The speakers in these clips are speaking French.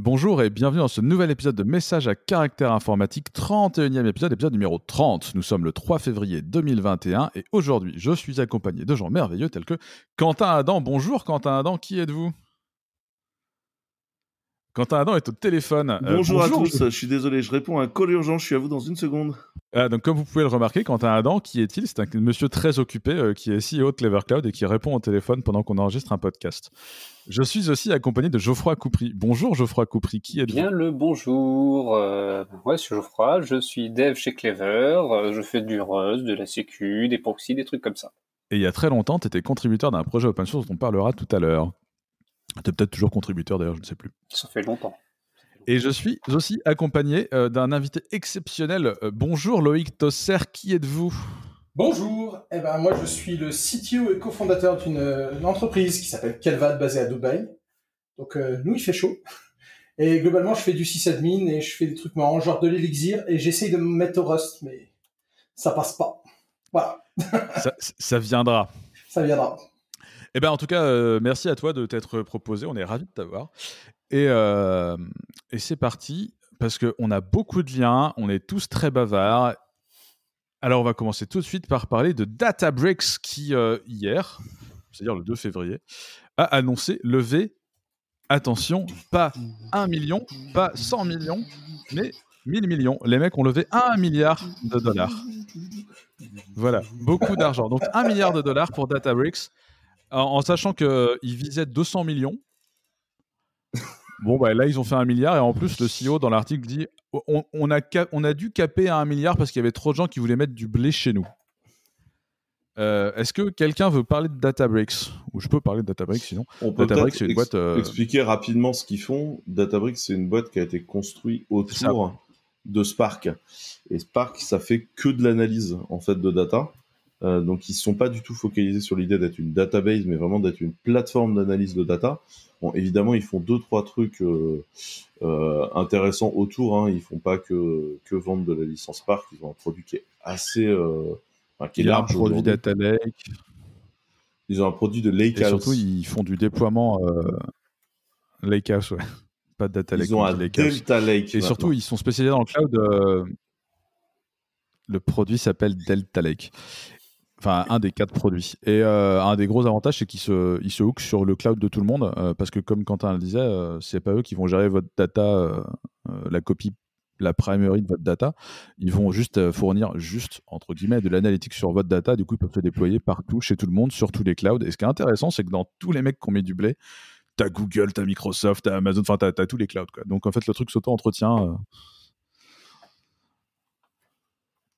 Bonjour et bienvenue dans ce nouvel épisode de Message à caractère informatique, 31e épisode, épisode numéro 30. Nous sommes le 3 février 2021 et aujourd'hui je suis accompagné de gens merveilleux tels que Quentin Adam. Bonjour Quentin Adam, qui êtes-vous? Quentin Adam est au téléphone. Euh, bonjour, à tous, je suis désolé, je réponds à un call urgent, je suis à vous dans une seconde. Ah, donc comme vous pouvez le remarquer, Quentin Adam, qui est-il? C'est un monsieur très occupé euh, qui est CEO de Clever Cloud et qui répond au téléphone pendant qu'on enregistre un podcast. Je suis aussi accompagné de Geoffroy Coupry. Bonjour Geoffroy Coupry, qui êtes-vous? Bien le bonjour. Euh, ouais, je suis Geoffroy, je suis dev chez Clever, je fais du Rust, de la Sécu, des proxys, des trucs comme ça. Et il y a très longtemps, tu étais contributeur d'un projet open source dont on parlera tout à l'heure. Tu es peut-être toujours contributeur d'ailleurs, je ne sais plus. Ça fait longtemps. Et je suis aussi accompagné euh, d'un invité exceptionnel. Euh, bonjour Loïc Tosser, qui êtes-vous? Bonjour, eh ben, moi je suis le CTO et cofondateur d'une euh, entreprise qui s'appelle Kelvad basée à Dubaï. Donc nous il fait chaud. Et globalement je fais du sysadmin et je fais des trucs marrants, genre de l'élixir et j'essaye de me mettre au Rust, mais ça passe pas. Voilà. ça, ça viendra. Ça viendra. Eh ben, en tout cas, euh, merci à toi de t'être proposé. On est ravis de t'avoir. Et, euh, et c'est parti, parce qu'on a beaucoup de liens, on est tous très bavards. Alors, on va commencer tout de suite par parler de Databricks qui, euh, hier, c'est-à-dire le 2 février, a annoncé lever, attention, pas 1 million, pas 100 millions, mais 1000 millions. Les mecs ont levé 1 milliard de dollars. Voilà, beaucoup d'argent. Donc 1 milliard de dollars pour Databricks en, sachant qu'ils visaient 200 millions. Bon, bah, là, ils ont fait un milliard. Et en plus, le CEO, dans l'article, dit on, a on a dû caper à un milliard parce qu'il y avait trop de gens qui voulaient mettre du blé chez nous. Euh, est-ce que quelqu'un veut parler de Databricks? Ou je peux parler de Databricks sinon On peut Databricks, c'est une boîte. Euh, expliquer rapidement ce qu'ils font. Databricks, c'est une boîte qui a été construite autour de Spark. Et Spark, ça fait que de l'analyse en fait de data. Euh, donc ils ne sont pas du tout focalisés sur l'idée d'être une database, mais vraiment d'être une plateforme d'analyse de data. Bon, évidemment, ils font deux trois trucs euh, euh, intéressants autour. Hein. Ils font pas que que vendre de la licence Spark. Ils ont un produit qui est assez, enfin, qui est large. Un produit Data Lake. Ils ont un produit de Lakehouse. Et surtout, ils font du déploiement Lakehouse, ouais. Pas de Data Lake. Ils ont un Delta Lake. Et surtout, ils sont spécialisés dans le cloud. le produit s'appelle Delta Lake. Enfin, un des quatre produits. Et euh, un des gros avantages, c'est qu'ils se, ils se hook sur le cloud de tout le monde, euh, parce que comme Quentin le disait, euh, c'est pas eux qui vont gérer votre data, la copie, la primary de votre data. Ils vont juste fournir, juste entre guillemets, de l'analytique sur votre data. Du coup, ils peuvent se déployer partout, chez tout le monde, sur tous les clouds. Et ce qui est intéressant, c'est que dans tous les mecs qui ont mis du blé, t'as Google, t'as Microsoft, t'as Amazon, enfin, t'as, as tous les clouds. Donc, en fait, le truc s'auto-entretient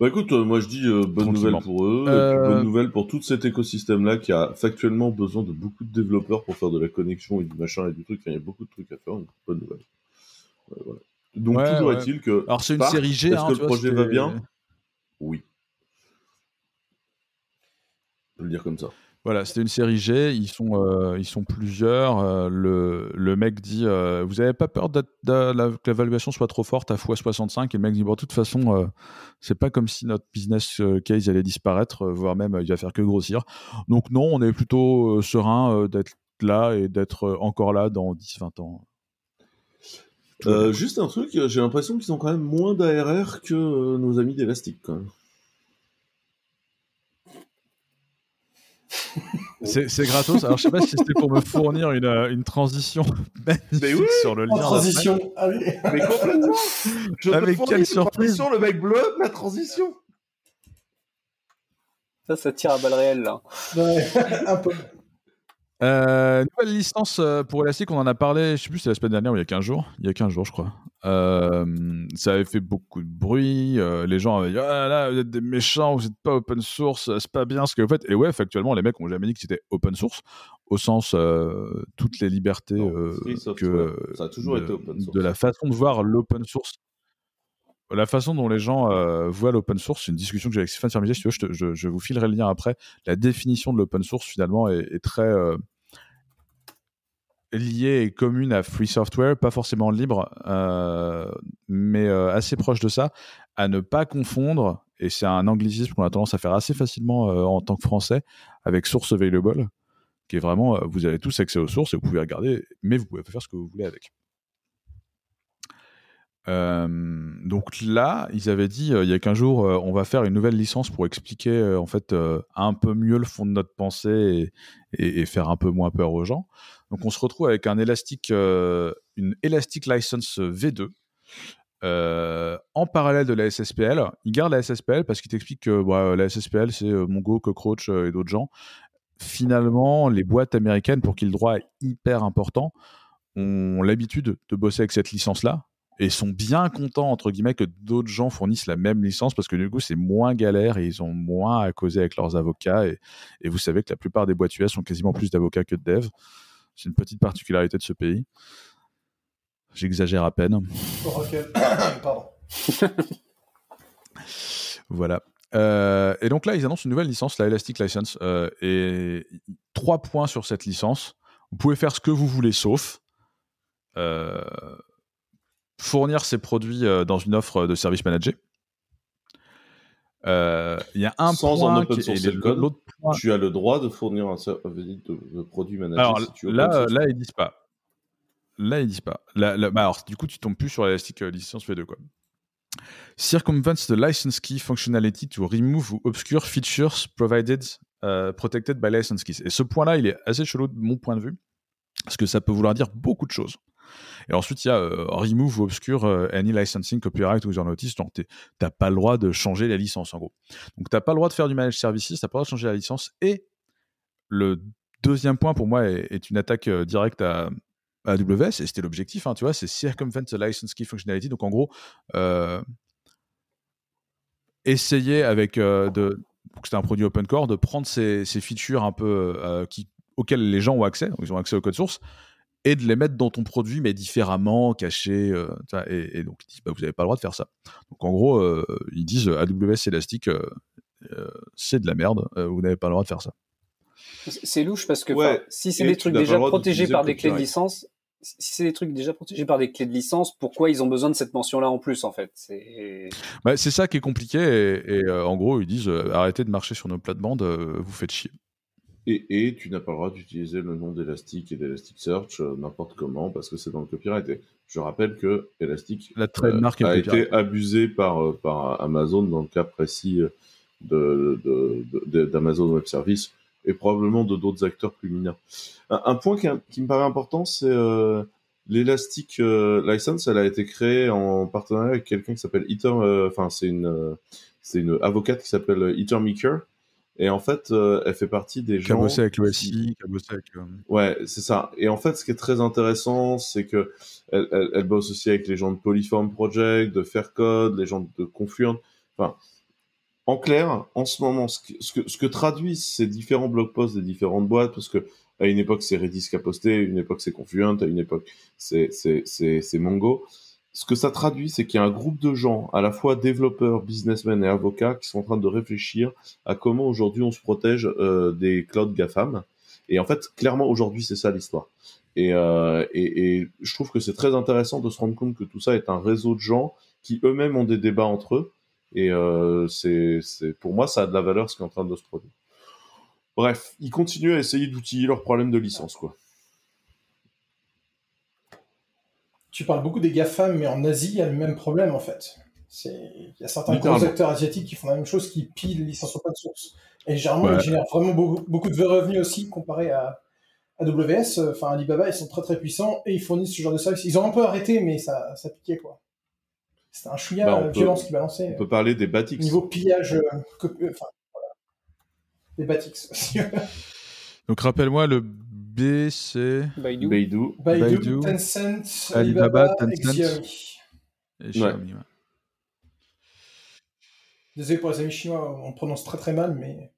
Bah écoute, euh, moi je dis euh, bonne nouvelle pour eux, et puis bonne euh, nouvelle pour tout cet écosystème-là qui a factuellement besoin de beaucoup de développeurs pour faire de la connexion et du machin et du truc. il y a beaucoup de trucs à faire, donc bonne nouvelle. voilà. Donc toujours est-il que. Alors c'est une série G. Est-ce hein, que le projet va bien? Oui. On peut le dire comme ça. Voilà, c'était une série G, ils sont, euh, ils sont plusieurs. Euh, le, le, mec dit euh, Vous n'avez pas peur que l'évaluation soit trop forte à x65 Et le mec dit Bon, de toute façon, c'est pas comme si notre business case allait disparaître, voire même il va faire que grossir. Donc, non, on est plutôt serein d'être là et d'être encore là dans 10-20 ans. juste un truc, j'ai l'impression qu'ils ont quand même moins d'ARR que nos amis d'Elastic quand même. C'est gratos. Alors, je sais pas si c'était pour me fournir une, euh, une transition magnifique sur le lien. transition, Mais complètement. Je Avec quelle surprise Le mec bleu, la transition. Ça, ça tire à balles réelles, là. Ouais, un peu. Euh, nouvelle licence euh, pour Elastic, on en a parlé, je sais plus si c'est la semaine dernière ou il y a 15 jours. Il y a 15 jours, je crois. Euh, ça avait fait beaucoup de bruit. les gens avaient dit Ah là, vous êtes des méchants, vous n'êtes pas open source, c'est pas bien ce que vous faites. Et ouais, factuellement, les mecs ont jamais dit que c'était open source, au sens toutes les libertés que. Ça a toujours de, été open source. De la façon de voir l'open source la façon dont les gens voient l'open source, c'est une discussion que j'ai avec Stéphane veux, je, vous filerai le lien après. La définition de l'open source, finalement, est, très liée et commune à free software, pas forcément libre, euh, mais euh, assez proche de ça, à ne pas confondre, et c'est un anglicisme qu'on a tendance à faire assez facilement euh, en tant que français, avec source available, qui est vraiment, vous avez tous accès aux sources et vous pouvez regarder, mais vous pouvez faire ce que vous voulez avec. Donc là, ils avaient dit il y a qu'un jour, on va faire une nouvelle licence pour expliquer en fait un peu mieux le fond de notre pensée et, faire un peu moins peur aux gens. Donc on se retrouve avec un élastique, une Elastic License V2 en parallèle de la SSPL. Ils gardent la SSPL parce qu'ils t'expliquent que bah, la SSPL c'est Mongo, Cockroach et d'autres gens. Finalement, les boîtes américaines, pour qui le droit est hyper important, ont l'habitude de bosser avec cette licence-là et sont bien contents entre guillemets que d'autres gens fournissent la même licence parce que du coup c'est moins galère et ils ont moins à causer avec leurs avocats et, vous savez que la plupart des boîtes US ont quasiment plus d'avocats que de devs. C'est une petite particularité de ce pays. J'exagère à peine. Pardon. voilà. Euh, et donc là, ils annoncent une nouvelle licence, la Elastic License. Euh, et trois points sur cette licence. Vous pouvez faire ce que vous voulez, sauf euh, fournir ces produits euh, dans une offre de service managé. Euh, il y a un Sans point qui est le point... tu as le droit de fournir un service de, produit managé. Alors là, là, ils disent pas. Là, ils disent pas. Là, bah, alors, du coup, tu tombes plus sur l'élastique licence V2 quoi. Circumvent the license key functionality to remove or obscure features provided protected by license keys. Et ce point-là, il est assez chelou de mon point de vue, parce que ça peut vouloir dire beaucoup de choses. Et ensuite, il y a euh, remove ou obscure euh, any licensing, copyright ou user notice. Donc, t'as pas le droit de changer la licence, en gros. Donc, t'as pas le droit de faire du managed services, t'as pas le droit de changer la licence. Et le deuxième point, pour moi, est, une attaque euh, directe à, AWS, et c'était l'objectif, hein, tu vois, c'est circumvent the license key functionality. Donc, en gros, essayer avec de c'était un produit open core, de prendre ces, features un peu qui, auxquelles les gens ont accès, ils ont accès au code source, et de les mettre dans ton produit, mais différemment, cachés. Euh, et, donc, ils disent, bah, vous n'avez pas le droit de faire ça. Donc, en gros, euh, ils disent, AWS Elastic, euh, c'est de la merde, vous n'avez pas le droit de faire ça. C'est louche parce que si c'est des trucs déjà protégés par des clés de licence, si c'est des trucs déjà protégés par des clés de licence, pourquoi ils ont besoin de cette mention-là en plus, en fait? C'est bah, ça qui est compliqué. Et, en gros, ils disent arrêtez de marcher sur nos plates-bandes, vous faites chier. Et, tu n'as pas le droit d'utiliser le nom d'Elastic et d'Elasticsearch euh, n'importe comment parce que c'est dans le copyright. Et je rappelle que Elastic La euh, a été abusé par, euh, par Amazon dans le cas précis d'Amazon de, de, Web Services et probablement de d'autres acteurs plus mineurs. Un, point qui, me paraît important, c'est l'Elastic License. Elle a été créée en partenariat avec quelqu'un qui s'appelle Eater. Enfin, c'est une, c'est une avocate qui s'appelle Eater Maker et en fait, euh, elle fait partie des gens. Qui a bossé avec l'OSI, qui a bossé avec. Euh, ouais, c'est ça. Et en fait, ce qui est très intéressant, c'est que elle, elle, bosse aussi avec les gens de Polyform Project, de Faircode, les gens de Confluent. Enfin, en clair, en ce moment, ce que, ce que, ce que traduisent ces différents blog posts des différentes boîtes, parce que à une époque c'est Redis qui a posté, à une époque c'est Confluent, à une époque c'est c'est Mongo ce que ça traduit, c'est qu'il y a un groupe de gens, à la fois développeurs, businessmen et avocats, qui sont en train de réfléchir à comment aujourd'hui on se protège euh, des clouds GAFAM. Et en fait, clairement, aujourd'hui, c'est ça l'histoire. Et, euh, et, et, je trouve que c'est très intéressant de se rendre compte que tout ça est un réseau de gens qui eux-mêmes ont des débats entre eux. Et euh, c'est, pour moi, ça a de la valeur ce qui est en train de se produire. Bref, ils continuent à essayer d'outiller leurs problèmes de licence, quoi. Tu parles beaucoup des GAFAM, mais en Asie, il y a le même problème, en fait. Il y a certains gros acteurs asiatiques qui font la même chose, qui pilent les licences open source. Et généralement, ils génèrent vraiment beaucoup, de revenus aussi, comparé à AWS. Enfin, Alibaba, ils sont très très puissants et ils fournissent ce genre de service. Ils ont un peu arrêté, mais ça, ça piquait, quoi. C'était un chouïa bah, violence qui balançait. On peut parler des Batix. Niveau pillage, euh, euh, enfin, voilà. Des Batix aussi. Donc rappelle-moi le B, c'est Baidu. Baidu. Baidu, Tencent, Alibaba, Tencent et Xiaomi. Désolé pour les amis chinois, on prononce très très mal, mais.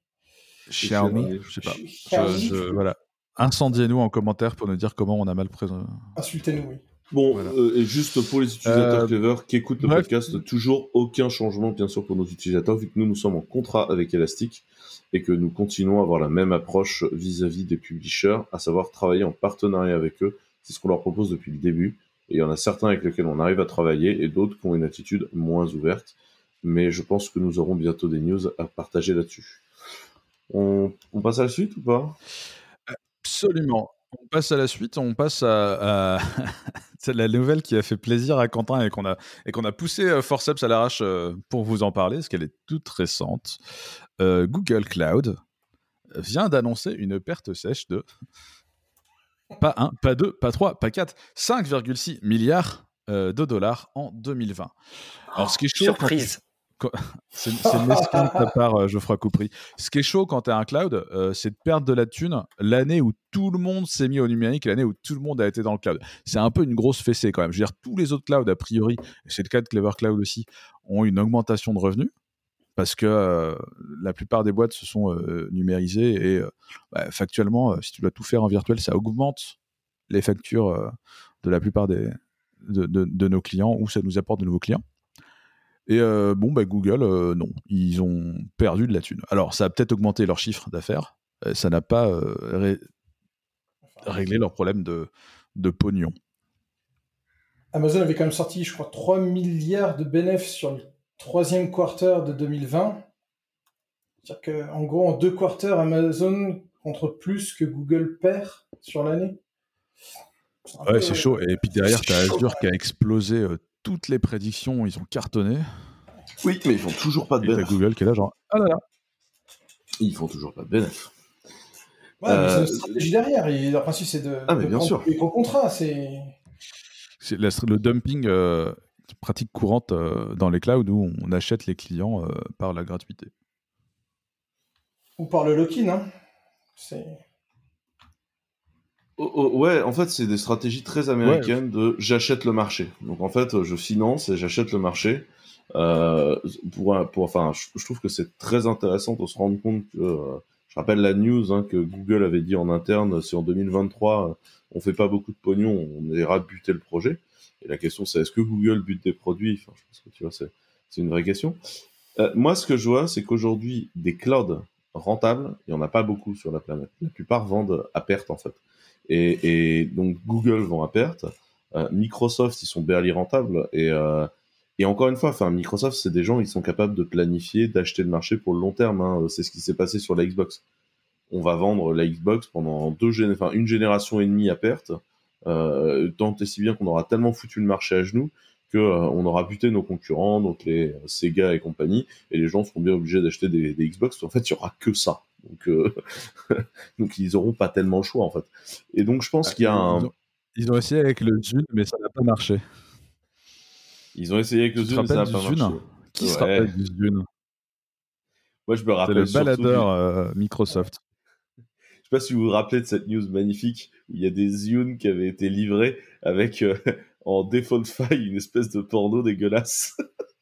Xiaomi, je sais pas. Je, voilà. Incendiez-nous en commentaire pour nous dire comment on a mal présenté. Insultez-nous, oui. Bon, euh, et juste pour les utilisateurs euh, Clever qui écoutent le podcast, toujours aucun changement, bien sûr, pour nos utilisateurs, vu que nous, nous sommes en contrat avec Elastic et que nous continuons à avoir la même approche vis-à-vis des publishers, à savoir travailler en partenariat avec eux. C'est ce qu'on leur propose depuis le début. Et il y en a certains avec lesquels on arrive à travailler et d'autres qui ont une attitude moins ouverte. Mais je pense que nous aurons bientôt des news à partager là-dessus. On, passe à la suite ou pas? Absolument. On passe à la suite. On passe à, c'est la nouvelle qui a fait plaisir à Quentin et qu'on a et a poussé euh, forceps à l'arrache euh, pour vous en parler, parce qu'elle est toute récente. Google Cloud vient d'annoncer une perte sèche de pas un, pas deux, pas trois, pas quatre, 5,6 milliards de dollars en 2020. Alors, ce qui surprise. C'est une mesquine de ta part, euh, Geoffroy Coupry. Ce qui est chaud quand tu as un cloud, euh, c'est de perdre de la thune l'année où tout le monde s'est mis au numérique, l'année où tout le monde a été dans le cloud. C'est un peu une grosse fessée quand même. Je veux dire, tous les autres clouds, a priori, et c'est le cas de Clever Cloud aussi, ont une augmentation de revenus parce que euh, la plupart des boîtes se sont numérisées et bah, factuellement, si tu dois tout faire en virtuel, ça augmente les factures de la plupart des, de, nos clients ou ça nous apporte de nouveaux clients. Et euh, bon, bah, Google, euh, non, ils ont perdu de la thune. Alors, ça a peut-être augmenté leur chiffre d'affaires, euh, ça n'a pas réglé leur problème de, de pognon. Amazon avait quand même sorti, je crois, 3 milliards de bénéfices sur le troisième quarter de 2020. C'est-à-dire qu'en gros, en deux quarters, Amazon contre plus que Google perd sur l'année. Ouais, c'est chaud. Et puis derrière, tu as Azure qui a explosé toutes les prédictions, ils ont cartonné. Oui, mais ils font toujours pas de bénéfice. Google qui est là, genre, ah là là. Ils font toujours pas de bénéfice. Ouais, mais c'est une euh, stratégie derrière. Et leur principe, c'est de, ah, mais bien sûr. les contrats. C'est le dumping, euh, pratique courante euh, dans les clouds où on achète les clients par la gratuité. Ou par le lock-in. Hein. C'est. Oh, oh, ouais, en fait, c'est des stratégies très américaines de j'achète le marché. Donc en fait, je finance et j'achète le marché. Euh, pour, pour, enfin, je, trouve que c'est très intéressant de se rendre compte que, euh, je rappelle la news hein, que Google avait dit en interne, si en 2023 on fait pas beaucoup de pognon, on ira buter le projet. Et la question c'est est-ce que Google bute des produits? Enfin, je pense que tu vois, c'est, c'est une vraie question. Euh, moi, ce que je vois, c'est qu'aujourd'hui, des clouds rentables, il y en a pas beaucoup sur la planète. La plupart vendent à perte en fait. Et, donc Google vend à perte. Euh, Microsoft, ils sont barely rentables. Et, euh, et encore une fois, Microsoft, c'est des gens, ils sont capables de planifier, d'acheter le marché pour le long terme. Hein. C'est ce qui s'est passé sur la Xbox. On va vendre la Xbox pendant deux une génération et demie à perte. Euh, tant et si bien qu'on aura tellement foutu le marché à genoux que euh, on aura buté nos concurrents, donc les Sega et compagnie, et les gens seront bien obligés d'acheter des, des Xbox. En fait, il y aura que ça. Donc, euh, donc ils auront pas tellement le choix en fait. Et donc je pense qu'il y a un. Ils ont, essayé avec le Zune, mais ça n'a pas marché. Ils ont essayé avec le Zune, mais ça n'a pas marché. Qui se rappelle du Zune Moi, je me rappelle. C'est le baladeur euh, Microsoft. Je sais pas si vous vous rappelez de cette news magnifique où il y a des Zune qui avaient été livrés avec euh, en default file une espèce de porno dégueulasse.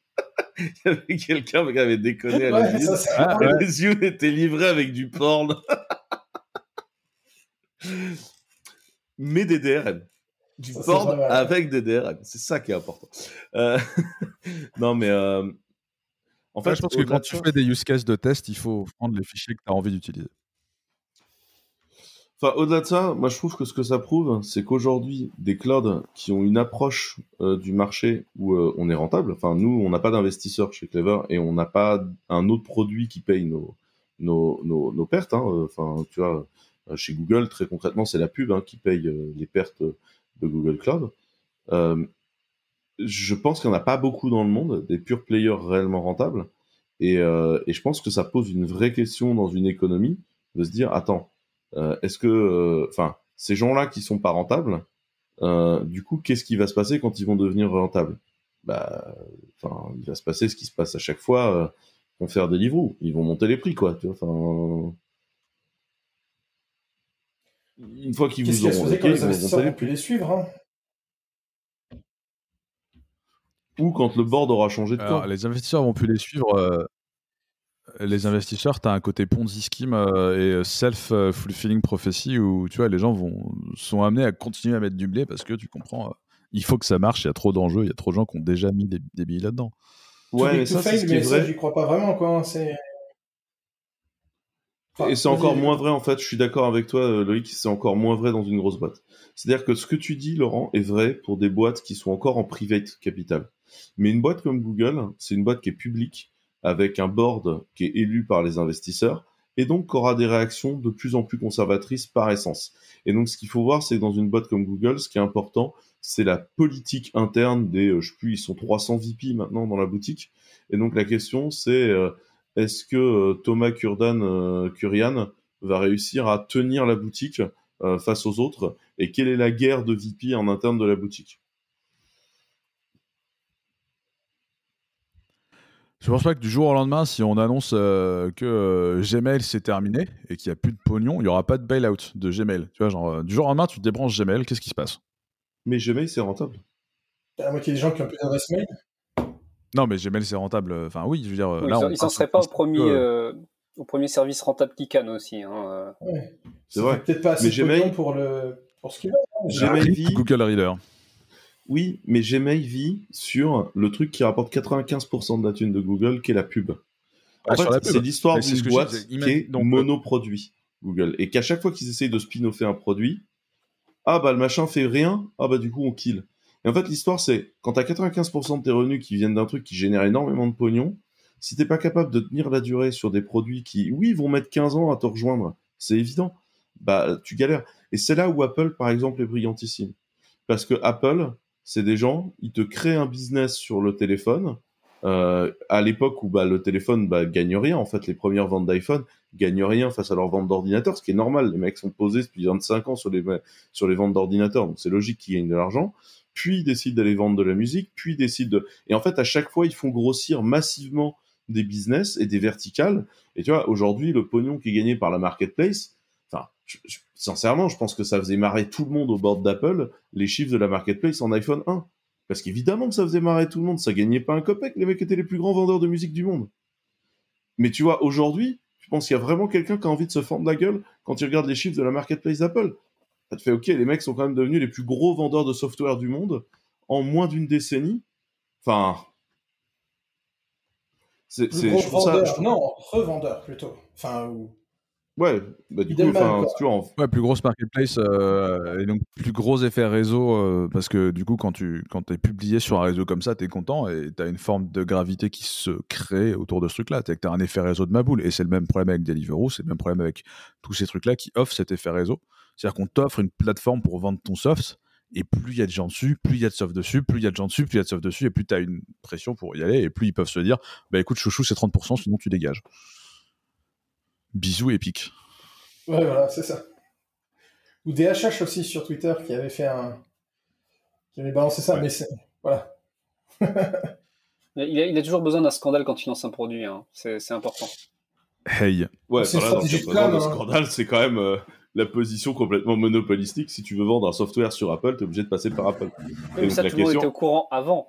il y avait quelqu'un qui avait déconné à la ville. Ah, Les yeux étaient livrés avec du porn. Mais des DRM. Du porn avec des DRM. C'est ça qui est important. Euh, non, mais. Euh, en fait, je pense que quand tu fais des use cases de test, il faut prendre les fichiers que tu as envie d'utiliser au-delà de ça, moi je trouve que ce que ça prouve, c'est qu'aujourd'hui, des clouds qui ont une approche euh, du marché où euh, on est rentable, enfin nous, on n'a pas d'investisseurs chez Clever et on n'a pas un autre produit qui paye nos, nos, pertes. Hein. Enfin, tu vois, euh, chez Google, très concrètement, c'est la pub hein, qui paye les pertes de Google Cloud. je pense qu'il n'y en a pas beaucoup dans le monde, des pure players réellement rentables. Et, et je pense que ça pose une vraie question dans une économie de se dire, attends, est-ce que, euh, enfin, ces gens-là qui sont pas rentables, euh, du coup, qu'est-ce qui va se passer quand ils vont devenir rentables? Bah, enfin, il va se passer ce qui se passe à chaque fois vont faire des livres ils vont monter les prix quoi tu vois enfin une fois qu'ils vous auront ils vont les prix. les suivre hein? Ou quand le board aura changé de Alors, les investisseurs vont plus les suivre les investisseurs, tu as un côté Ponzi scheme euh, et self-fulfilling prophecy où tu vois, les gens vont, sont amenés à continuer à mettre du blé parce que tu comprends, euh, il faut que ça marche, il y a trop d'enjeux, il y a trop de gens qui ont déjà mis des, billets là-dedans. Ouais, mais ça, c'est vrai. j'y crois pas vraiment, quoi. Hein, c'est. et c'est encore moins vrai, en fait, je suis d'accord avec toi, euh, Loïc, c'est encore moins vrai dans une grosse boîte. C'est-à-dire que ce que tu dis, Laurent, est vrai pour des boîtes qui sont encore en private capital. Mais une boîte comme Google, c'est une boîte qui est publique, avec un board qui est élu par les investisseurs et donc qui aura des réactions de plus en plus conservatrices par essence. Et donc ce qu'il faut voir, c'est que dans une boîte comme Google, ce qui est important, c'est la politique interne des, euh, je sais plus, ils sont 300 VP maintenant dans la boutique. Et donc la question, c'est euh, est-ce que euh, Thomas Kurdan Kurian va réussir à tenir la boutique face aux autres? Et quelle est la guerre de VP en interne de la boutique? Je pense pas que du jour au lendemain, si on annonce euh, que euh, Gmail c'est terminé et qu'il n'y a plus de pognon, il n'y aura pas de bailout de Gmail. Tu vois, genre, euh, du jour au lendemain, tu débranches Gmail, qu'est-ce qui se passe? Mais Gmail, c'est rentable. Il y a la moitié des gens qui ont plus d'adresse mail? Non, mais Gmail, c'est rentable. Enfin, oui, je veux dire. là, ils s'en seraient pas au premier, au premier service rentable qui canne aussi. Hein, C'est vrai. Peut-être pas assez de Gmail... pour, le... pour ce qu'il veut. Hein. Gmail Google Reader. Oui, mais Gmail vit sur le truc qui rapporte 95% de la thune de Google, qui est la pub. En fait, c'est l'histoire d'une boîte qui est donc, monoproduit, Google. Et qu'à chaque fois qu'ils essayent de spin-offer un produit, ah bah le machin fait rien, ah bah du coup on kill. Et en fait, l'histoire c'est, quand t'as 95% de tes revenus qui viennent d'un truc qui génère énormément de pognon, si t'es pas capable de tenir la durée sur des produits qui, oui, vont mettre 15 ans à te rejoindre, c'est évident, bah tu galères. Et c'est là où Apple, par exemple, est brillantissime. Parce que Apple, c'est des gens, ils te créent un business sur le téléphone. Euh, à l'époque où bah, le téléphone bah, gagne rien, en fait, les premières ventes d'iPhone gagnent rien face à leurs ventes d'ordinateurs, ce qui est normal. Les mecs sont posés depuis 25 ans sur les, sur les ventes d'ordinateurs, donc c'est logique qu'ils gagnent de l'argent. Puis ils décident d'aller vendre de la musique, puis ils décident de... Et en fait, à chaque fois, ils font grossir massivement des business et des verticales. Et tu vois, aujourd'hui, le pognon qui est gagné par la marketplace, sincèrement, je pense que ça faisait marrer tout le monde au bord d'Apple, les chiffres de la marketplace en iPhone 1. Parce qu'évidemment que ça faisait marrer tout le monde, ça gagnait pas un copec, les mecs étaient les plus grands vendeurs de musique du monde. Mais tu vois, aujourd'hui, je pense qu'il y a vraiment quelqu'un qui a envie de se fendre la gueule quand il regarde les chiffres de la marketplace d'Apple. Ça te fait, ok, les mecs sont quand même devenus les plus gros vendeurs de software du monde en moins d'une décennie. Enfin. C'est, je trouve ça, Non, revendeur plutôt. Enfin, Ouais, bah, du coup, enfin, tu vois, ouais, plus grosse marketplace euh, et donc plus gros effet réseau euh, parce que du coup, quand tu quand es publié sur un réseau comme ça, tu es content et tu as une forme de gravité qui se crée autour de ce truc-là. Tu as un effet réseau de ma boule et c'est le même problème avec Deliveroo, c'est le même problème avec tous ces trucs-là qui offrent cet effet réseau. C'est-à-dire qu'on t'offre une plateforme pour vendre ton soft et plus il y a de gens dessus, plus il y a de soft dessus, plus il y a de gens dessus, plus il y a de soft dessus et plus tu as une pression pour y aller et plus ils peuvent se dire bah écoute, chouchou, c'est 30%, sinon tu dégages. Bisous épique. Ouais, voilà, c'est ça. Ou DHH aussi sur Twitter qui avait fait un. qui avait balancé ça, mais c'est. Voilà. il, a, toujours besoin d'un scandale quand il lance un produit, hein. c'est important. Hey. Ouais, voilà, dans le hein. scandale, c'est quand même euh, la position complètement monopolistique. Si tu veux vendre un software sur Apple, tu es obligé de passer par Apple. Mais ça, tout le monde était au courant avant.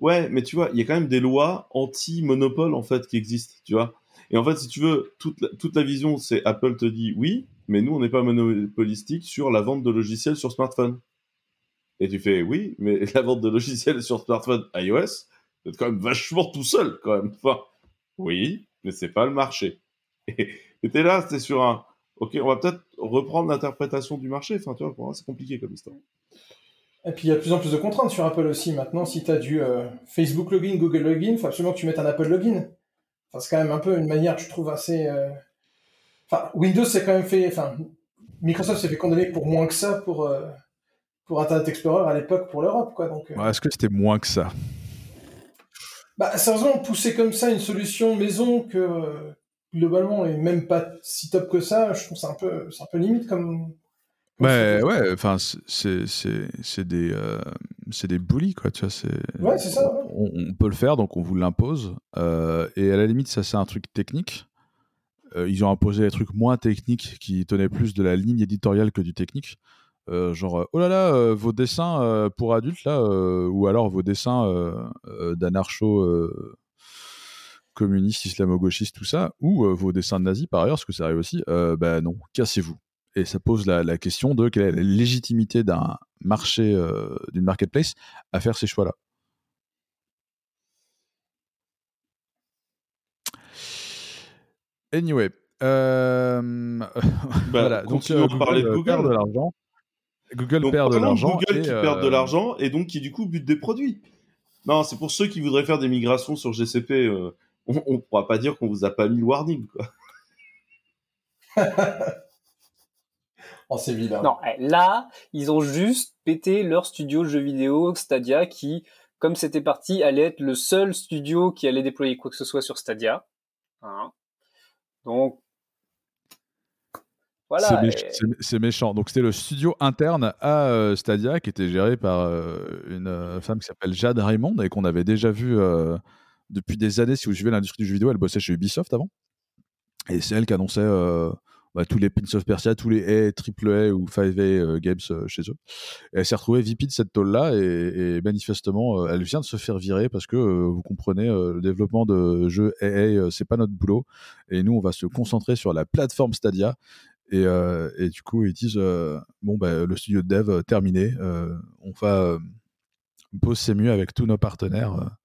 Ouais, mais tu vois, il y a quand même des lois anti-monopole en fait qui existent, tu vois. Et en fait, si tu veux, toute la, vision, c'est Apple te dit oui, mais nous, on n'est pas monopolistique sur la vente de logiciels sur smartphone. Et tu fais oui, mais la vente de logiciels sur smartphone iOS, c'est quand même vachement tout seul, quand même. Oui, mais c'est pas le marché. Et t'es là, c'est sur un. Ok, on va peut-être reprendre l'interprétation du marché. Enfin, tu vois, pour moi, c'est compliqué comme histoire. Et puis il y a de plus en plus de contraintes sur Apple aussi. Maintenant, si tu as du euh, Facebook login, Google login, il faut absolument que tu mettes un Apple login c'est quand même un peu une manière, je trouve, assez. Euh, enfin, Windows s'est quand même fait. Enfin, Microsoft s'est fait condamner pour moins que ça pour, euh, pour Internet Explorer à l'époque pour l'Europe, quoi. Donc. Euh. Est-ce que c'était moins que ça? Bah, sérieusement, pousser comme ça une solution maison que globalement est même pas si top que ça, je trouve c'est un peu, c'est un peu limite comme. Ouais, ouais, enfin, c'est, des, euh, des bullies, quoi, tu vois. Ouais, c'est ça. On, peut le faire, donc on vous l'impose. Euh, et à la limite, ça, c'est un truc technique. Euh, ils ont imposé des trucs moins techniques qui tenaient plus de la ligne éditoriale que du technique. genre, oh là là, vos dessins pour adultes, là, ou alors vos dessins d'anarcho communistes, islamo-gauchistes, tout ça, ou vos dessins de nazis par ailleurs, parce que ça arrive aussi, ben non, cassez-vous et ça pose la, question de quelle est la légitimité d'un marché, euh, d'une marketplace à faire ces choix-là. Anyway, euh, bah, voilà. Donc, euh, Google parler de Google. perd de l'argent. Google perd de l'argent. Google qui perd de l'argent et donc qui du coup bute des produits. Non, c'est pour ceux qui voudraient faire des migrations sur GCP. on ne pourra pas dire qu'on vous a pas mis le warning. Quoi. c'est vilain. Non, eh, là, ils ont juste pété leur studio de jeux vidéo Stadia qui, comme c'était parti, allait être le seul studio qui allait déployer quoi que ce soit sur Stadia. Hein. Donc, voilà. C'est méchant. Donc, c'était le studio interne à euh, Stadia qui était géré par euh, une euh, femme qui s'appelle Jade Raymond et qu'on avait déjà vu depuis des années. Si vous suivez l'industrie du jeu vidéo, elle bossait chez Ubisoft avant. Et c'est elle qui annonçait bah, tous les Prince of Persia, tous les A, AAA ou 5A games chez eux. Elle s'est retrouvée VP de cette tôle-là et, manifestement, elle vient de se faire virer parce que vous comprenez, le développement de jeux AA, c'est pas notre boulot. Et nous, on va se concentrer sur la plateforme Stadia. Et, du coup, ils disent bon, bah, le studio de dev terminé, on va bosser mieux avec tous nos partenaires.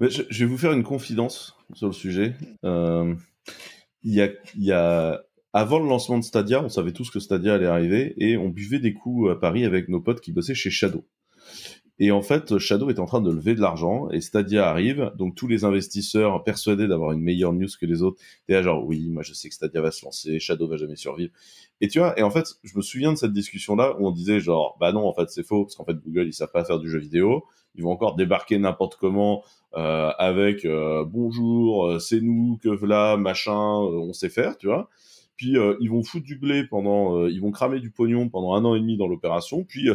je, vais vous faire une confidence sur le sujet. Il, y a, avant le lancement de Stadia, on savait tous que Stadia allait arriver et on buvait des coups à Paris avec nos potes qui bossaient chez Shadow. Et en fait, Shadow est en train de lever de l'argent et Stadia arrive. Donc tous les investisseurs persuadés d'avoir une meilleure news que les autres, déjà genre oui, moi je sais que Stadia va se lancer, Shadow va jamais survivre. Et tu vois, et en fait, je me souviens de cette discussion là où on disait genre bah non, en fait c'est faux parce qu'en fait Google ils savent pas faire du jeu vidéo, ils vont encore débarquer n'importe comment euh, avec euh, bonjour, euh, c'est nous que voilà machin, on sait faire, tu vois. Puis ils vont foutre du blé pendant, ils vont cramer du pognon pendant un an et demi dans l'opération, puis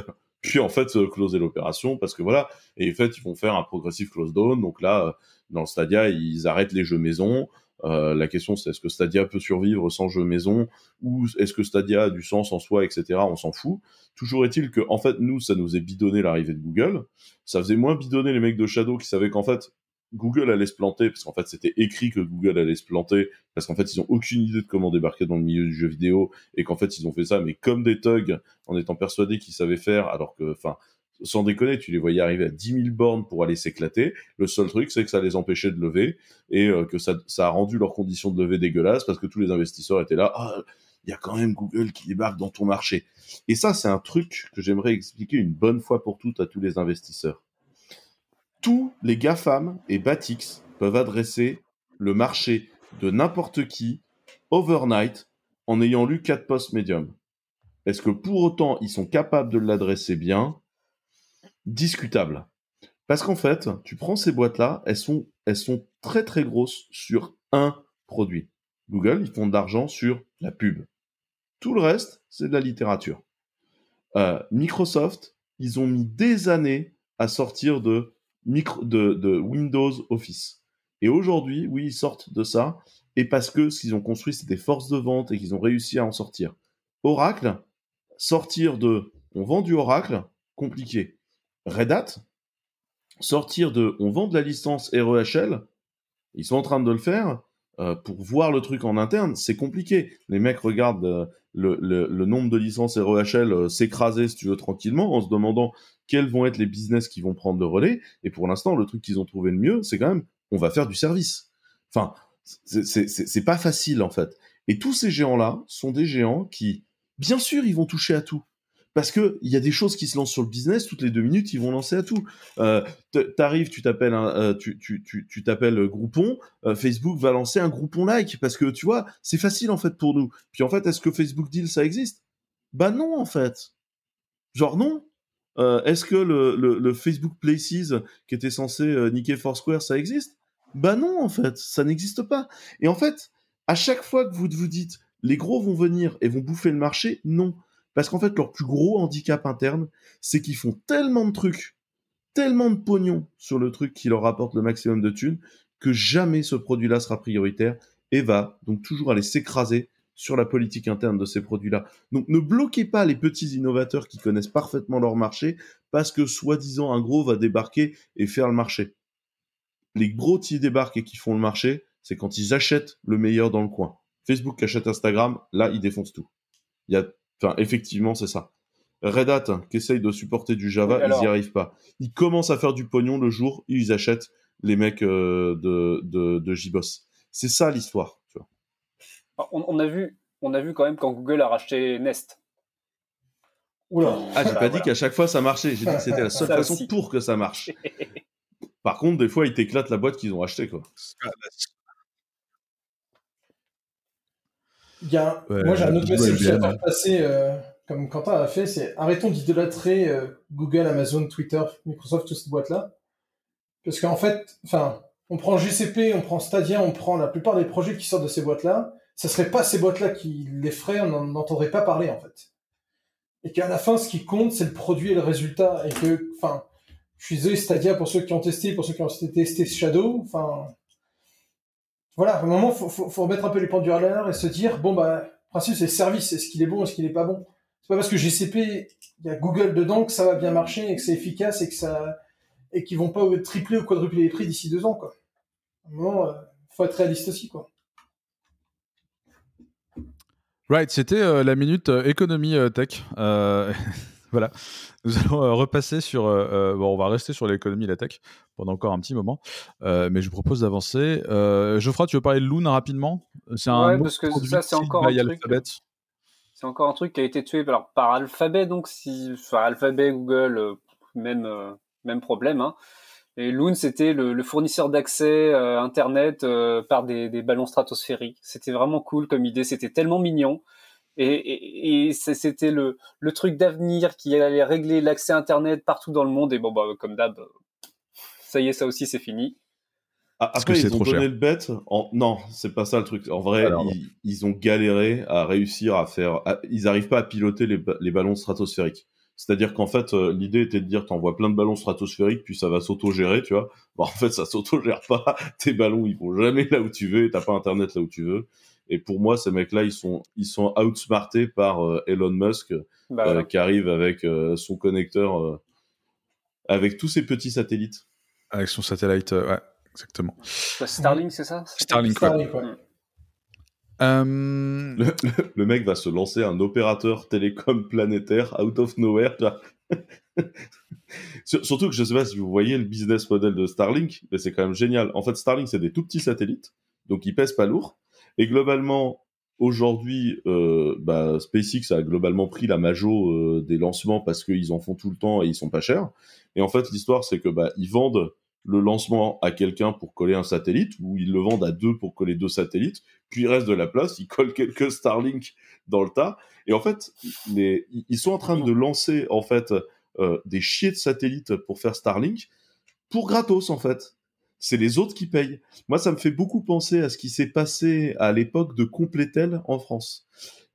puis en fait closer l'opération parce que voilà. Et en fait ils vont faire un progressive close down donc là euh, dans le Stadia ils arrêtent les jeux maison euh, la question c'est est-ce que Stadia peut survivre sans jeux maison ou est-ce que Stadia a du sens en soi etc on s'en fout. Toujours est-il que en fait nous ça nous est bidonné l'arrivée de Google. Ça faisait moins bidonner les mecs de Shadow qui savaient qu'en fait Google allait se planter, parce qu'en fait c'était écrit que Google allait se planter, parce qu'en fait ils ont aucune idée de comment débarquer dans le milieu du jeu vidéo, et qu'en fait ils ont fait ça, mais comme des thugs, en étant persuadés qu'ils savaient faire, alors que, enfin, sans déconner, tu les voyais arriver à 10 000 bornes pour aller s'éclater. Le seul truc, c'est que ça les empêchait de lever, et euh, que ça, a rendu leurs conditions de lever dégueulasses, parce que tous les investisseurs étaient là, ah, il y a quand même Google qui débarque dans ton marché. Et ça, c'est un truc que j'aimerais expliquer une bonne fois pour toutes à tous les investisseurs tous les GAFAM et Batix peuvent adresser le marché de n'importe qui overnight en ayant lu quatre postes médium. Est-ce que pour autant ils sont capables de l'adresser bien? Discutable. Parce qu'en fait, tu prends ces boîtes-là, elles sont, elles sont très très grosses sur un produit. Google, ils font de l'argent sur la pub. Tout le reste, c'est de la littérature. Euh, Microsoft, ils ont mis des années à sortir de de, Windows Office. Et aujourd'hui, oui, ils sortent de ça, et parce que ce qu'ils ont construit, c'est des forces de vente et qu'ils ont réussi à en sortir. Oracle, sortir de on vend du Oracle, compliqué. Red Hat, sortir de on vend de la licence REHL, ils sont en train de le faire, euh, pour voir le truc en interne, c'est compliqué. Les mecs regardent euh, le, le, nombre de licences REHL euh, s'écraser, si tu veux, tranquillement, en se demandant quels vont être les business qui vont prendre le relais. Et pour l'instant, le truc qu'ils ont trouvé le mieux, c'est quand même, on va faire du service. Enfin, c'est pas facile, en fait. Et tous ces géants-là sont des géants qui, bien sûr, ils vont toucher à tout. Parce que il y a des choses qui se lancent sur le business, toutes les deux minutes, ils vont lancer à tout. Euh, T'arrives, tu t'appelles euh, tu, tu, tu, t'appelles Groupon, euh, Facebook va lancer un Groupon like parce que tu vois, c'est facile en fait pour nous. Puis en fait, est-ce que Facebook Deal ça existe? Bah non en fait. Genre non. Euh, est-ce que le, le, Facebook Places qui était censé euh, niquer Foursquare, ça existe? Bah non, en fait, ça n'existe pas. Et en fait, à chaque fois que vous vous dites les gros vont venir et vont bouffer le marché, non. Parce qu'en fait, leur plus gros handicap interne, c'est qu'ils font tellement de trucs, tellement de pognon sur le truc qui leur rapporte le maximum de thunes, que jamais ce produit-là sera prioritaire et va donc toujours aller s'écraser sur la politique interne de ces produits-là. Donc ne bloquez pas les petits innovateurs qui connaissent parfaitement leur marché parce que soi-disant un gros va débarquer et faire le marché. Les gros qui débarquent et qui font le marché, c'est quand ils achètent le meilleur dans le coin. Facebook achète Instagram, là ils défoncent tout. Il y a, enfin effectivement c'est ça. Red Hat qui essaye de supporter du Java, ils n'y arrivent pas. Ils commencent à faire du pognon le jour où ils achètent les mecs euh, de, de, de JBoss. C'est ça l'histoire. On, a vu, on a vu quand même quand Google a racheté Nest. Oula. Ah, j'ai pas dit qu'à chaque fois ça marchait. J'ai dit que c'était la seule façon pour que ça marche. Par contre, des fois, ils t'éclatent la boîte qu'ils ont achetée, quoi. Moi, j'ai un autre message à passer, comme Quentin a fait, c'est arrêtons d'idolâtrer Google, Amazon, Twitter, Microsoft, toutes ces boîtes-là. Parce qu'en fait, enfin, on prend GCP, on prend Stadia, on prend la plupart des projets qui sortent de ces boîtes-là. Ce serait pas ces boîtes-là qui les feraient, on n'en entendrait pas parler, en fait. Et qu'à la fin, ce qui compte, c'est le produit et le résultat. Et que, enfin, je suis désolé, Stadia, pour ceux qui ont testé, pour ceux qui ont testé Shadow, enfin, voilà, à un moment, faut, faut, remettre un peu les pendules à l'heure et se dire, bon, bah, principe, c'est le service, est-ce qu'il est bon, est-ce qu'il est pas bon? C'est pas parce que GCP, il y a Google dedans que ça va bien marcher et que c'est efficace et que ça, et qu'ils vont pas tripler ou quadrupler les prix d'ici deux ans, quoi. À un moment, euh, faut être réaliste aussi, quoi. Right, c'était euh, la minute euh, économie tech. voilà. Nous allons repasser sur. bon, on va rester sur l'économie et la tech pendant encore un petit moment, mais je vous propose d'avancer. Geoffroy, tu veux parler de Loon rapidement? C'est un. Ouais, parce que ça, c'est encore un truc. C'est encore un truc qui a été tué alors, par Alphabet, donc si, enfin, Alphabet, Google, même même problème. Hein. Et Loon, c'était le, fournisseur d'accès euh, Internet euh, par des, ballons stratosphériques. C'était vraiment cool comme idée, c'était tellement mignon. Et, c'était le, truc d'avenir qui allait régler l'accès Internet partout dans le monde. Et bon, bah, comme d'hab, ça y est, ça aussi, c'est fini. Ah, après, ils ont donné le bet. En... Non, c'est pas ça le truc. En vrai, ils, ont galéré à réussir à faire. Ils n'arrivent pas à piloter les ballons stratosphériques. C'est-à-dire qu'en fait, euh, l'idée était de dire, t'envoies plein de ballons stratosphériques, puis ça va s'auto-gérer, tu vois. Bon, en fait, ça s'auto-gère pas. Tes ballons, ils vont jamais là où tu veux, t'as pas Internet là où tu veux. Et pour moi, ces mecs-là, ils sont, ils sont outsmartés par euh, Elon Musk, bah euh, qui arrive avec son connecteur, avec tous ses petits satellites. Avec son satellite, ouais, exactement. Starlink, c'est ça? Starlink, Starlink ouais. Euh, le, mec va se lancer un opérateur télécom planétaire out of nowhere. Surtout que je sais pas si vous voyez le business model de Starlink, mais c'est quand même génial. En fait, Starlink, c'est des tout petits satellites, donc ils pèsent pas lourd. Et globalement, aujourd'hui, euh, bah, SpaceX a globalement pris la majo euh, des lancements parce qu'ils en font tout le temps et ils sont pas chers. Et en fait, l'histoire, c'est que bah, ils vendent le lancement à quelqu'un pour coller un satellite, ou ils le vendent à deux pour coller deux satellites, puis il reste de la place, ils collent quelques Starlink dans le tas, et en fait, ils sont en train de lancer en fait euh, des chiers de satellites pour faire Starlink, pour gratos en fait. C'est les autres qui payent. Moi, ça me fait beaucoup penser à ce qui s'est passé à l'époque de Completel en France.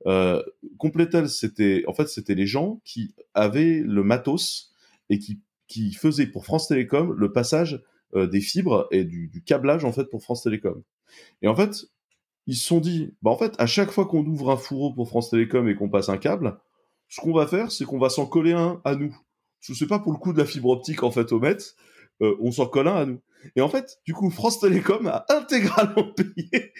Euh, Completel, c'était en fait c'était les gens qui avaient le matos et qui qui faisait pour France Télécom le passage euh, des fibres et du, câblage en fait pour France Télécom. Et en fait, ils se sont dit, bah en fait, à chaque fois qu'on ouvre un fourreau pour France Télécom et qu'on passe un câble, ce qu'on va faire, c'est qu'on va s'en coller un à nous. Je sais pas pour le coup de la fibre optique en fait au Met, euh, on s'en colle un à nous. Et en fait, du coup, France Télécom a intégralement payé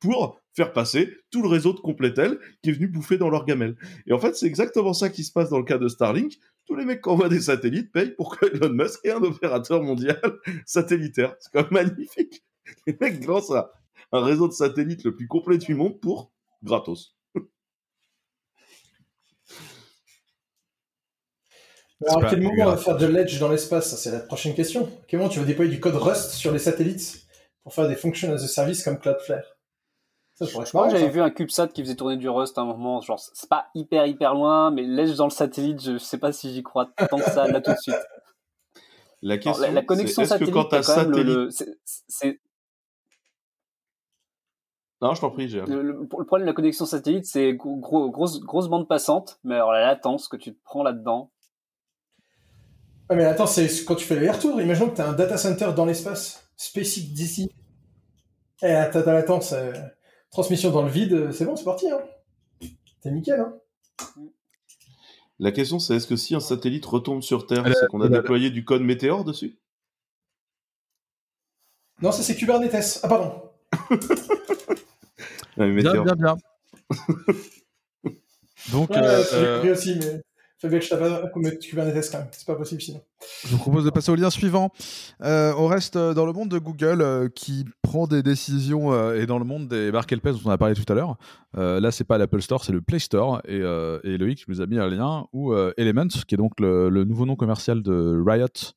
pour faire passer tout le réseau de Complétel qui est venu bouffer dans leur gamelle. Et en fait, c'est exactement ça qui se passe dans le cas de Starlink. Tous les mecs qui envoient des satellites payent pour que Elon Musk ait un opérateur mondial satellitaire. C'est quand même magnifique. Les mecs lancent un réseau de satellites le plus complet du monde pour gratos. Alors, à quel moment on va faire de l'edge dans l'espace? C'est la prochaine question. À quel moment tu vas déployer du code Rust sur les satellites pour faire des functions as a service comme Cloudflare? Ça, je crois que j'avais vu un CubeSat qui faisait tourner du Rust à un moment. Genre, c'est pas hyper hyper loin, mais l'edge dans le satellite, je sais pas si j'y crois tant que ça là tout de suite. La question, la, connexion satellite, que quand as satellite... Le, non, je t'en prie, j'ai. Le, le, problème de la connexion satellite, c'est gros, grosse, grosse bande passante, mais alors la latence que tu te prends là-dedans, ah, mais attends, c'est quand tu fais les retours, imaginons que tu as un data center dans l'espace, SpaceX d'ici. Et t'as la latence, transmission dans le vide, c'est bon, c'est parti. Hein. C'est nickel. Hein. La question, c'est est-ce que si un satellite retombe sur Terre, c'est qu'on a déployé du code météore dessus? Non, ça c'est Kubernetes. Ah, pardon. bien, bien, bien. Donc, ouais, euh, euh... aussi, mais que je tape comme Kubernetes quand même. C'est pas possible sinon. Je vous propose de passer au lien suivant. Euh, on reste euh, dans le monde de Google euh, qui prend des décisions et dans le monde des marketplaces dont on a parlé tout à l'heure. là, c'est pas l'Apple Store, c'est le Play Store. Et, et Loïc nous a mis un lien où Element, qui est donc le, nouveau nom commercial de Riot,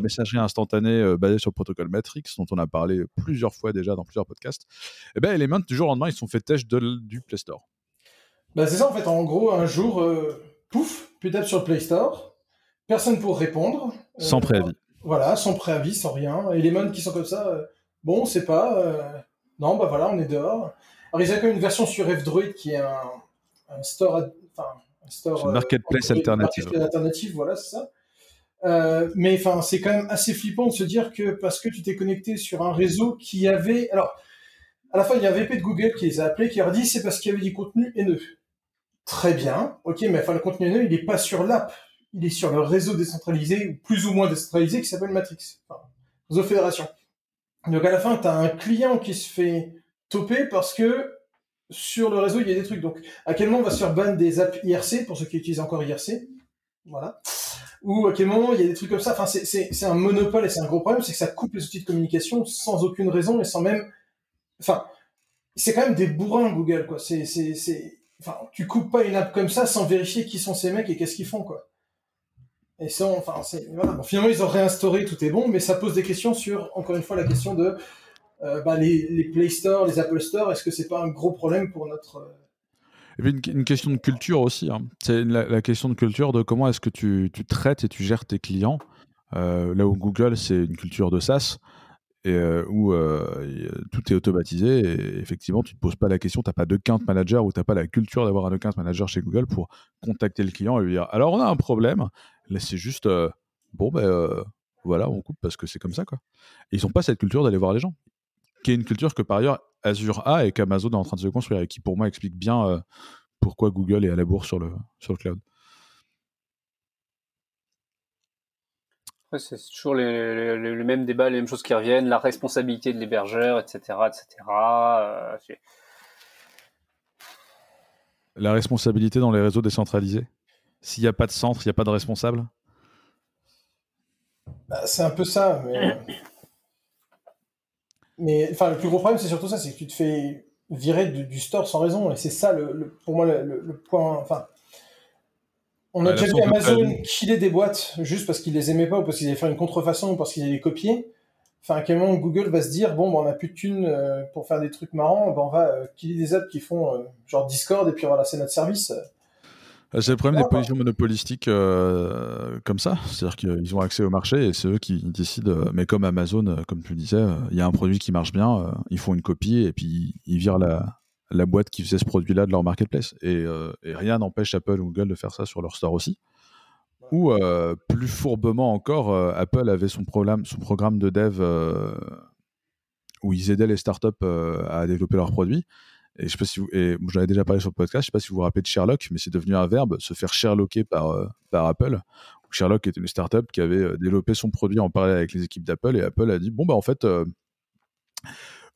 messagerie instantanée basée sur le protocole Matrix, dont on a parlé plusieurs fois déjà dans plusieurs podcasts. Et eh ben Element, du jour au lendemain, ils sont fait test du Play Store. Bah, c'est ça en fait. En gros, un jour, pouf, tu tapes sur le Play Store, personne pour répondre. Sans préavis. Voilà, sans préavis, sans rien. Element qui sont comme ça, bon, on sait pas. non, bah voilà, on est dehors. Alors, ils ont quand même une version sur F-Droid qui est un, un store, enfin, un store. marketplace alternative. alternative, voilà, c'est ça. Euh, mais enfin, c'est quand même assez flippant de se dire que parce que tu t'es connecté sur un réseau qui avait, alors, à la fin, il y a un VP de Google qui les a appelés, qui leur dit c'est parce qu'il y avait du contenu haineux. Très bien, ok, mais enfin, le contenu haineux, il n'est pas sur l'app, il est sur le réseau décentralisé, ou plus ou moins décentralisé, qui s'appelle Matrix, enfin, réseau fédération. Donc à la fin, tu un client qui se fait toper parce que sur le réseau, il y a des trucs. Donc, à quel moment on va se faire ban des apps IRC, pour ceux qui utilisent encore IRC Voilà ou à quel moment il y a des trucs comme ça. Enfin, c'est un monopole et c'est un gros problème, c'est que ça coupe les outils de communication sans aucune raison et sans même. Enfin, c'est quand même des bourrins Google, quoi. C'est, enfin, tu coupes pas une app comme ça sans vérifier qui sont ces mecs et qu'est-ce qu'ils font, quoi. Et enfin, voilà. finalement, ils ont réinstauré, tout est bon, mais ça pose des questions sur, encore une fois, la question de euh, bah, les, Play Store, les Apple Store. Est-ce que c'est pas un gros problème pour notre et puis une, question de culture aussi. Hein. C'est la, question de culture de comment est-ce que tu, tu, traites et tu gères tes clients. Euh, là où Google, c'est une culture de SaaS euh, où euh, tout est automatisé. Et effectivement, tu ne te poses pas la question, tu n'as pas de account manager ou tu n'as pas la culture d'avoir un account manager chez Google pour contacter le client et lui dire Alors, on a un problème. Là, c'est juste Bon, ben voilà, on coupe parce que c'est comme ça. Quoi. ils n'ont pas cette culture d'aller voir les gens qui est une culture que par ailleurs Azure a et qu'Amazon est en train de se construire et qui pour moi explique bien euh, pourquoi Google est à la bourse sur le, sur le cloud. C'est toujours les, le même débat, les mêmes choses qui reviennent, la responsabilité de l'hébergeur, etc. etc. Euh, la responsabilité dans les réseaux décentralisés S'il n'y a pas de centre, il n'y a pas de responsable bah, C'est un peu ça, mais... Mais enfin, le plus gros problème, c'est surtout ça, c'est que tu te fais virer du, store sans raison. Et c'est ça, le, pour moi, le, point. Enfin, on a déjà vu Amazon killer des boîtes juste parce qu'ils les aimaient pas ou parce qu'ils allaient faire une contrefaçon ou parce qu'ils allaient les copier. Enfin, à quel moment Google va se dire bon, ben, on a plus de thunes euh, pour faire des trucs marrants, ben, on va euh, killer des apps qui font euh, genre Discord et puis voilà, c'est notre service. C'est le problème des positions monopolistiques euh, comme ça. C'est-à-dire qu'ils ont accès au marché et c'est eux qui décident. Mais comme Amazon, comme tu le disais, il y a un produit qui marche bien, ils font une copie et puis ils virent la, la boîte qui faisait ce produit-là de leur marketplace. Et, rien n'empêche Apple ou Google de faire ça sur leur store aussi. Ou plus fourbement encore, Apple avait son programme, son programme de dev où ils aidaient les startups à développer leurs produits. Et je sais pas si vous, et j'en ai déjà parlé sur le podcast, je sais pas si vous vous rappelez de Sherlock, mais c'est devenu un verbe, se faire Sherlocker par, euh, par Apple. Sherlock était une startup qui avait euh, développé son produit en parallèle avec les équipes d'Apple et Apple a dit bon bah en fait euh,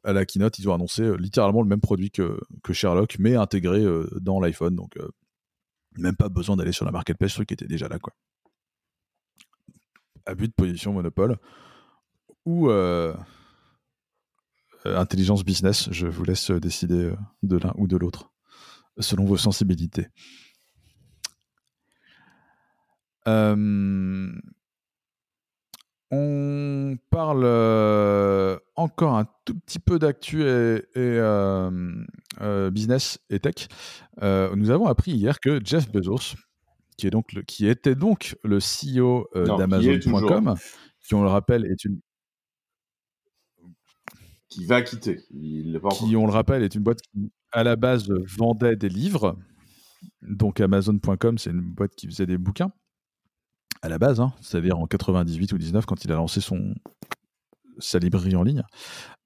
à la keynote ils ont annoncé littéralement le même produit que, Sherlock mais intégré dans l'iPhone donc même pas besoin d'aller sur la marketplace, truc était déjà là quoi. Abus de position monopole ou euh, intelligence business, je vous laisse décider euh, de l'un ou de l'autre, selon vos sensibilités. Euh, on parle encore un tout petit peu d'actu et, business et tech. nous avons appris hier que Jeff Bezos, qui, est donc le, qui était donc le CEO d'Amazon.com, qui on le rappelle est une qui va quitter. Il qui, on le rappelle, est une boîte qui, à la base, vendait des livres. Donc Amazon.com, c'est une boîte qui faisait des bouquins. À la base, hein, c'est-à-dire en 98 ou 19, quand il a lancé son, sa librairie en ligne,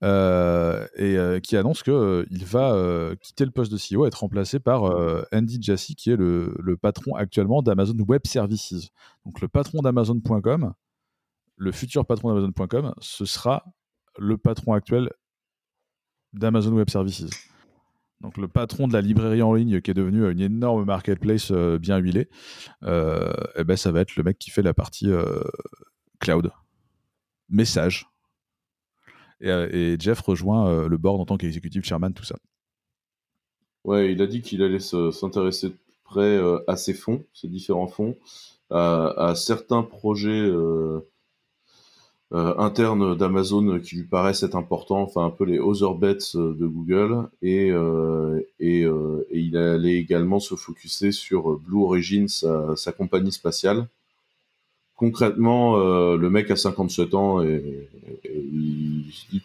euh, et euh, qui annonce qu'il euh, va quitter le poste de CEO et être remplacé par Andy Jassy, qui est le, le patron actuellement d'Amazon Web Services. Donc le patron d'Amazon.com, le futur patron d'Amazon.com, ce sera le patron actuel d'Amazon Web Services. Donc le patron de la librairie en ligne qui est devenu une énorme marketplace euh, bien huilée, euh, eh ben ça va être le mec qui fait la partie euh, cloud, message. Et, Jeff rejoint le board en tant qu'executive chairman, tout ça. Ouais, il a dit qu'il allait s'intéresser de près à ces fonds, ces différents fonds, à, certains projets euh, internes d'Amazon qui lui paraissent être importants, enfin un peu les other bets de Google, et, et, il allait également se focuser sur Blue Origin, sa, compagnie spatiale. Concrètement, le mec a 57 ans et, il dit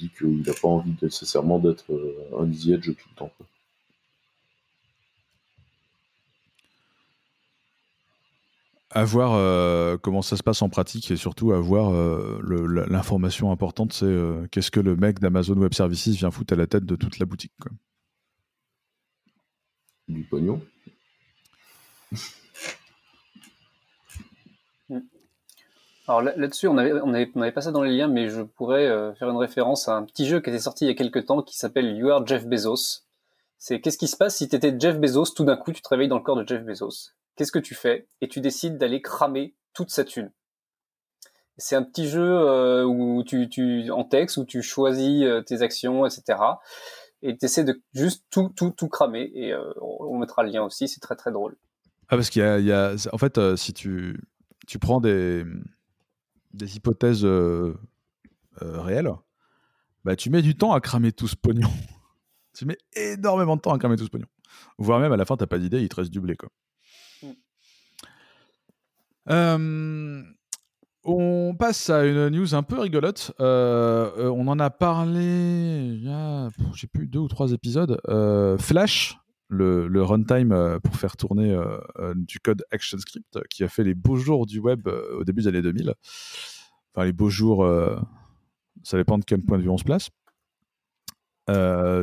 dit qu'il n'a pas envie nécessairement d'être un easy edge tout le temps. À voir euh, comment ça se passe en pratique et surtout à voir euh, l'information importante, c'est euh, qu'est-ce que le mec d'Amazon Web Services vient foutre à la tête de toute la boutique. Quoi. Du pognon. Alors là-dessus, on avait, on, avait, pas ça dans les liens, mais je pourrais faire une référence à un petit jeu qui était sorti il y a quelques temps qui s'appelle You Are Jeff Bezos. C'est qu'est-ce qui se passe si tu étais Jeff Bezos, tout d'un coup tu te réveilles dans le corps de Jeff Bezos? Qu'est-ce que tu fais Et tu décides d'aller cramer toute sa thune. C'est un petit jeu euh, où tu, en texte où tu choisis euh, tes actions, etc. Et tu essaies de juste tout, tout, tout cramer. Et euh, on mettra le lien aussi, c'est très très drôle. Ah, parce qu'il y a, en fait, si tu, tu prends des, des hypothèses réelles, bah, tu mets du temps à cramer tout ce pognon. tu mets énormément de temps à cramer tout ce pognon. Voire même à la fin, t'as pas d'idée, il te reste du blé. Quoi. Euh, on passe à une news un peu rigolote. Euh, euh, on en a parlé il y a, j'ai plus deux ou trois épisodes. Flash, le, runtime pour faire tourner du code ActionScript, qui a fait les beaux jours du web au début des années 2000. Enfin, les beaux jours, ça dépend de quel point de vue on se place.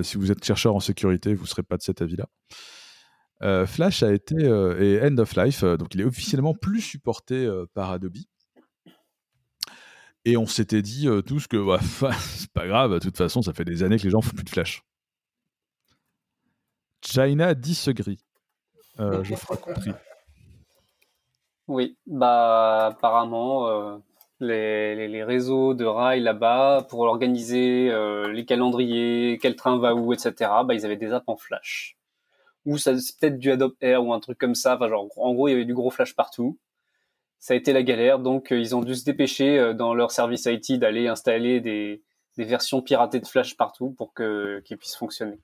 si vous êtes chercheur en sécurité, vous ne serez pas de cet avis-là. Euh, Flash a été euh, end of life, euh, donc il est officiellement plus supporté par Adobe. Et on s'était dit tous que bah, c'est pas grave, de toute façon, ça fait des années que les gens font plus de Flash. China disagree. je ferai compris. Oui, bah apparemment les, les, réseaux de rails là-bas pour organiser les calendriers, quel train va où, etc. Bah ils avaient des apps en Flash ou ça c'est peut-être du Adobe Air ou un truc comme ça. Enfin, genre, en gros, il y avait du gros flash partout. Ça a été la galère, donc euh, ils ont dû se dépêcher euh, dans leur service IT d'aller installer des, des, versions piratées de Flash partout pour que qu'ils puissent fonctionner.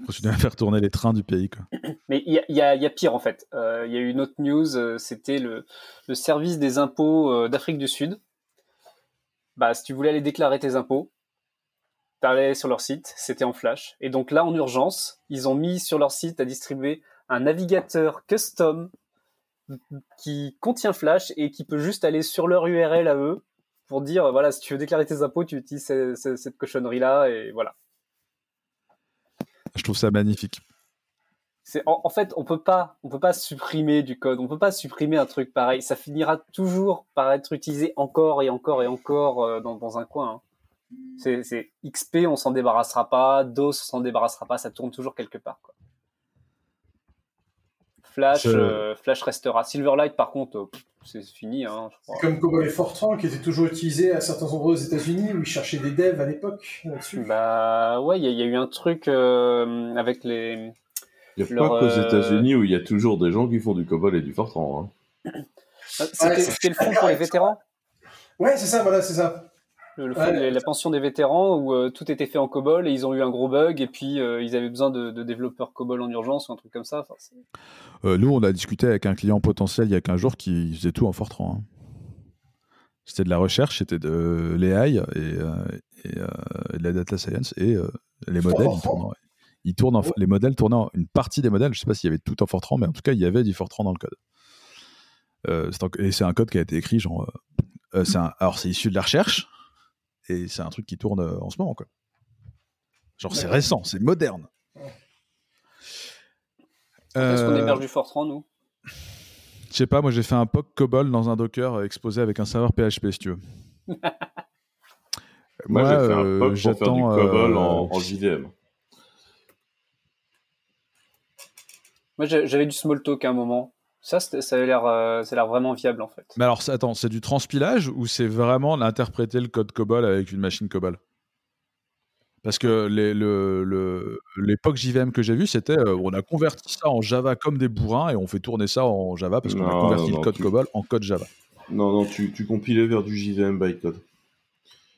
On continue à faire tourner les trains du pays. Quoi. Mais il y a, y, a, y a, pire en fait. Euh, il y a eu une autre news, c'était le, le, service des impôts d'Afrique du Sud. Bah, si tu voulais aller déclarer tes impôts, t'allais sur leur site, c'était en Flash. Et donc là, en urgence, ils ont mis sur leur site à distribuer un navigateur custom qui contient Flash et qui peut juste aller sur leur URL à eux pour dire, voilà, si tu veux déclarer tes impôts, tu utilises cette, cochonnerie-là et voilà. Je trouve ça magnifique. C'est en, fait, on peut pas, on peut pas supprimer du code, on peut pas supprimer un truc pareil. Ça finira toujours par être utilisé encore et encore et encore euh, dans, dans un coin. Hein. C'est XP, on s'en débarrassera pas. DOS, on s'en débarrassera pas. Ça tourne toujours quelque part. Flash, euh, Flash restera. Silverlight, par contre, euh, c'est fini. Hein, comme Cobol et Fortran, qui était toujours utilisé à certains endroits aux États-Unis où ils cherchaient des devs à l'époque là-dessus. Bah ouais, il y, a eu un truc euh, avec les. Il n'y a pas qu'aux États-Unis où il y a toujours des gens qui font du Cobol et du Fortran. Hein. C'était le fond pour les vétérans? Ouais, c'est ça, voilà, c'est ça la pension des vétérans où euh, tout était fait en COBOL et ils ont eu un gros bug et puis euh, ils avaient besoin de, développeurs COBOL en urgence ou un truc comme ça. Euh, nous, on a discuté avec un client potentiel il y a 15 jours qui faisait tout en Fortran. Hein. C'était de la recherche, c'était de l'AI et, de la data science et les modèles, ils tournent, en, les modèles tournant une partie des modèles. Je ne sais pas s'il y avait tout en Fortran, mais en tout cas, il y avait du Fortran dans le code. et c'est un code qui a été écrit genre. alors c'est issu de la recherche, et c'est un truc qui tourne euh, en ce moment, quoi. Genre, c'est récent, c'est moderne. Est-ce qu'on héberge du Fortran, nous Je sais pas, moi j'ai fait un POC COBOL dans un Docker euh, exposé avec un serveur PHP, si tu veux. moi, j'ai fait un euh, POC pour faire du COBOL en, JVM. Moi j'avais du Smalltalk à un moment. Ça, ça a l'air, euh, l'air vraiment viable en fait. Mais alors, attends, c'est du transpilage ou c'est vraiment l'interpréter le code COBOL avec une machine COBOL? Parce que le, l'époque JVM que j'ai vu, c'était euh, on a converti ça en Java comme des bourrins et on fait tourner ça en Java parce qu'on a converti le code COBOL en code Java. Non, non, tu, tu compilais vers du JVM bytecode.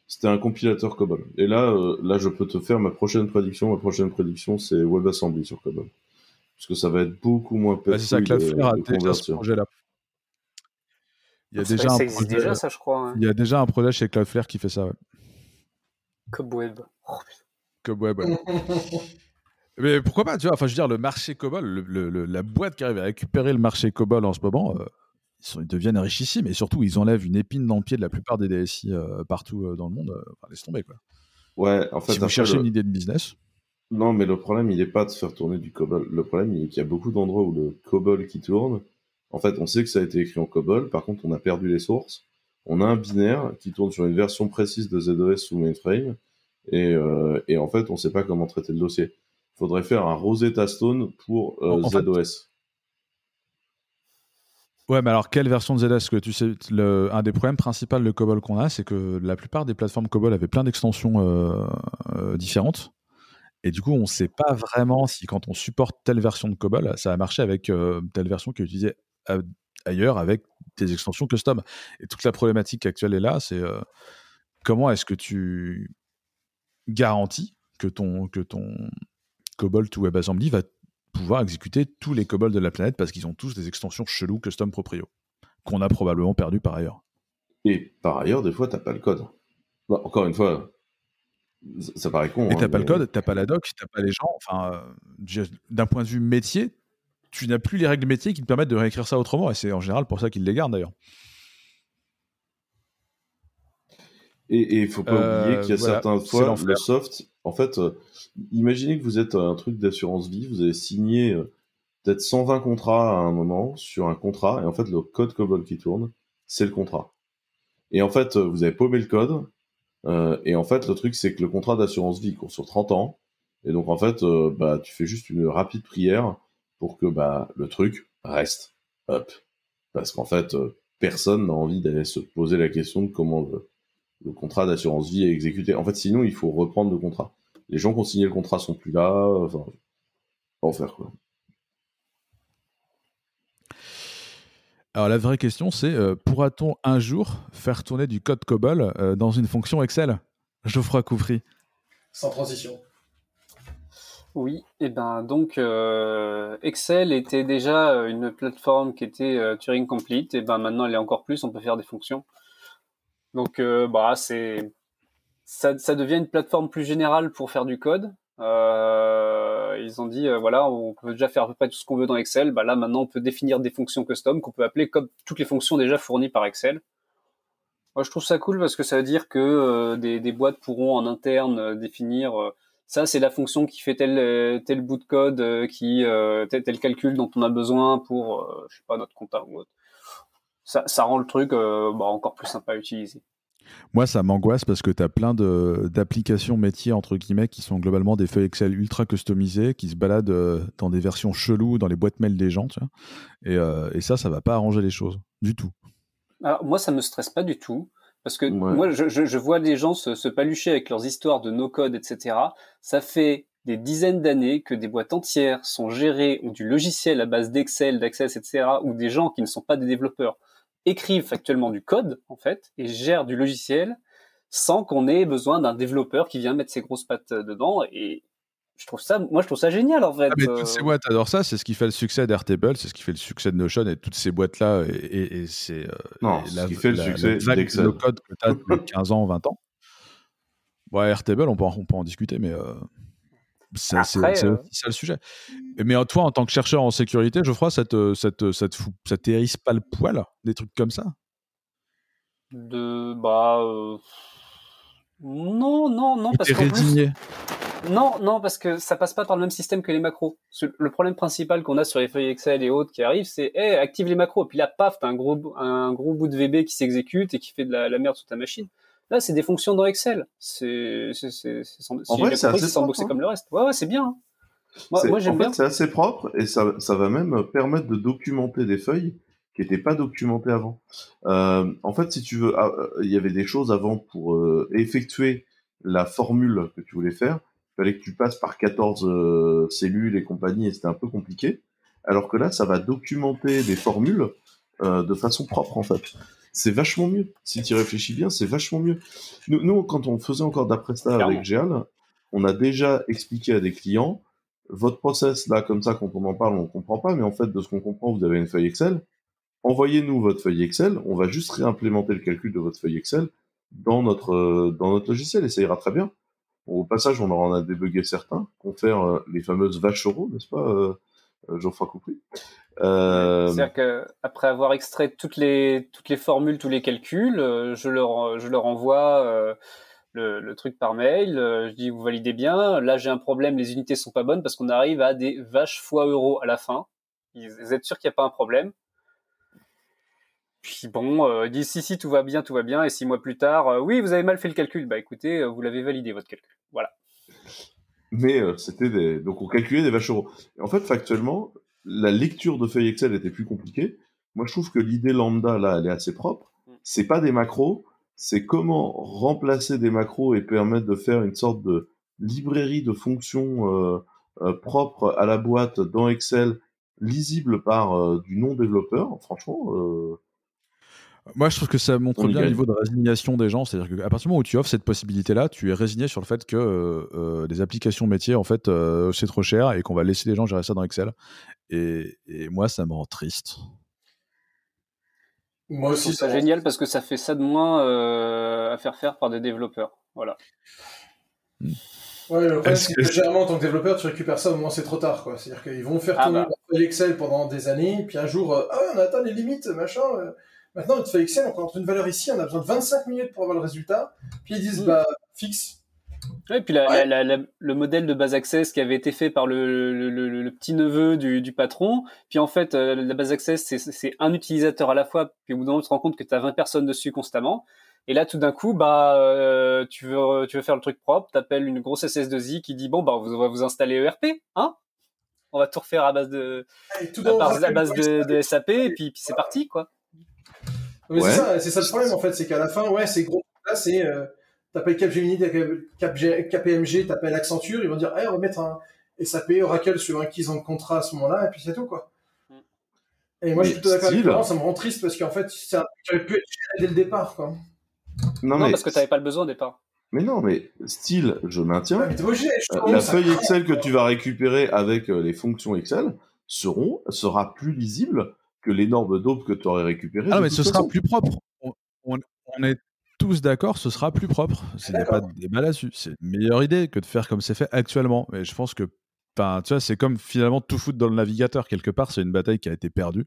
C'était un compilateur COBOL. Et là, euh, là, je peux te faire ma prochaine prédiction. Ma prochaine prédiction, c'est WebAssembly sur COBOL. Parce que ça va être beaucoup moins bah, C'est ça, Cloudflare a déjà ce projet-là. Il y a déjà un projet, déjà, ça, je crois. Hein. Il y a déjà un projet chez Cloudflare qui fait ça, ouais. Cobweb. Oh, Cobweb, ouais. Mais pourquoi pas, tu vois, enfin, je veux dire, le marché COBOL, le, la boîte qui arrive à récupérer le marché COBOL en ce moment, euh, ils, sont, ils, deviennent richissimes et surtout, ils enlèvent une épine dans le pied de la plupart des DSI euh, partout euh, dans le monde. enfin, laisse tomber, quoi. Ouais, en fait. Si vous cherchez une idée de business. Non, mais le problème, il n'est pas de faire tourner du COBOL. Le problème, il est qu'il y a beaucoup d'endroits où le COBOL qui tourne, en fait, on sait que ça a été écrit en COBOL, par contre, on a perdu les sources. On a un binaire qui tourne sur une version précise de ZOS sous mainframe, et, et en fait, on ne sait pas comment traiter le dossier faudrait faire un Rosetta Stone pour euh, ZOS. Ouais, mais alors quelle version de ZOS que tu sais le, Un des problèmes principaux de COBOL qu'on a, c'est que la plupart des plateformes COBOL avaient plein d'extensions euh, euh, différentes. Et du coup, on ne sait pas vraiment si quand on supporte telle version de COBOL, ça va marcher avec telle version qui est utilisée ailleurs avec des extensions custom. Et toute la problématique actuelle est là, c'est comment est-ce que tu garantis que ton, que ton, Cobalt ou WebAssembly va pouvoir exécuter tous les Cobalt de la planète parce qu'ils ont tous des extensions cheloues custom proprio qu'on a probablement perdu par ailleurs? Et par ailleurs, des fois, t'as pas le code. encore une fois, ça paraît con. Et t'as hein, pas le code, t'as pas la doc, t'as pas les gens. Enfin, euh, d'un point de vue métier, tu n'as plus les règles métier qui te permettent de réécrire ça autrement. Et c'est en général pour ça qu'ils les gardent d'ailleurs. Et il faut pas oublier qu'il y a euh, certains fois, le soft, en fait, euh, imaginez que vous êtes un truc d'assurance vie, vous avez signé euh, peut-être 120 contrats à un moment sur un contrat, et en fait, le code COBOL qui tourne, c'est le contrat. Et en fait, vous avez paumé le code, et en fait, le truc, c'est que le contrat d'assurance vie court sur 30 ans, et donc en fait, bah, tu fais juste une rapide prière pour que bah, le truc reste up. Parce qu'en fait, personne n'a envie d'aller se poser la question de comment le, contrat d'assurance vie est exécuté. En fait, sinon, il faut reprendre le contrat. Les gens qui ont signé le contrat sont plus là. Enfin, en faire quoi. Alors la vraie question, c'est euh, pourra-t-on un jour faire tourner du code COBOL euh, dans une fonction Excel? Geoffroy Couvry. Sans transition. Oui, et ben donc euh, Excel était déjà une plateforme qui était Turing complete, et ben maintenant elle est encore plus, on peut faire des fonctions. Donc, euh, bah, c'est ça, ça, devient une plateforme plus générale pour faire du code. Euh, ils ont dit, euh, voilà, on peut déjà faire à peu près tout ce qu'on veut dans Excel. Bah, là, maintenant, on peut définir des fonctions custom qu'on peut appeler comme toutes les fonctions déjà fournies par Excel. Moi, je trouve ça cool parce que ça veut dire que euh, des, des, boîtes pourront en interne euh, définir ça, c'est la fonction qui fait tel tel bout de code, qui tel, calcul dont on a besoin pour, je sais pas, notre compta ou autre ça, rend le truc euh, bah, encore plus sympa à utiliser. Moi, ça m'angoisse parce que tu as plein d'applications métiers, entre guillemets, qui sont globalement des feuilles Excel ultra customisées, qui se baladent euh, dans des versions cheloues dans les boîtes mail des gens. Tu vois et, euh, et, ça, ça va pas arranger les choses du tout. Alors, moi, ça me stresse pas du tout. Parce que moi, je, je, je, vois les gens se, se palucher avec leurs histoires de no-code, etc. Ça fait des dizaines d'années que des boîtes entières sont gérées ou du logiciel à base d'Excel, d'Access, etc. ou des gens qui ne sont pas des développeurs écrivent factuellement du code, en fait, et gèrent du logiciel sans qu'on ait besoin d'un développeur qui vient mettre ses grosses pattes euh, dedans. Et je trouve ça, moi, je trouve ça génial, en fait. Ah, mais toutes ces boîtes adorent ça. C'est ce qui fait le succès d'Airtable, c'est ce qui fait le succès de Notion et toutes ces boîtes-là. Et, c'est. Euh, non, ce qui fait le succès d'Excel. Le code que tu as depuis 15 ans, 20 ans. Ouais, Airtable, on peut, on peut en discuter, mais. Euh, c'est euh, ça le sujet. Mais toi, en tant que chercheur en sécurité, Geoffroy, ça te, ça te, ça te, ça t'hérisse pas le poil, des trucs comme ça? De. Bah. Euh, non, non, non. Parce Non, non, parce que ça passe pas par le même système que les macros. Le problème principal qu'on a sur les feuilles Excel et autres qui arrivent, c'est hey, active les macros. Puis là, paf, t'as un gros, un gros bout de VB qui s'exécute et qui fait de la, la merde sur ta machine. Là, c'est des fonctions dans Excel. C'est, en vrai, c'est assez propre, hein. comme le reste. Ouais, ouais, c'est bien. Hein. Moi, j'aime bien. C'est assez propre et ça, ça va même permettre de documenter des feuilles qui n'étaient pas documentées avant. Euh, en fait, si tu veux, ah, euh, il y avait des choses avant pour euh, effectuer la formule que tu voulais faire. Il fallait que tu passes par 14 euh, cellules et compagnie et c'était un peu compliqué. Alors que là, ça va documenter des formules de façon propre en fait. c'est vachement mieux. Si tu réfléchis bien, c'est vachement mieux. Nous, nous, quand on faisait encore d'après-ça avec Géal, on a déjà expliqué à des clients, votre process là, comme ça, quand on en parle, on comprend pas, mais en fait, de ce qu'on comprend, vous avez une feuille Excel. Envoyez-nous votre feuille Excel, on va juste réimplémenter le calcul de votre feuille Excel dans notre, euh, dans notre logiciel et ça ira très bien. Au passage, on en a débugué certains, confère euh, les fameuses vaches euros, n'est-ce pas, euh, euh Geoffroy compris euh... C'est-à-dire qu'après avoir extrait toutes les, toutes les formules, tous les calculs, je, leur, je leur envoie le, le, truc par mail, je dis vous validez bien, là j'ai un problème, les unités sont pas bonnes parce qu'on arrive à des vaches fois euros à la fin. Vous êtes sûr qu'il n'y a pas un problème? Puis bon, euh, dit si si tout va bien, tout va bien, et six mois plus tard, euh, oui vous avez mal fait le calcul. Bah écoutez, euh, vous l'avez validé votre calcul. Voilà. Mais euh, c'était des... donc on calculait des vaches euros. en fait, factuellement, la lecture de feuilles Excel était plus compliquée. Moi, je trouve que l'idée lambda là, elle est assez propre. C'est pas des macros, c'est comment remplacer des macros et permettre de faire une sorte de librairie de fonctions propres à la boîte dans Excel, lisible par du non développeur. Franchement moi, je trouve que ça montre bien le niveau de résignation des gens. C'est-à-dire qu'à partir du moment où tu offres cette possibilité-là, tu es résigné sur le fait que euh, euh les applications métiers, en fait, euh, c'est trop cher et qu'on va laisser les gens gérer ça dans Excel. Et, et moi, ça me rend triste. Moi aussi, c'est génial parce que ça fait ça de moins euh, à faire faire par des développeurs. Voilà. Hmm. Ouais, le problème, c'est que, généralement, en tant que développeur, tu récupères ça au moment c'est trop tard, quoi. C'est-à-dire qu'ils vont faire ah tourner bah. Excel pendant des années, puis un jour, ah, on atteint les limites, machin. Maintenant, notre feuille Excel, on rentre une valeur ici, on a besoin de 25 minutes pour avoir le résultat. Puis ils disent, mm. bah, fixe. Oui, puis le modèle de base access qui avait été fait par le, petit neveu du, patron, puis en fait, euh, la base access, c'est un utilisateur à la fois, puis au bout d'un moment, tu te rends compte que tu as 20 personnes dessus constamment. Et là, tout d'un coup, bah, euh, tu veux, tu veux faire le truc propre, t'appelles une grosse SS2I qui dit bon, bah, on va vous installer ERP, hein On va tout refaire à base de, à base, de, SAP, et puis c'est parti, quoi. Mais c'est ça, c'est ça le problème en fait, c'est qu'à la fin, ouais, c'est gros. Là, c'est euh, t'appelles Capgemini, t'appelles KPMG, t'appelles Accenture, ils vont dire, hey, on va mettre un SAP Oracle sur un qu'ils ont contrat à ce moment-là, et puis c'est tout quoi. Et moi, je suis plutôt d'accord avec toi, ça me rend triste parce qu'en fait, ça aurait pu être dès le départ quoi. Non, mais... parce que t'avais pas le besoin au départ. Mais non, mais style, je maintiens. Euh, la feuille Excel que tu vas récupérer avec euh, les fonctions Excel seront, sera plus lisible que l'énorme dope que tu aurais récupéré. Ah, mais ce sera plus propre. On, est tous d'accord, ce sera plus propre. Il n'y a pas de débat là-dessus. C'est une meilleure idée que de faire comme c'est fait actuellement. Mais je pense que Enfin, tu vois, c'est comme finalement tout foutre dans le navigateur. Quelque part, c'est une bataille qui a été perdue.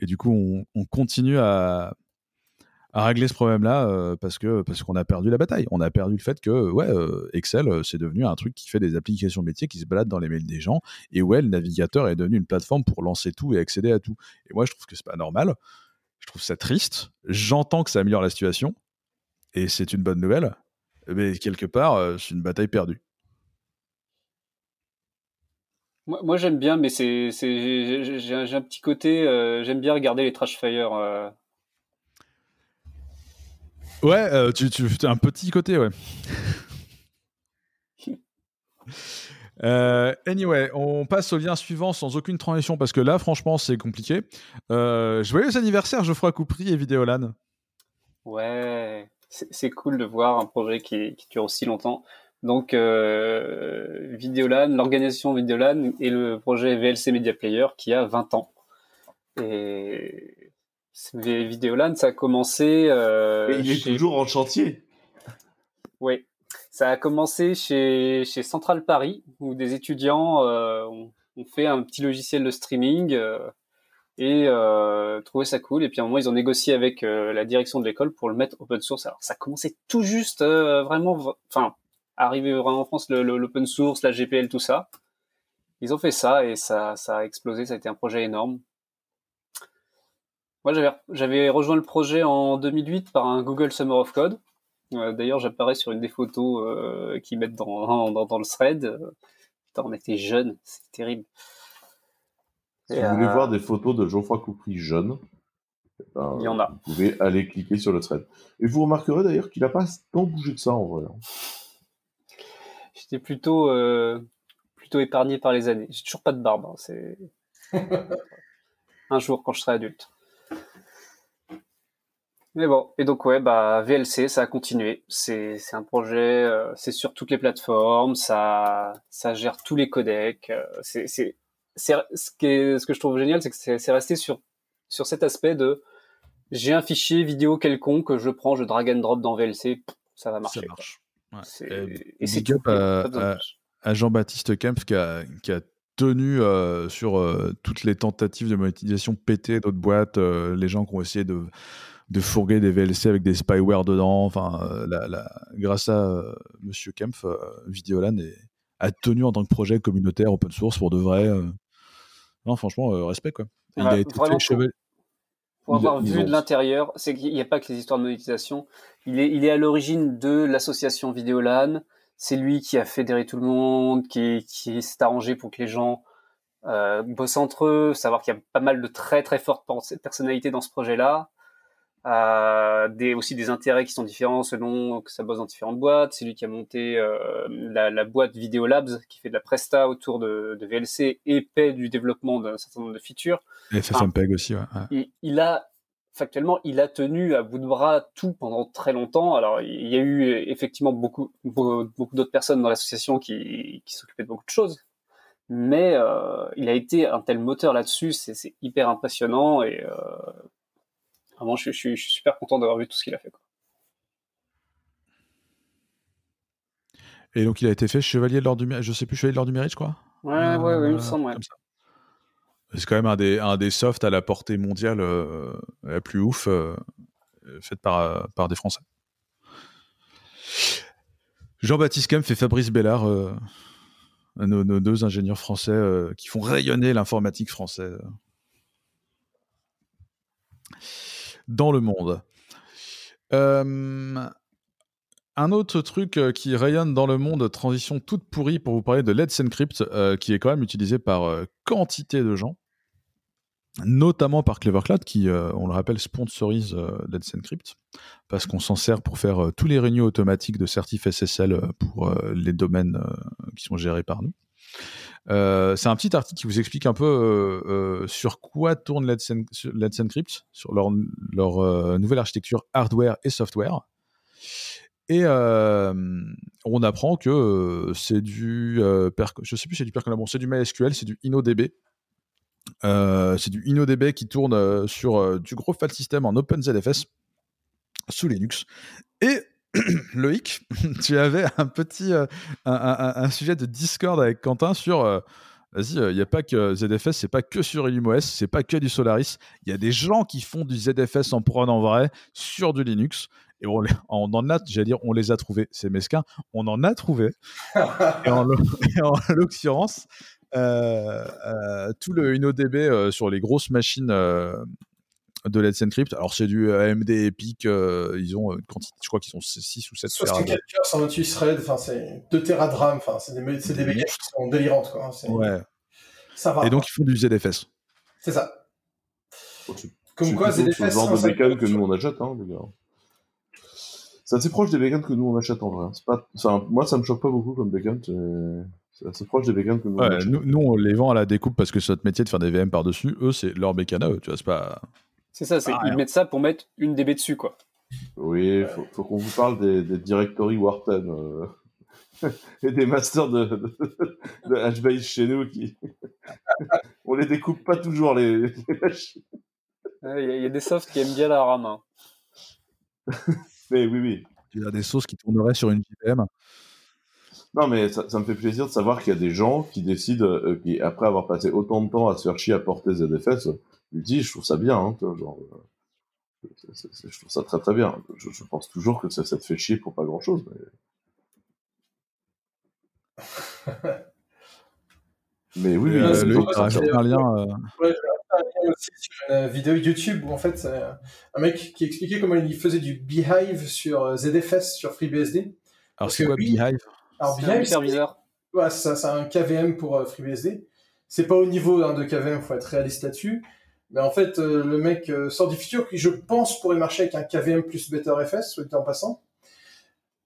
Et du coup, on continue à, à régler ce problème-là euh, parce que parce qu'on a perdu la bataille. On a perdu le fait que ouais, euh, Excel euh, c'est devenu un truc qui fait des applications métiers qui se baladent dans les mails des gens et ouais, le navigateur est devenu une plateforme pour lancer tout et accéder à tout. Et moi, je trouve que c'est pas normal. Je trouve ça triste. J'entends que ça améliore la situation et c'est une bonne nouvelle, mais quelque part, c'est une bataille perdue. Moi, j'aime bien, mais c'est j'ai un, petit côté, j'aime bien regarder les trash fire Ouais, euh, tu, tu as un petit côté, ouais. Euh, anyway, on passe au lien suivant sans aucune transition parce que là, franchement, c'est compliqué. Euh, joyeux anniversaire, Geoffroy Coupry et Vidéolan. Ouais, c'est cool de voir un projet qui, qui dure aussi longtemps. Donc, euh, Vidéolan, l'organisation Vidéolan et le projet VLC Media Player qui a 20 ans. Et Vidéoland, ça a commencé. Euh, il est toujours en chantier. Oui, ça a commencé chez, chez Central Paris, où des étudiants euh, ont, fait un petit logiciel de streaming euh, et euh, trouvé ça cool. Et puis à un moment, ils ont négocié avec euh, la direction de l'école pour le mettre open source. Alors ça commençait tout juste, euh, vraiment, enfin, arrivé vraiment en France, l'open source, la GPL, tout ça. Ils ont fait ça et ça, ça a explosé. Ça a été un projet énorme. Moi, j'avais rejoint le projet en 2008 par un Google Summer of Code. Euh, d'ailleurs, j'apparais sur une des photos euh, qu'ils mettent dans, dans, le thread. Putain, on était jeunes, c'est terrible. Si vous voulez euh, voir des photos de Geoffroy Coupry jeune, eh ben, il y en a. Vous pouvez aller cliquer sur le thread. Et vous remarquerez d'ailleurs qu'il n'a pas tant bougé que ça en vrai. Hein. J'étais plutôt, plutôt épargné par les années. J'ai toujours pas de barbe. Hein, c'est un jour quand je serai adulte. Mais bon, et donc ouais, bah VLC, ça a continué. C'est c'est un projet, euh, c'est sur toutes les plateformes, ça ça gère tous les codecs. Euh, c'est c'est c'est ce qui ce que je trouve génial, c'est que c'est resté sur sur cet aspect de j'ai un fichier vidéo quelconque, je prends, je drag and drop dans VLC, ça va marcher. Ça marche. Et, c'est tout. À, à, Jean-Baptiste Kempf qui a, qui a tenu euh, sur toutes les tentatives de monétisation pétées d'autres boîtes, les gens qui ont essayé de de fourguer des VLC avec des spyware dedans. Enfin, euh, la, grâce à euh, Monsieur Kempf, euh, Videolan a tenu en tant que projet communautaire open source pour de vrai. non, franchement, respect quoi. il a été Pour avoir vu de l'intérieur, c'est qu'il n'y a pas que les histoires de monétisation. Il est, il est à l'origine de l'association Videolan. C'est lui qui a fédéré tout le monde, qui, qui s'est arrangé pour que les gens euh, bossent entre eux, savoir qu'il y a pas mal de très très fortes personnalités dans ce projet-là euh, des, aussi des intérêts qui sont différents selon que ça bosse dans différentes boîtes. C'est lui qui a monté euh, la, la, boîte Video Labs qui fait de la presta autour de, de VLC et paie du développement d'un certain nombre de features. Et FFmpeg aussi, ouais. Il, il, a factuellement, il a tenu à bout de bras tout pendant très longtemps. Alors, il y a eu effectivement beaucoup, beaucoup d'autres personnes dans l'association qui, qui s'occupaient de beaucoup de choses. Mais euh, il a été un tel moteur là-dessus, c'est hyper impressionnant et euh, Vraiment, je, suis super content d'avoir vu tout ce qu'il a fait. Et donc, il a été fait chevalier de l'ordre du mérite, je sais plus, chevalier de l'ordre du mérite, je crois? Ouais, ouais, oui, il me semble, C'est quand même un des, un des softs à la portée mondiale euh, la plus ouf, euh, faite par, par des Français. Jean-Baptiste Kempf et Fabrice Bellard, euh, nos, nos, deux ingénieurs français qui font rayonner l'informatique française dans le monde. un autre truc qui rayonne dans le monde, transition toute pourrie pour vous parler de Let's Encrypt, qui est quand même utilisé par quantité de gens, notamment par Clevercloud, qui, on le rappelle, sponsorise Let's Encrypt, parce qu'on s'en sert pour faire tous les réunions automatiques de certif SSL pour les domaines qui sont gérés par nous. Euh, c'est un petit article qui vous explique un peu euh, euh, sur quoi tourne Let's, Encrypt, sur leur, leur nouvelle architecture hardware et software. Et on apprend que c'est du, je sais plus, c'est du bon, c'est du MySQL, c'est du InnoDB. c'est du InnoDB qui tourne sur du gros file system en OpenZFS sous Linux. Et Loïc, tu avais un petit euh, un, sujet de Discord avec Quentin sur euh, vas-y, il euh, n'y a pas que ZFS, c'est pas que sur IllumoS, c'est pas que du Solaris. Il y a des gens qui font du ZFS en prod en vrai sur du Linux. Et on, on en a, j'allais dire, on les a trouvés, c'est mesquin, on en a trouvé. et en, l'occurrence, tout le InnoDB sur les grosses machines de Let's Encrypt. Alors, c'est du AMD Epic, euh, ils ont une quantité, je crois qu'ils sont 6 ou 7 64 cœurs, 128 threads, enfin, c'est 2 Tera de RAM, enfin, c'est des, des, des mécaniques qui sont délirantes, quoi. Ouais. Ça va. Et donc, ils font du ZFS. C'est ça. Comme quoi, ZFS. C'est le genre de bécane que nous on achète, hein, les gars. C'est assez proche des bécanes que nous on achète en vrai. Pas... Enfin, moi, ça me choque pas beaucoup comme bécane. C'est assez proche des bécanes que nous ouais, on achète. Nous, nous, on les vend à la découpe parce que c'est notre métier de faire des VM par-dessus. Eux, c'est leur bécane à eux, tu vois, c'est pas. C'est ça, c'est ils mettent ça pour mettre une DB dessus, quoi. Oui, il faut, qu'on vous parle des, des directory Warpen euh, et des masters de, de, HBase chez nous qui. On les découpe pas toujours, les, machines. Il y, a des softs qui aiment bien la RAM. Hein. mais oui, oui. Il y a des sauces qui tourneraient sur une JVM. Non, mais ça, me fait plaisir de savoir qu'il y a des gens qui décident, euh, qui, après avoir passé autant de temps à se faire chier à porter ZFS, dis, je trouve ça bien, hein, genre, euh, je trouve ça très très bien. Je, pense toujours que ça, te fait chier pour pas grand chose. Mais, oui, euh, un lien. Euh... Ouais, un lien aussi sur une vidéo YouTube où en fait, un mec qui expliquait comment il faisait du Beehive sur ZFS sur FreeBSD. Alors c'est quoi Beehive? Alors Beehive, c'est c'est un KVM pour FreeBSD. C'est pas au niveau hein, de KVM, faut être réaliste là-dessus. Mais en fait, euh, le mec euh, sort du futur qui, je pense, pourrait marcher avec un KVM plus BetterFS, soit en passant.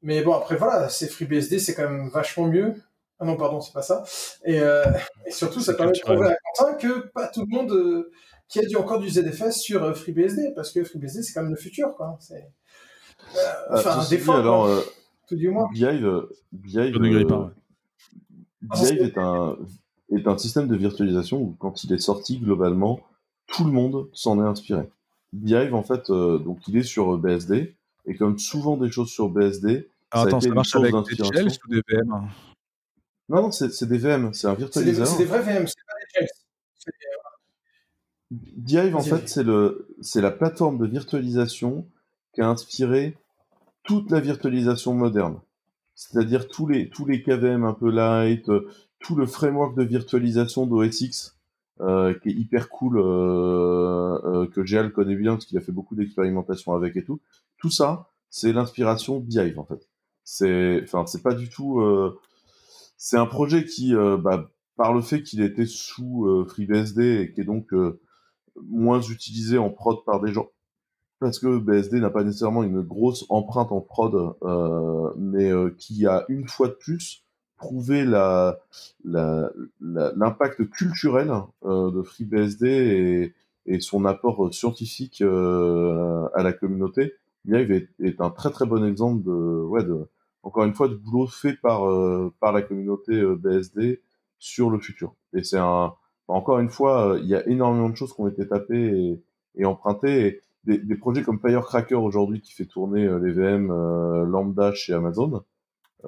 Mais bon, après, voilà, c'est FreeBSD, c'est quand même vachement mieux. Ah non, pardon, c'est pas ça. Et, euh, et surtout, ça permet de prouver à Quentin que pas tout le monde euh, qui a du, encore du ZFS sur euh, FreeBSD, parce que FreeBSD, c'est quand même le futur, quoi. C'est, euh, enfin, des fois, alors, tout du moins. Beehive, Beehive, pas, Beehive est un, est un système de virtualisation où, quand il est sorti, globalement, tout le monde s'en est inspiré. Beehive, en fait, donc il est sur BSD, et comme souvent des choses sur BSD, ça, attends, ça marche avec des shells ou des VM non, non, c'est des VM, c'est un virtualiseur. C'est des, vrais VM, c'est pas des Dive, en fait, c'est la plateforme de virtualisation qui a inspiré toute la virtualisation moderne. C'est-à-dire tous les, tous les KVM un peu light, euh, tout le framework de virtualisation d'OSX, euh, qui est hyper cool, euh, euh, que Géal connaît bien parce qu'il a fait beaucoup d'expérimentation avec et tout. Tout ça, c'est l'inspiration Dive, en fait. C'est, enfin, c'est pas du tout, c'est un projet qui, bah, par le fait qu'il était sous FreeBSD et qui est donc moins utilisé en prod par des gens, parce que BSD n'a pas nécessairement une grosse empreinte en prod, mais qui a une fois de plus prouvé la, l'impact culturel de FreeBSD et, et son apport scientifique à la communauté. Live est, est, un très très bon exemple de, ouais, de, encore une fois, de boulot fait par, euh, par la communauté euh, BSD sur le futur. Et c'est un, encore une fois, euh, il y a énormément de choses qui ont été tapées et, empruntées. des, des, projets comme Firecracker aujourd'hui qui fait tourner les VM lambda chez Amazon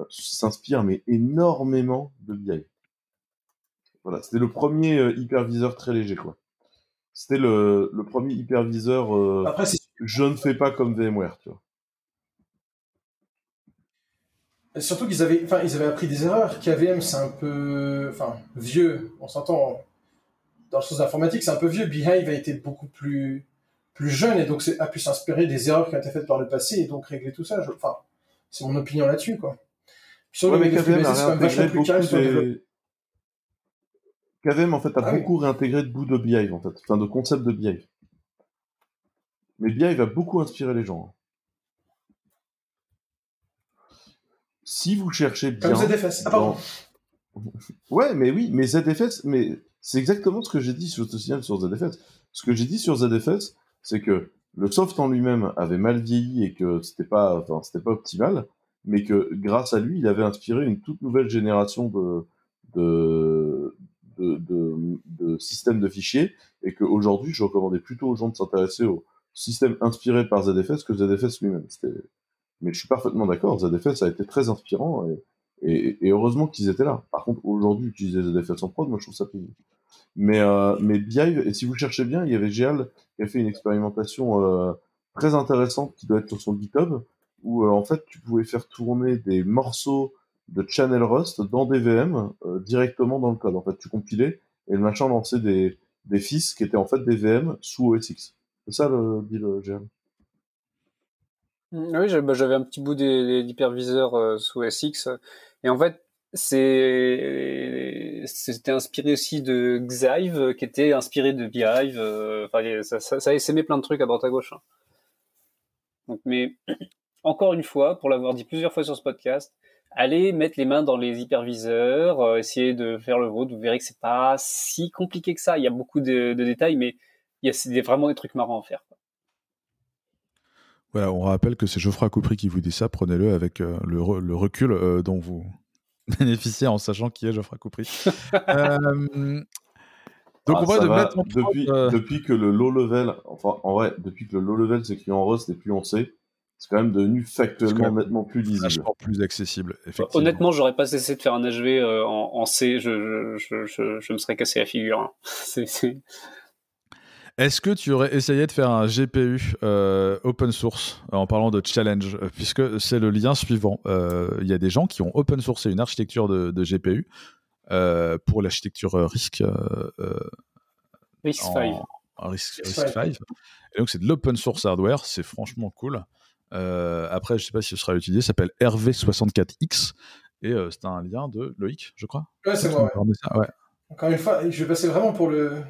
s'inspirent mais énormément de BI. Voilà, c'était le premier hyperviseur très léger quoi. C'était le, le premier hyperviseur. Après, je ne fais pas comme VMware, tu vois. Surtout qu'ils avaient, enfin, ils avaient appris des erreurs. KVM, c'est un peu, enfin, vieux. On s'entend dans le sens d'informatique, c'est un peu vieux. Beehive a été beaucoup plus, plus jeune et donc a pu s'inspirer des erreurs qui ont été faites par le passé et donc régler tout ça. Enfin, c'est mon opinion là-dessus, quoi. Sur le KVM a réintégré beaucoup des... KVM, en fait, a ah beaucoup réintégré de bouts de Beehive, en fait. Enfin, de concepts de Beehive. Mais Beehive a beaucoup inspiré les gens. Hein. si vous cherchez bien. Comme ZFS. Ah, pardon. Ouais, mais oui, mais ZFS, mais c'est exactement ce que j'ai dit sur ce signal sur ZFS. Ce que j'ai dit sur ZFS, c'est que le soft en lui-même avait mal vieilli et que c'était pas, enfin, c'était pas optimal, mais que grâce à lui, il avait inspiré une toute nouvelle génération de, de, de, de, systèmes de fichiers et qu'aujourd'hui, je recommandais plutôt aux gens de s'intéresser au système inspiré par ZFS que ZFS lui-même. Mais je suis parfaitement d'accord, ZFS a été très inspirant et, heureusement qu'ils étaient là. Par contre, aujourd'hui, utiliser ZFS en prod, moi je trouve ça plus. Mais, euh, mais Bive, et si vous cherchez bien, il y avait Géal qui a fait une expérimentation euh, très intéressante qui doit être sur son GitHub, où euh, en fait tu pouvais faire tourner des morceaux de Channel Rust dans des VM euh, directement dans le code. En fait, tu compilais et le machin lançait des, des fils qui étaient en fait des VM sous OSX. C'est ça le deal, Géal Mmh, oui, bah, j'avais un petit bout d'hyperviseur euh, sous SX. Et en fait, c'était inspiré aussi de Xive, qui était inspiré de Beehive. Euh, enfin, ça, ça, ça essaimait plein de trucs à droite à gauche. Hein. Donc, mais encore une fois, pour l'avoir dit plusieurs fois sur ce podcast, allez mettre les mains dans les hyperviseurs, euh, essayez de faire le vôtre. Vous verrez que c'est pas si compliqué que ça. Il y a beaucoup de, de détails, mais il y a vraiment des trucs marrants à faire. Quoi on rappelle que c'est Geoffroy Coupry qui vous dit ça. Prenez-le avec euh, le, recul euh, dont vous bénéficiez en sachant qui est Geoffroy Coupry. Euh, donc ah, on va de mettre en depuis, depuis que le low level, enfin en vrai, depuis que le low level s'écrit en Rust et puis on sait, c'est quand même devenu factuellement nettement plus lisible. plus accessible, effectivement. Honnêtement, j'aurais pas cessé de faire un HV en, C, je, je, me serais cassé la figure. Hein. c'est est-ce que tu aurais essayé de faire un GPU euh, open source en parlant de challenge Puisque c'est le lien suivant. Euh, il y a des gens qui ont open sourcé une architecture de, GPU euh, pour l'architecture RISC. RISC-V. RISC-V. Et donc, c'est de l'open source hardware. C'est franchement cool. Après, je ne sais pas si ce sera utilisé. S'appelle RV64X. Et c'est un lien de Loïc, je crois. Ouais, c'est moi. Encore une fois, je vais passer vraiment pour le,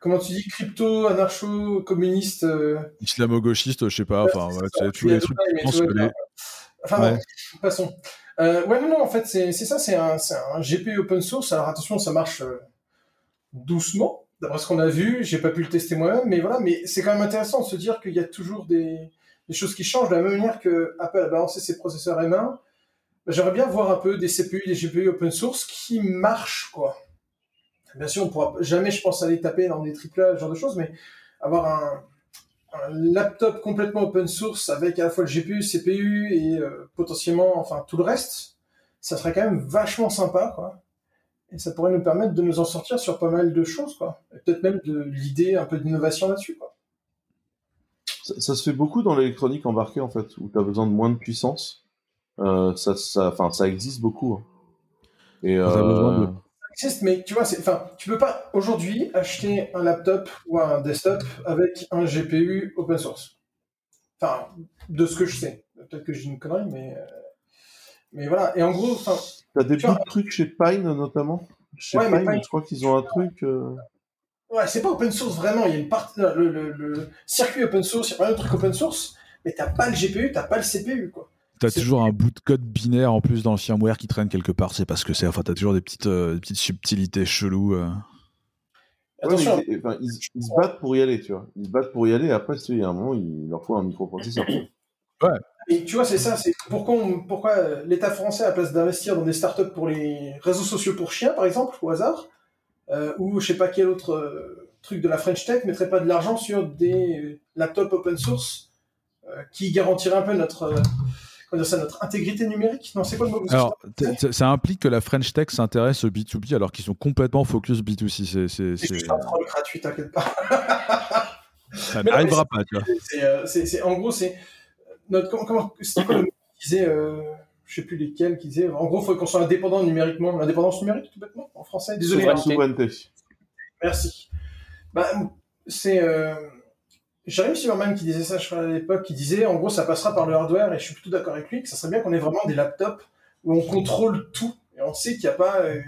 comment tu dis, crypto, anarcho, communiste. Euh... Islamo-gauchiste, je sais pas, enfin, ouais, tous les trucs. Enfin, passons. Euh, ouais, non, non, en fait, c'est ça, c'est un, un, GPU open source. Alors attention, ça marche euh, doucement, d'après ce qu'on a vu. J'ai pas pu le tester moi-même, mais voilà. Mais c'est quand même intéressant de se dire qu'il y a toujours des, des, choses qui changent de la même manière que Apple a balancé ses processeurs M1. Bah, j'aimerais bien voir un peu des CPU, des GPU open source qui marchent, quoi. Bien sûr, on pourra jamais, je pense, aller taper dans des triplats, ce genre de choses, mais avoir un, laptop complètement open source avec à la fois le GPU, CPU et euh, potentiellement, enfin, tout le reste, ça serait quand même vachement sympa, quoi. Et ça pourrait nous permettre de nous en sortir sur pas mal de choses, quoi. Peut-être même de l'idée, un peu d'innovation là-dessus, quoi. Ça, se fait beaucoup dans l'électronique embarquée, en fait, où tu as besoin de moins de puissance. Euh, ça, ça, enfin, ça existe beaucoup. Hein. Et, euh, besoin de mais tu vois, enfin, tu peux pas aujourd'hui acheter un laptop ou un desktop avec un GPU open source. Enfin, de ce que je sais. Peut-être que j'ai une connerie, mais euh, mais voilà. Et en gros, enfin. T'as des bons trucs chez Pine notamment? Chez Pine, je crois qu'ils ont un truc. Euh, ouais, c'est pas open source vraiment. Il y a une partie, le, le, circuit open source, il y a pas de truc open source, mais t'as pas le GPU, t'as pas le CPU, quoi. T'as toujours un bout de code binaire en plus dans le firmware qui traîne quelque part. C'est parce que c'est. Enfin, t'as toujours des petites, euh, petites subtilités cheloues. Euh. Attention. ils, se battent pour y aller, tu vois. Ils se battent pour y aller. Après, il y a un moment, il leur faut un microprocesseur. Ouais. Et tu vois, c'est ça. C'est pourquoi, pourquoi l'État français, à la place d'investir dans des startups pour les réseaux sociaux pour chiens, par exemple, au hasard, euh, ou je sais pas quel autre truc de la French Tech, mettrait pas de l'argent sur des laptops open source qui garantiraient un peu notre ça, notre intégrité numérique Non, c'est quoi le mot Alors, ça implique que la French Tech s'intéresse au B2B alors qu'ils sont complètement focus B2C. C'est juste un troll gratuit, t'inquiète pas. ça n'arrivera pas, tu vois. C'est, en gros, c'est. Notre, comment, comment, c'est quoi le mot disait. Euh, je sais plus lesquels qui disait. En gros, il faut qu'on soit indépendant numériquement. L'indépendance numérique, tout bêtement, en français. Désolé. Souveraineté. Merci. Bah, c'est. Euh, Jérémy Silverman qui disait ça, je crois, à l'époque, qui disait, en gros, ça passera par le hardware, et je suis plutôt d'accord avec lui, que ça serait bien qu'on ait vraiment des laptops où on contrôle tout, et on sait qu'il n'y a pas euh,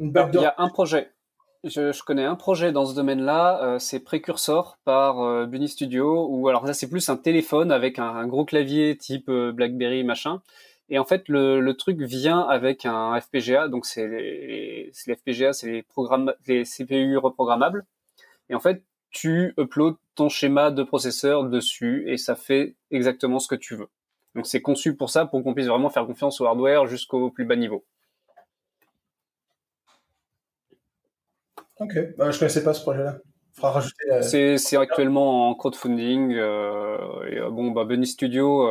une backdoor. Il y a un projet. Je, je connais un projet dans ce domaine-là, euh, c'est Précursor par euh, Bunny Studio, où alors ça c'est plus un téléphone avec un, gros clavier type BlackBerry machin, et en fait le, le, truc vient avec un FPGA, donc c'est les, les, FPGA, c'est les programmes, les CPU reprogrammables, et en fait tu uploads ton schéma de processeur dessus et ça fait exactement ce que tu veux. Donc c'est conçu pour ça, pour qu'on puisse vraiment faire confiance au hardware jusqu'au plus bas niveau. Ok, bah, je connaissais pas ce projet-là. Euh, c'est actuellement en crowdfunding. Euh, et, euh, bon, bah, Bunny Studio,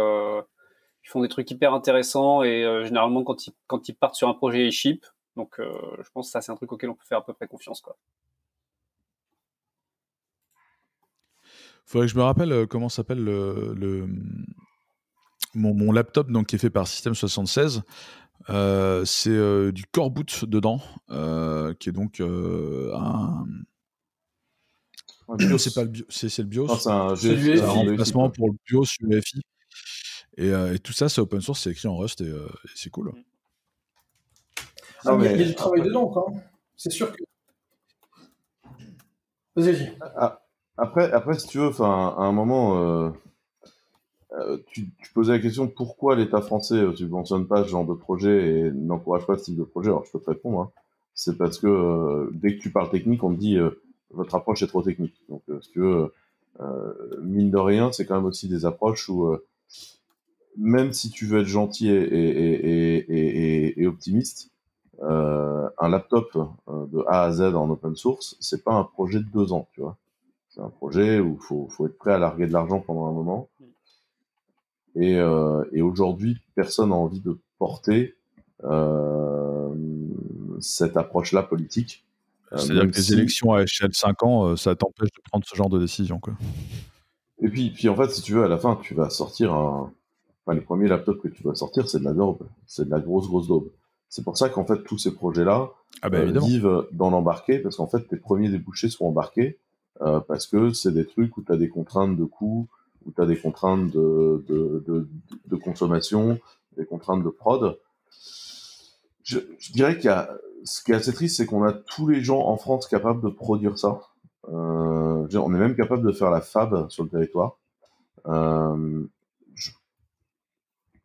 ils font des trucs hyper intéressants et généralement quand ils, quand ils partent sur un projet, ils ship. Donc je pense que ça c'est un truc auquel on peut faire à peu près confiance. quoi. Faudrait que je me rappelle euh, comment s'appelle le, mon, laptop donc qui est fait par System 76. Euh, c'est euh, du core boot dedans, qui est donc un. c'est pas le bio, c'est, le BIOS. c'est un, remplacement pour le BIOS UEFI. Et, et, tout ça, c'est open source, c'est écrit en Rust et, c'est cool. Ah, mais... Il y a du travail dedans, quoi. C'est sûr que. Vas-y. Ah, après, après, si tu veux, enfin, à un moment, euh, euh, tu, tu, posais la question pourquoi l'État français ne euh, subventionne pas ce genre de projet et n'encourage pas ce type de projet. Alors, je peux te répondre. Hein. C'est parce que dès que tu parles technique, on te dit votre approche est trop technique. Donc, si tu veux, mine de rien, c'est quand même aussi des approches où même si tu veux être gentil et, et, et, et optimiste, euh, un laptop de A à Z en open source, c'est pas un projet de deux ans, tu vois. C'est un projet où il faut, faut, être prêt à larguer de l'argent pendant un moment. Et, euh, et aujourd'hui, personne n'a envie de porter euh, cette approche-là politique. Euh, C'est-à-dire que les élections à échelle 5 ans, euh, ça t'empêche de prendre ce genre de décision. Quoi. Et puis, puis, en fait, si tu veux, à la fin, tu vas sortir un. Enfin, les premiers laptops que tu vas sortir, c'est de la daube. C'est de la grosse, grosse daube. C'est pour ça qu'en fait, tous ces projets-là ah bah, vivent dans l'embarqué, parce qu'en fait, tes premiers débouchés sont embarqués. Euh, parce que c'est des trucs où tu as des contraintes de coût, où tu as des contraintes de, de, de, de, consommation, des contraintes de prod. Je, je dirais qu'il y a, ce qui est assez triste, c'est qu'on a tous les gens en France capables de produire ça. Euh, on est même capable de faire la fab sur le territoire. Euh,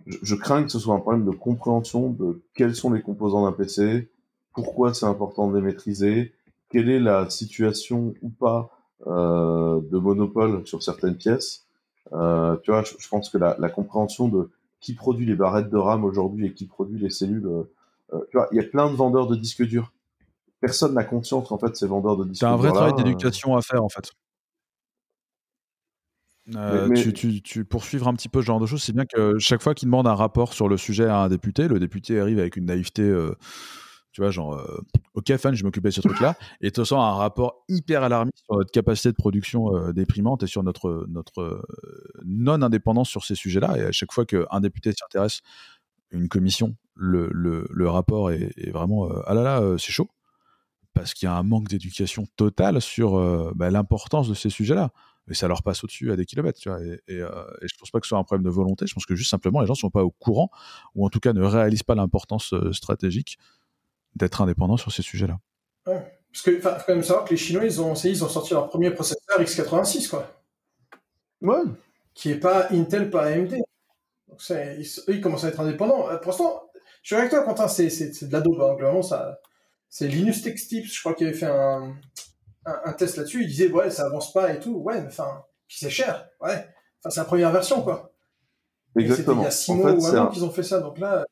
je, crains que ce soit un problème de compréhension de quels sont les composants d'un PC, pourquoi c'est important de les maîtriser, quelle est la situation ou pas euh, de monopole sur certaines pièces. Euh, tu vois, je, pense que la, la, compréhension de qui produit les barrettes de RAM aujourd'hui et qui produit les cellules, euh, tu vois, il y a plein de vendeurs de disques durs. Personne n'a conscience qu'en fait ces vendeurs de disques durs. C'est un vrai travail d'éducation à faire en fait. Euh, tu, tu, tu, pour suivre un petit peu ce genre de choses, c'est bien que chaque fois qu'il demande un rapport sur le sujet à un député, le député arrive avec une naïveté, euh, tu vois, genre, euh, ok, fan, je m'occupais de ce truc-là, et tu sens un rapport hyper alarmiste sur notre capacité de production déprimante et sur notre, notre non-indépendance sur ces sujets-là. Et à chaque fois qu'un député s'intéresse, une commission, le, le, le rapport est, est, vraiment, ah là là, c'est chaud, parce qu'il y a un manque d'éducation totale sur bah, l'importance de ces sujets-là et ça leur passe au-dessus à des kilomètres. Tu vois, et, et, euh, et, je pense pas que ce soit un problème de volonté. Je pense que juste simplement les gens sont pas au courant ou en tout cas ne réalisent pas l'importance euh, stratégique d'être indépendant sur ces sujets-là. Ouais. Parce que faut quand même savoir que les Chinois ils ont ils ont sorti leur premier processeur x86 quoi. Ouais. Qui est pas Intel pas AMD. Donc ils, eux ils commencent à être indépendants. Euh, pour l'instant, je suis avec toi Quentin, c'est c'est de la dope. Hein. Ça. C'est Linus Tech Tips, je crois qu'il avait fait un, un, test là-dessus, il disait ouais ça avance pas et tout, ouais mais enfin puis c'est cher, ouais, enfin c'est la première version quoi. Exactement. Il y a six mois ou un an qu'ils ont fait ça, donc là.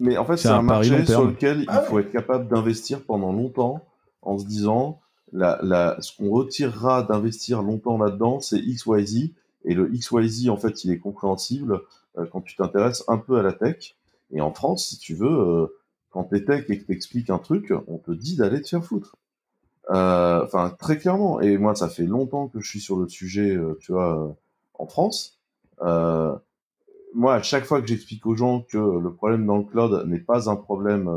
Mais en fait c'est un, marché sur lequel il ah faut être capable d'investir pendant longtemps en se disant la, la, ce qu'on retirera d'investir longtemps là-dedans, c'est XYZ. Et le XYZ, en fait, il est compréhensible euh, quand tu t'intéresses un peu à la tech. Et en France, si tu veux, euh, quand t'es tech et que t'expliques un truc, on te dit d'aller te faire foutre. Euh, enfin, très clairement. Et moi, ça fait longtemps que je suis sur le sujet, euh, tu vois, euh, en France. moi, à chaque fois que j'explique aux gens que le problème dans le cloud n'est pas un problème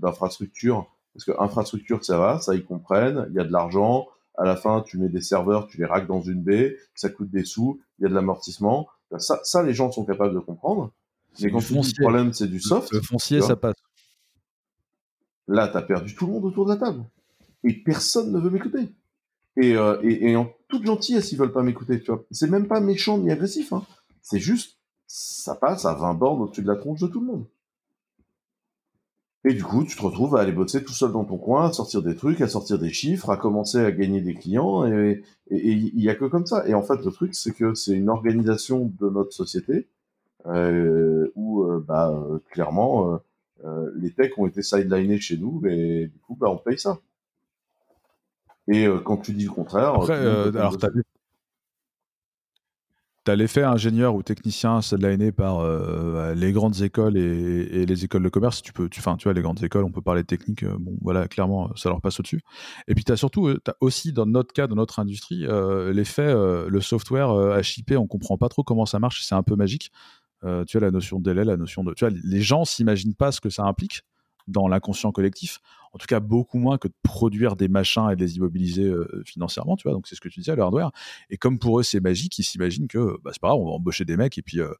d'infrastructure, parce que infrastructure, ça va, ça ils comprennent, il y a de l'argent, à la fin, tu mets des serveurs, tu les raques dans une baie, ça coûte des sous, il y a de l'amortissement. Ça, ça, les gens sont capables de comprendre. Mais quand tu dis le problème, c'est du soft. Le foncier, ça passe. Là, tu as perdu tout le monde autour de la table et personne ne veut m'écouter. Et, euh, en toute gentillesse, ils veulent pas m'écouter, tu vois. C'est même pas méchant ni agressif, hein. C'est juste, ça passe à 20 bornes au-dessus de la tronche de tout le monde. Et du coup, tu te retrouves à aller bosser tout seul dans ton coin, à sortir des trucs, à sortir des chiffres, à commencer à gagner des clients, et il y a que comme ça. Et en fait, le truc, c'est que c'est une organisation de notre société euh, où, euh, bah, clairement, les techs ont été sidelinés chez nous, et du coup, bah, on paye ça. Et euh, quand tu dis le contraire. Après, euh, alors, tu as l'effet ingénieur ou technicien sideliné par euh, les grandes écoles et, les écoles de commerce. Tu peux, tu, tu vois, les grandes écoles, on peut parler de technique. bon, voilà, clairement, ça leur passe au-dessus. Et puis, tu as surtout, as aussi dans notre cas, dans notre industrie, l'effet, le software à chipper, on comprend pas trop comment ça marche. C'est un peu magique. tu as la notion de délai, la notion de. Tu vois, les gens s'imaginent pas ce que ça implique dans l'inconscient collectif. En tout cas, beaucoup moins que de produire des machins et de les immobiliser euh, financièrement, tu vois. Donc, c'est ce que tu disais, le hardware. Et comme pour eux, c'est magique, ils s'imaginent que bah, c'est pas grave, on va embaucher des mecs et puis. Euh,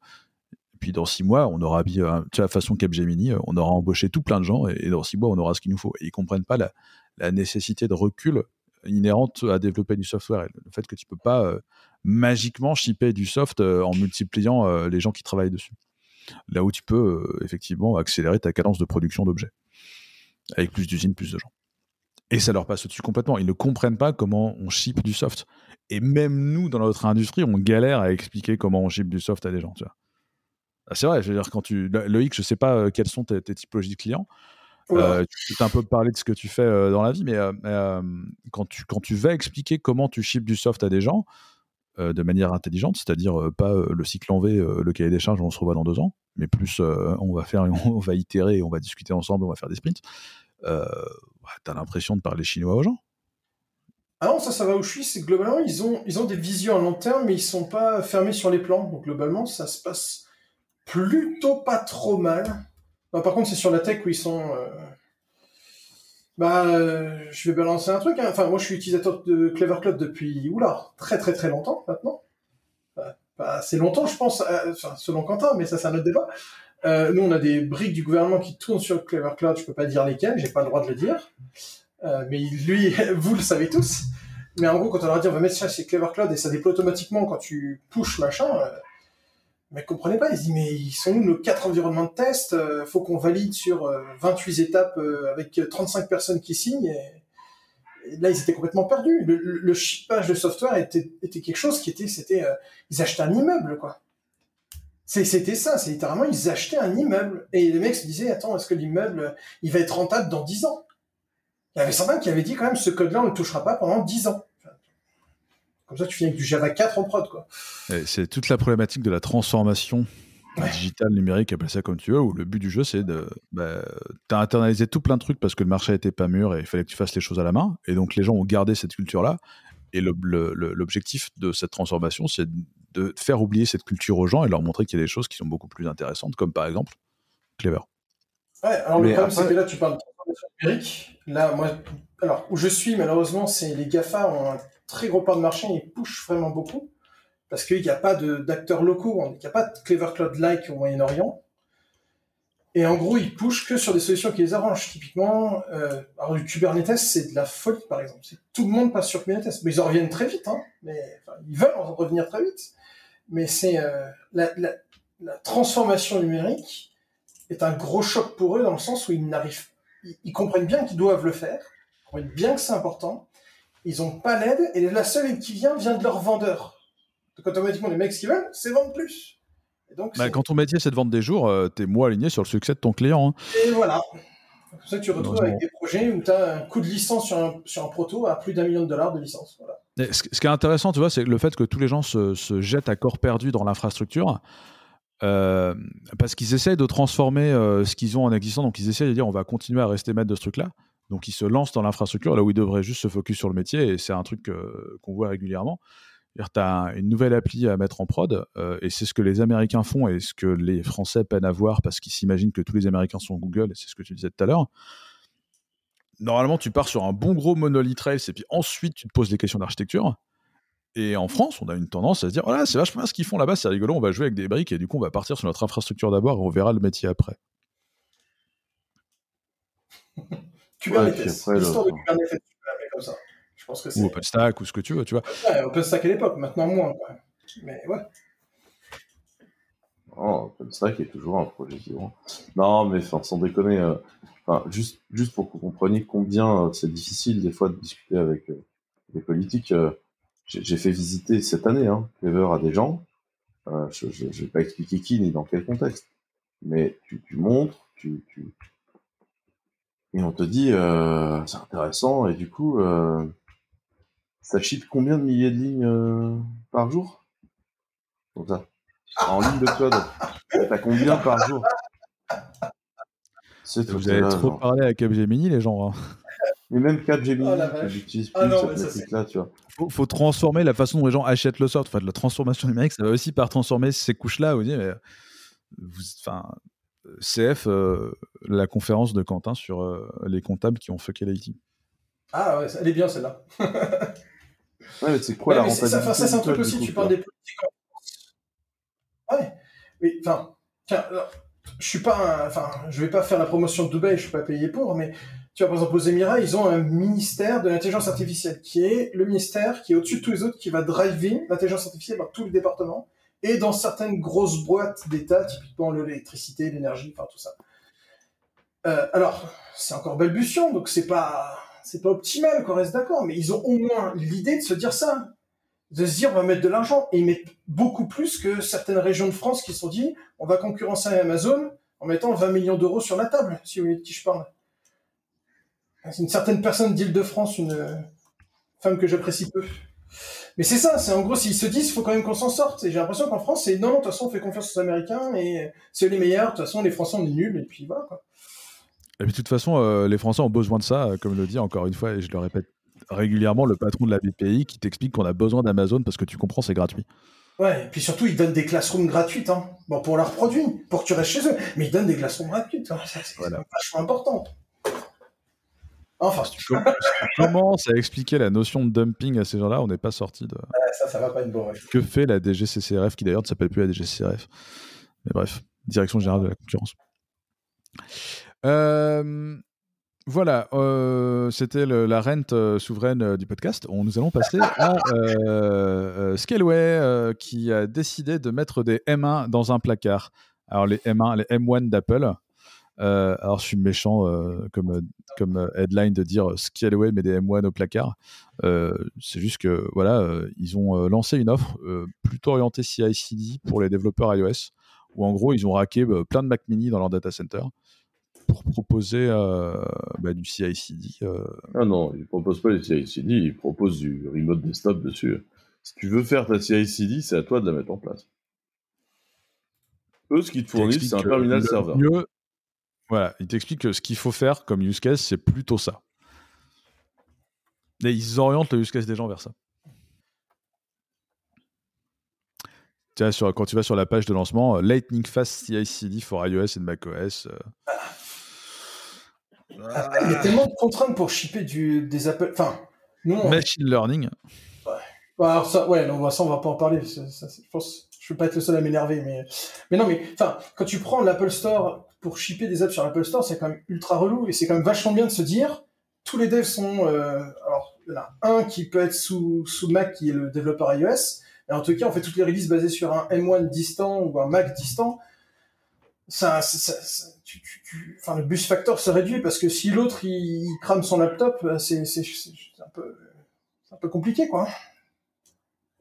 puis dans six mois, on aura, tu vois, façon Capgemini, euh, on aura embauché tout plein de gens et, dans six mois, on aura ce qu'il nous faut. Et ils comprennent pas la, nécessité de recul inhérente à développer du software. le fait que tu peux pas magiquement shipper du soft en multipliant les gens qui travaillent dessus là où tu peux euh, effectivement accélérer ta cadence de production d'objets avec plus d'usines, plus de gens. Et ça leur passe au-dessus complètement. Ils ne comprennent pas comment on ship du soft. Et même nous, dans notre industrie, on galère à expliquer comment on ship du soft à des gens. Ah, c'est vrai, je veux dire, quand tu. Loïc, je sais pas euh, quelles sont tes, typologies de clients. Euh, tu peux un peu parler de ce que tu fais dans la vie, mais quand, tu, quand tu vas expliquer comment tu ships du soft à des gens, euh, de manière intelligente, c'est-à-dire euh, pas euh, le cycle en V, le cahier des charges, on se revoit dans deux ans, mais plus on va faire, on va itérer, on va discuter ensemble, on va faire des sprints. Euh, T'as l'impression de parler chinois aux gens ah non, ça, ça va où je suis, c'est globalement, ils ont, ils ont des visions à long terme, mais ils sont pas fermés sur les plans. Donc globalement, ça se passe plutôt pas trop mal. par contre, c'est sur la tech où ils sont, bah, euh, je vais balancer un truc. Hein. Enfin, moi, je suis utilisateur de Clever Cloud depuis, oula, très très très longtemps maintenant. Pas assez longtemps, je pense, euh, enfin, selon Quentin, mais ça, c'est un autre débat. Euh, nous, on a des briques du gouvernement qui tournent sur Clever Cloud. Je peux pas dire lesquelles, j'ai pas le droit de le dire. Euh, mais lui, vous le savez tous. Mais en gros, quand on leur dit on va mettre ça chez Clever Cloud et ça déploie automatiquement quand tu pushes machin, Mais comprenez pas, ils disent mais ils sont où nos quatre environnements de test euh, Faut qu'on valide sur 28 étapes avec 35 personnes qui signent. Et, là, ils étaient complètement perdus. Le, le, de software était, était, quelque chose qui était, c'était, ils achetaient un immeuble, quoi. C'était ça, c'est littéralement, ils achetaient un immeuble. Et les mecs se disaient, attends, est-ce que l'immeuble, il va être rentable dans 10 ans? Il y avait certains qui avaient dit quand même, ce code-là, on ne le touchera pas pendant 10 ans. Comme ça, tu finis avec du Java 4 en prod, quoi. C'est toute la problématique de la transformation digitale, numérique, appelle ça comme tu veux, où le but du jeu, c'est de. Bah, as internalisé tout plein de trucs parce que le marché n'était pas mûr et il fallait que tu fasses les choses à la main. Et donc, les gens ont gardé cette culture-là. Et l'objectif de cette transformation, c'est de faire oublier cette culture aux gens et leur montrer qu'il y a des choses qui sont beaucoup plus intéressantes, comme par exemple Clever. Ouais, alors le problème, c'est que là, tu parles de transformation numérique. Là, moi, alors, où je suis, malheureusement, c'est les GAFA ont un très gros part de marché et push vraiment beaucoup. Parce qu'il n'y a pas d'acteurs locaux, il n'y a pas de Clever Cloud-like au Moyen-Orient. Et en gros, ils pushent que sur des solutions qui les arrangent. Typiquement, euh, du Kubernetes, c'est de la folie, par exemple. Tout le monde passe sur Kubernetes. Mais ils en reviennent très vite. Hein. Mais, ils veulent en revenir très vite mais c'est euh, la, transformation numérique est un gros choc pour eux dans le sens où ils n'arrivent, ils, comprennent bien qu'ils doivent le faire, ils comprennent bien que c'est important, ils n'ont pas l'aide et la seule aide qui vient vient de leur vendeur. Donc automatiquement les mecs ce qu'ils veulent, c'est vendre plus. Et donc, bah, quand ton métier c'est de vendre des jours, euh, tu es moins aligné sur le succès de ton client. Hein. Et voilà. C'est pour ça que tu retrouves avec des projets où tu as un coût de licence sur un, sur un proto à plus d'un million de dollars de licence. Voilà. Ce, qui est intéressant, tu vois, c'est le fait que tous les gens se, se jettent à corps perdu dans l'infrastructure. Euh, parce qu'ils essayent de transformer euh, ce qu'ils ont en existant. Donc, ils essayent de dire on va continuer à rester maître de ce truc-là. Donc, ils se lancent dans l'infrastructure là où ils devraient juste se focus sur le métier. Et c'est un truc qu'on voit régulièrement. Tu as une nouvelle appli à mettre en prod, euh, et c'est ce que les Américains font et ce que les Français peinent à voir parce qu'ils s'imaginent que tous les Américains sont Google, et c'est ce que tu disais tout à l'heure normalement, tu pars sur un bon gros monolith Rails et puis ensuite tu te poses des questions d'architecture. Et en France, on a une tendance à se dire oh là, c'est vachement bien ce qu'ils font là-bas, c'est rigolo, on va jouer avec des briques et du coup, on va partir sur notre infrastructure d'abord et on verra le métier après. Kubernetes, l'histoire de Kubernetes, tu peux comme ça. Je pense que ou OpenStack ou ce que tu veux, tu vois. Ouais, OpenStack à l'époque, maintenant moins. Mais ouais. Oh, OpenStack est toujours un projet vivant. Non, mais sans déconner, euh, juste, juste pour que vous compreniez combien euh, c'est difficile des fois de discuter avec euh, les politiques. Euh, j'ai fait visiter cette année hein, Clever à des gens. je ne vais pas expliquer qui ni dans quel contexte. Mais tu, tu montres, tu, tu, et on te dit c'est intéressant et du coup ça chip combien de milliers de lignes par jour? Comme ça. En ligne de code. T'as combien par jour? Vous avez trop parlé à Capgemini, les gens. Hein. Mais même Capgemini, oh, j'utilise ah plus là tu vois. Faut, faut, transformer la façon dont les gens achètent le soft. Enfin, de la transformation numérique, ça va aussi par transformer ces couches-là. Vous mais vous, enfin, CF, euh, la conférence de Quentin sur euh, les comptables qui ont fucké l'IT. Ah ouais, elle est bien celle-là. ouais, mais c'est quoi la rentabilité Ça, ça c'est un truc aussi, tu parles des politiques en France. Ouais, mais enfin, tiens, alors, je suis pas, enfin, je vais pas faire la promotion de Dubaï, je suis pas payé pour, mais tu vois, par exemple, aux Émirats, ils ont un ministère de l'intelligence artificielle qui est le ministère qui est au-dessus de tous les autres, qui va driver l'intelligence artificielle dans tous les départements et dans certaines grosses boîtes d'État, typiquement l'électricité, l'énergie, enfin tout ça. Euh, alors, c'est encore balbutiant, donc c'est pas, c'est pas optimal, qu'on reste d'accord, mais ils ont au moins l'idée de se dire ça de se dire on va mettre de l'argent et ils mettent beaucoup plus que certaines régions de France qui se sont dit on va concurrencer Amazon en mettant 20 millions d'euros sur la table, si vous voulez de qui je parle. C'est une certaine personne d'Île-de-France, une femme que j'apprécie peu. Mais c'est ça, c'est en gros, s'ils se disent, il faut quand même qu'on s'en sorte. Et j'ai l'impression qu'en France, c'est non, de toute façon, on fait confiance aux Américains et c'est les meilleurs. De toute façon, les Français, on est nuls, et puis voilà, quoi. Et puis, de toute façon, euh, les Français ont besoin de ça, comme le dit encore une fois, et je le répète régulièrement le patron de la BPI qui t'explique qu'on a besoin d'Amazon parce que tu comprends, c'est gratuit. Ouais, et puis surtout, ils donnent des classrooms gratuites, hein. Bon, pour leurs produits, pour que tu restes chez eux. Mais ils donnent des classrooms gratuites. Hein. c'est vachement important. Enfin, si tu, commences à expliquer la notion de dumping à ces gens-là, on n'est pas sorti de. ça, ça va pas être bon. Que fait la DGCCRF, qui d'ailleurs ne s'appelle plus la DGCCRF Mais bref, Direction Générale de la Concurrence. Euh, Voilà, euh, c'était la rente euh, souveraine du podcast. On, nous allons passer à Scaleway qui a décidé de mettre des M1 dans un placard. Alors les M1, les M1 d'Apple. Alors je suis méchant comme, comme headline de dire Scaleway met des M1 au placard. C'est juste que voilà, ils ont lancé une offre plutôt orientée CI/CD pour les développeurs iOS, où en gros ils ont raqué plein de Mac Mini dans leur data center pour proposer euh, bah, du CI/CD. Euh. Ah non, ils proposent pas du CI/CD, ils proposent du remote desktop dessus. Si tu veux faire ta CI/CD, c'est à toi de la mettre en place. Eux, ce qu'ils te fournissent, c'est un terminal serveur. Voilà, ils t'expliquent que ce qu'il faut faire comme use case, c'est plutôt ça. Et ils orientent le use case des gens vers ça. Tiens, sur, quand tu vas sur la page de lancement, euh, Lightning Fast CI/CD for iOS and macOS. Ah, il y a tellement de contraintes pour shipper du, des Apple. Enfin, non. Machine learning. Ouais. Bah, alors ça, ouais, non, bah, ça, on va pas en parler. je pense, je vais pas être le seul à m'énerver, mais, mais non, mais, enfin, quand tu prends l'Apple Store pour shipper des apps sur l'Apple Store, c'est quand même ultra relou et c'est quand même vachement bien de se dire, tous les devs sont, euh, alors, il y en a un qui peut être sous, sous Mac qui est le développeur iOS, et en tout cas, on fait toutes les releases basées sur un M1 distant ou un Mac distant. Ça, enfin, le bus factor se réduit parce que si l'autre il, crame son laptop, euh, c'est un peu, un peu compliqué quoi.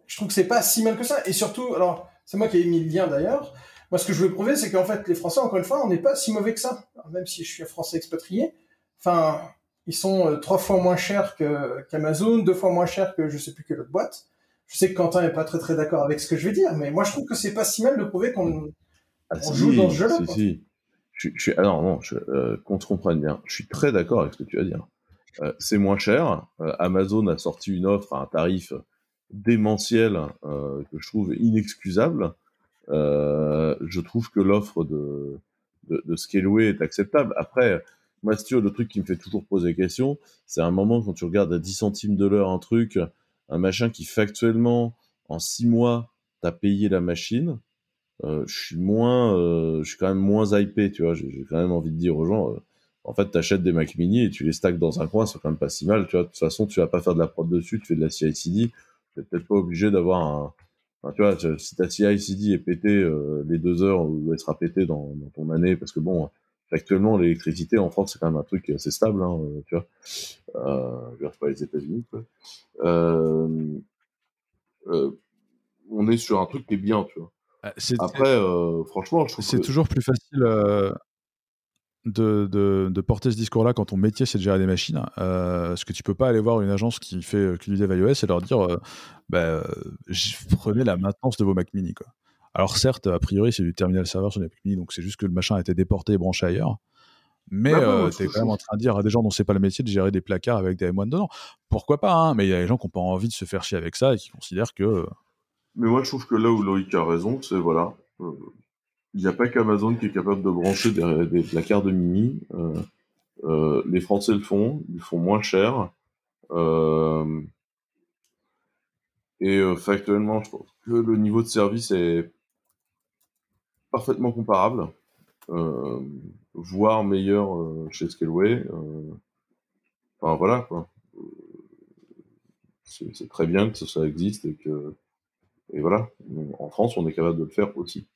Je trouve que c'est pas si mal que ça. Et surtout, alors c'est moi qui ai mis le lien d'ailleurs. Moi, ce que je veux prouver, c'est qu'en fait, les Français, encore une fois, on n'est pas si mauvais que ça. même si je suis un Français expatrié, enfin, ils sont euh, trois fois moins chers qu'Amazon, deux fois moins chers que je sais plus quelle autre boîte. Je sais que Quentin est pas très très d'accord avec ce que je vais dire, mais moi, je trouve que c'est pas si mal de prouver qu'on ah, joue dans ce jeu-là. Si, je, je suis, alors non, euh, qu'on se comprenne bien, je suis très d'accord avec ce que tu vas dire. Euh, c'est moins cher. Euh, Amazon a sorti une offre à un tarif démentiel que je trouve inexcusable. Euh, je trouve que l'offre de, de, de Scaleway est acceptable. Après, moi, si le truc qui me fait toujours poser question, c'est un moment quand tu regardes à 10 centimes de l'heure un truc, un machin qui factuellement, en 6 mois, t'as payé la machine, euh, je suis moins, euh, je suis quand même moins hypé, tu vois. J'ai quand même envie de dire aux gens, euh, en fait, t'achètes des Mac Mini et tu les stacks dans un coin, c'est quand même pas si mal, tu vois. De toute façon, tu vas pas faire de la prod dessus, tu fais de la CI/CD, tu peut-être pas obligé d'avoir un, enfin, tu vois, si ta CI/CD est pété les deux heures ou elle sera pété dans, dans, ton année, parce que bon, actuellement, l'électricité en France, c'est quand même un truc assez stable, hein, tu vois. Euh, je pas les États-Unis. Euh, on est sur un truc qui est bien, tu vois. Ah, Après, euh, franchement, je trouve c'est toujours plus facile euh, de, de, porter ce discours-là quand ton métier c'est de gérer des machines. Euh, parce que tu peux pas aller voir une agence qui fait que du dev iOS et leur dire bah, prenez la maintenance de vos Mac mini. Quoi. Alors, certes, a priori, c'est du terminal serveur sur les Mac mini, donc c'est juste que le machin a été déporté et branché ailleurs. Mais bah, tu es quand même en train de dire à des gens dont c'est pas le métier de gérer des placards avec des M1 dedans. Pourquoi pas, hein, mais il y a des gens qui n'ont pas envie de se faire chier avec ça et qui considèrent que mais moi, je trouve que là où Loïc a raison, c'est voilà, euh, il n'y a pas qu'Amazon qui est capable de brancher des, des placards de Mini. Euh, euh, les Français le font, ils font moins cher. et factuellement, je pense que le niveau de service est parfaitement comparable, voire meilleur chez Scaleway. enfin voilà quoi. C'est très bien que ça existe et que et voilà, en France, on est capable de le faire aussi.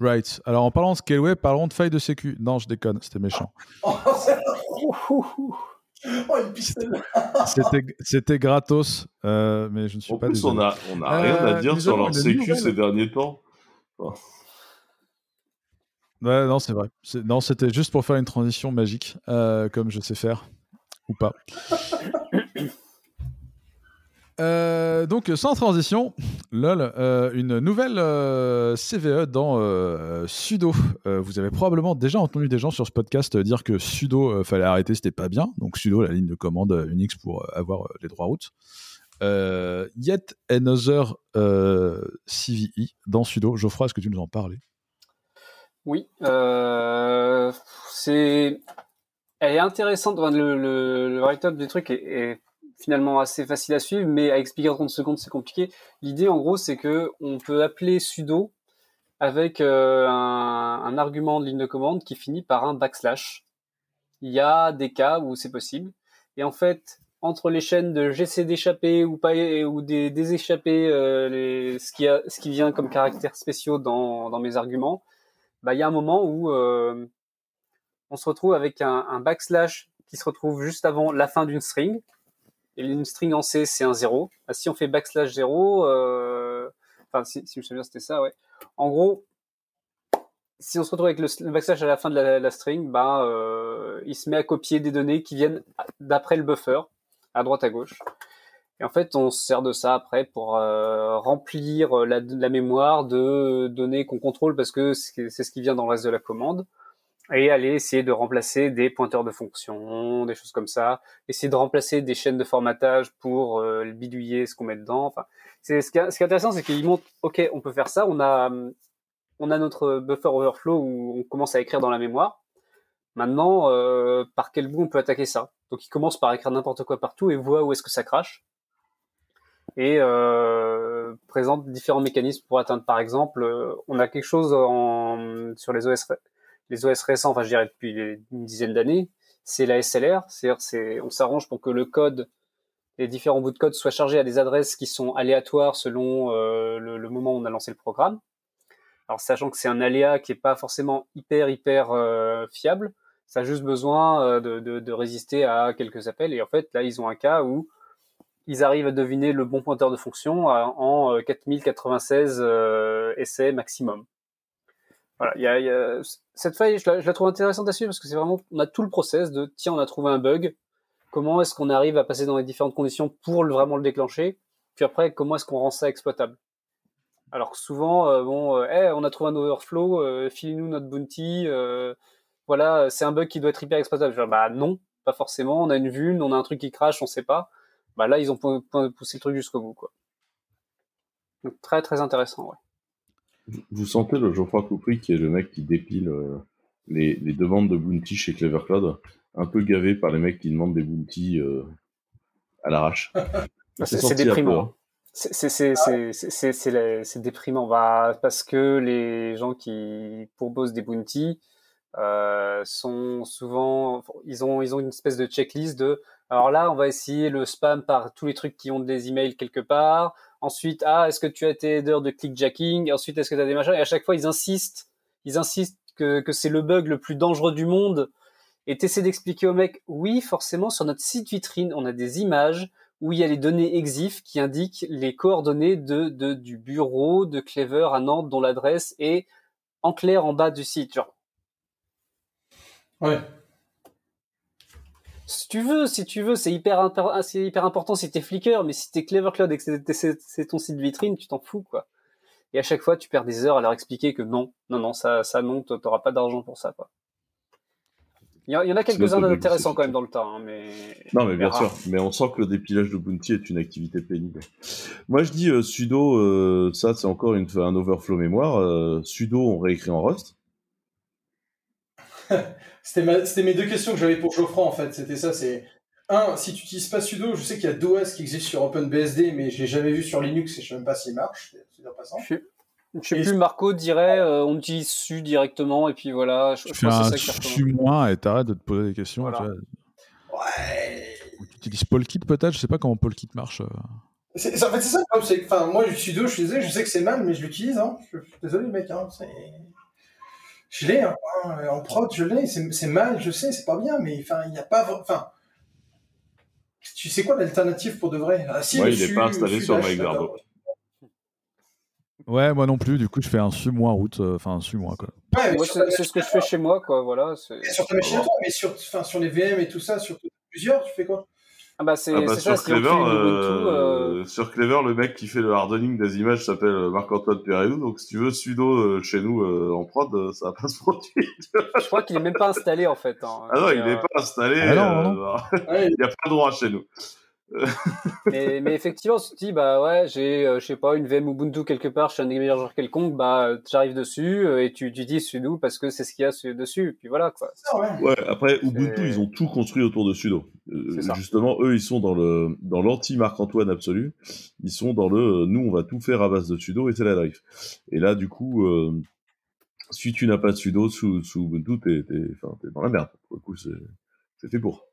Right. Alors en parlant de Scaleway, parlons de faille de sécu. Non, je déconne, c'était méchant. Oh, c'était gratos, euh, mais je ne suis en pas. En plus, on a, on a rien à euh, dire sur leur sécu ces derniers temps. Ouais, non, c'est vrai. Non, c'était juste pour faire une transition magique, euh, comme je sais faire ou pas. Euh, donc sans transition, lol, euh, une nouvelle euh, CVE dans sudo. vous avez probablement déjà entendu des gens sur ce podcast dire que sudo fallait arrêter, c'était pas bien. Donc sudo, la ligne de commande Unix pour avoir les droits routes. yet another CVE dans sudo. Geoffroy, est-ce que tu nous en parlais? Oui, c'est elle est intéressante. le, le, write-up des trucs est, finalement assez facile à suivre, mais à expliquer en 30 secondes, c'est compliqué. L'idée, en gros, c'est que on peut appeler sudo avec un, un, argument de ligne de commande qui finit par un backslash. Il y a des cas où c'est possible. Et en fait, entre les chaînes de j'essaie d'échapper ou pas ou des, des euh, ce qui vient comme caractères spéciaux dans, mes arguments, bah il y a un moment où euh, on se retrouve avec un, backslash qui se retrouve juste avant la fin d'une string. Une string en C c'est un 0. Bah, si on fait backslash 0, euh, enfin si, je me souviens c'était ça, ouais. En gros, si on se retrouve avec le, backslash à la fin de la, string, bah, il se met à copier des données qui viennent d'après le buffer à droite à gauche. Et en fait, on se sert de ça après pour euh, remplir la, mémoire de données qu'on contrôle parce que c'est ce qui vient dans le reste de la commande. Et aller essayer de remplacer des pointeurs de fonction, des choses comme ça. Essayer de remplacer des chaînes de formatage pour euh, bidouiller ce qu'on met dedans. Enfin, c'est ce, qui est, intéressant, c'est qu'il montre, ok, on peut faire ça. On a, on a notre buffer overflow où on commence à écrire dans la mémoire. Maintenant, euh, par quel bout on peut attaquer ça? Donc il commence par écrire n'importe quoi partout et voit où est-ce que ça crache. Et euh, présente différents mécanismes pour atteindre. Par exemple, euh, on a quelque chose en, sur les OS, les OS récents, enfin je dirais depuis une dizaine d'années, c'est la SLR. C'est-à-dire, c'est, on s'arrange pour que le code, les différents bouts de code soient chargés à des adresses qui sont aléatoires selon euh, le, moment où on a lancé le programme. Alors sachant que c'est un aléa qui est pas forcément hyper hyper euh, fiable, ça a juste besoin euh, de, de, résister à quelques appels. Et en fait, là, ils ont un cas où ils arrivent à deviner le bon pointeur de fonction en 4096 euh, euh, essais maximum. Voilà, il y a, y a, cette faille, je la, je la, trouve intéressante à suivre parce que c'est vraiment, on a tout le process de tiens, on a trouvé un bug. Comment est-ce qu'on arrive à passer dans les différentes conditions pour le, vraiment le déclencher? Puis après, comment est-ce qu'on rend ça exploitable? Alors que souvent, euh, bon, euh, on a trouvé un overflow, euh, filez-nous notre bounty, voilà, c'est un bug qui doit être hyper exploitable. Bah non, pas forcément. On a une vulne, on a un truc qui crache, on sait pas. Bah là, ils ont poussé le truc jusqu'au bout, quoi. Donc très très intéressant, ouais. Vous sentez le Geoffroy Coupry qui est le mec qui dépile euh, les, les, demandes de bounty chez Clever Cloud, un peu gavé par les mecs qui demandent des bounty euh, à l'arrache. c'est déprimant. C'est déprimant bah, parce que les gens qui proposent des bounties, euh, sont souvent, ils ont, ils ont une espèce de checklist de, alors là, on va essayer le spam par tous les trucs qui ont des emails quelque part. Ensuite, ah, est-ce que tu as été header de clickjacking? Ensuite, est-ce que tu as des machins? Et à chaque fois, ils insistent, ils insistent que, que c'est le bug le plus dangereux du monde. Et tu essaies d'expliquer au mec, oui, forcément, sur notre site vitrine, on a des images où il y a les données EXIF qui indiquent les coordonnées du bureau de Clever à Nantes dont l'adresse est en clair en bas du site. Ouais. Si tu veux, si tu veux, c'est hyper, c'est hyper important si t'es Flickr, mais si t'es Clever Cloud et que c'est ton site vitrine, tu t'en fous, quoi. Et à chaque fois, tu perds des heures à leur expliquer que non, non, non, ça, ça non, t'auras pas d'argent pour ça, quoi. Il y, en a quelques-uns d'intéressants quand même dans le temps, hein, mais. Non, mais bien sûr. Mais on sent que le dépilage de Bounty est une activité pénible. Moi, je dis euh, sudo, euh, ça, c'est encore une, un overflow mémoire. Euh, sudo, on réécrit en Rust. C'était mes deux questions que j'avais pour Geoffroy en fait. C'était ça. C'est un, si tu utilises pas sudo, je sais qu'il y a DOS qui existe sur OpenBSD, mais je l'ai jamais vu sur Linux et je sais même pas s'il marche. Je, je sais plus, Marco dirait euh, on utilise su directement et puis voilà. Je, tu fais un su moins et t'arrêtes de te poser des questions. Voilà. Ouais. Tu utilises Polkit peut-être Je sais pas comment Polkit marche. Euh. C'est, en fait, c'est ça. Enfin, moi, je sudo, je disais, je sais que c'est mal, mais je l'utilise. Hein. Je, suis désolé, mec. Hein. Je l'ai, hein, en prod, je l'ai, c'est mal, je sais, c'est pas bien, mais enfin, il n'y a pas. Enfin, tu sais quoi l'alternative pour de vrai? Ah, si, il n'est pas installé sur MyGarbo. Ouais, moi non plus, du coup, je fais un su moins route, euh, enfin un su moins quoi. Ouais, c'est ce que je fais chez moi, quoi, voilà. Sur ta machine, mais sur, enfin, sur les VM et tout ça, sur plusieurs, tu fais quoi? Ah bah c'est ah bah sur, Clever, euh, euh... sur Clever, le mec qui fait le hardening des images s'appelle Marc-Antoine Perelou. Donc si tu veux sudo euh, chez nous euh, en prod, euh, ça va pas se produire. Je crois qu'il est même pas installé en fait. Hein. Ah non, il est pas installé. Ah non, non. il n'y a pas de droit chez nous. mais, mais, effectivement, tu te dis, bah ouais, j'ai, euh, je sais pas, une VM Ubuntu quelque part chez un hébergeur quelconque, bah j'arrive dessus euh, et tu, tu dis sudo parce que c'est ce qu'il y a dessus, et puis voilà quoi. Ouais, après Ubuntu, ils ont tout construit autour de sudo. Euh, justement, eux, ils sont dans le dans l'anti Marc-Antoine absolu. Ils sont dans le, nous, on va tout faire à base de sudo et c'est la life. Et là, du coup, si tu n'as pas de sudo sous, sous Ubuntu, t'es, t'es, t'es dans la merde. Pour le coup, c'est, c'est fait pour.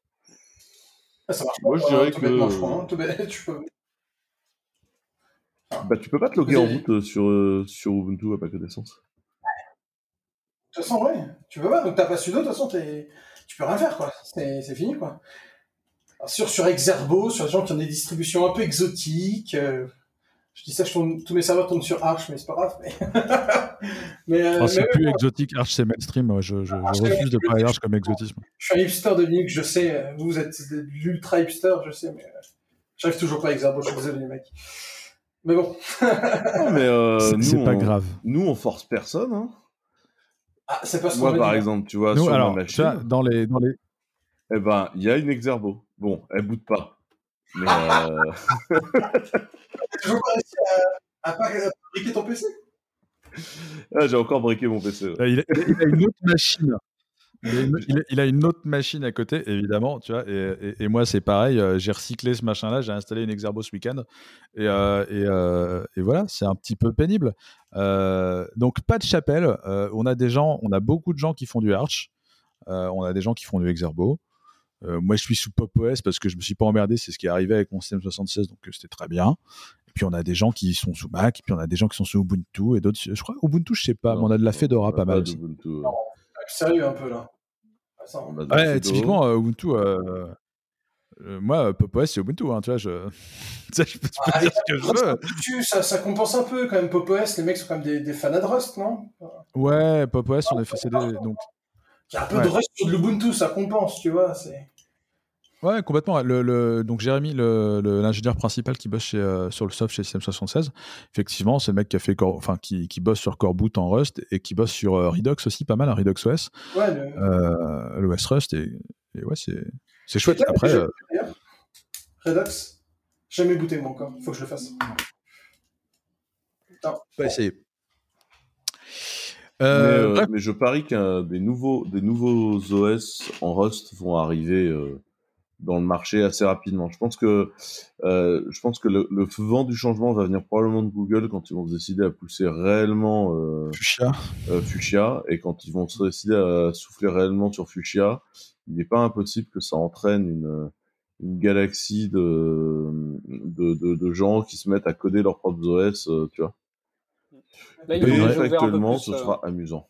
Ah, ça marche Moi, je dirais que. tu peux... Bah, tu peux pas te loguer en route euh, sur, euh, sur Ubuntu à pas connaissance. De toute façon, ouais, tu peux pas. Donc, t'as pas sudo, de toute façon, tu peux rien faire, quoi. C'est fini, quoi. sur, sur Exerbo, sur des gens qui ont des distributions un peu exotiques. Euh, je dis ça, je tourne, tous mes serveurs tournent sur Arch, mais c'est pas grave. Mais, mais, euh, c'est plus exotique, Arch c'est mainstream. Je, je, refuse de parler Arch comme exotisme. Je suis un hipster de Linux, je sais. Vous êtes l'ultra hipster, je sais, mais euh, j'arrive toujours pas à Exerbo, je suis désolé les mecs. Mais bon. mais euh, c'est pas grave. Nous, on force personne. Hein. Ah, c'est pas ce Moi, par exemple, tu vois, sur alors, ma machine. dans les, dans les... Eh ben, il y a une Exerbo. Bon, elle boot pas. Mais euh... toujours pas réussi à, à, à, briquer ton PC ah, J'ai encore briqué mon PC. Il, a, il, a, une autre machine. Il a, une, autre machine à côté, évidemment, tu vois. Et, et, moi, c'est pareil. Euh, j'ai recyclé ce machin-là. J'ai installé une Exerbo ce week-end. Et, euh, euh, et, voilà, c'est un petit peu pénible. donc, pas de chapelle. on a des gens, on a beaucoup de gens qui font du Arch. on a des gens qui font du Exerbo. Euh, moi, je suis sous Pop OS parce que je me suis pas emmerdé. C'est ce qui est arrivé avec mon système 76, donc euh, c'était très bien. Et puis on a des gens qui sont sous Mac, et puis on a des gens qui sont sous Ubuntu et d'autres. Je crois Ubuntu, je sais pas, mais on a de la Fedora pas, mal. Non, sérieux un peu là. ouais, typiquement euh, Ubuntu. moi, Pop OS, c'est Ubuntu, hein, tu vois, je, je peux, ah, dire ce que je veux. Ça, ça, compense un peu quand même, Pop OS, les mecs sont quand même des, des fans de Rust, non? Ouais, Pop OS, on a fait CD, donc il y a un peu de reste sur de l'Ubuntu, ça compense, tu vois. Ouais, complètement. Le, donc Jérémy, l'ingénieur principal qui bosse chez, euh, sur le soft chez System76, effectivement, c'est le mec qui a fait, enfin, qui, qui, bosse sur Coreboot en Rust et qui bosse sur euh, Redux aussi, pas mal, un Redux OS, ouais, le... euh, l'OS Rust et, ouais, c'est chouette. Après, euh... Redux, jamais booté moi encore. Faut que je le fasse. Non. Pas essayer. Euh, mais, je parie qu'un des nouveaux, des nouveaux OS en Rust vont arriver euh, dans le marché assez rapidement. Je pense que, euh, je pense que le, le, vent du changement va venir probablement de Google quand ils vont se décider à pousser réellement Fuchsia. Fuchsia et quand ils vont se décider à souffler réellement sur Fuchsia, il n'est pas impossible que ça entraîne une, une galaxie de, de, de, de, gens qui se mettent à coder leurs propres OS, tu vois. Là, ils actuellement, ce sera amusant.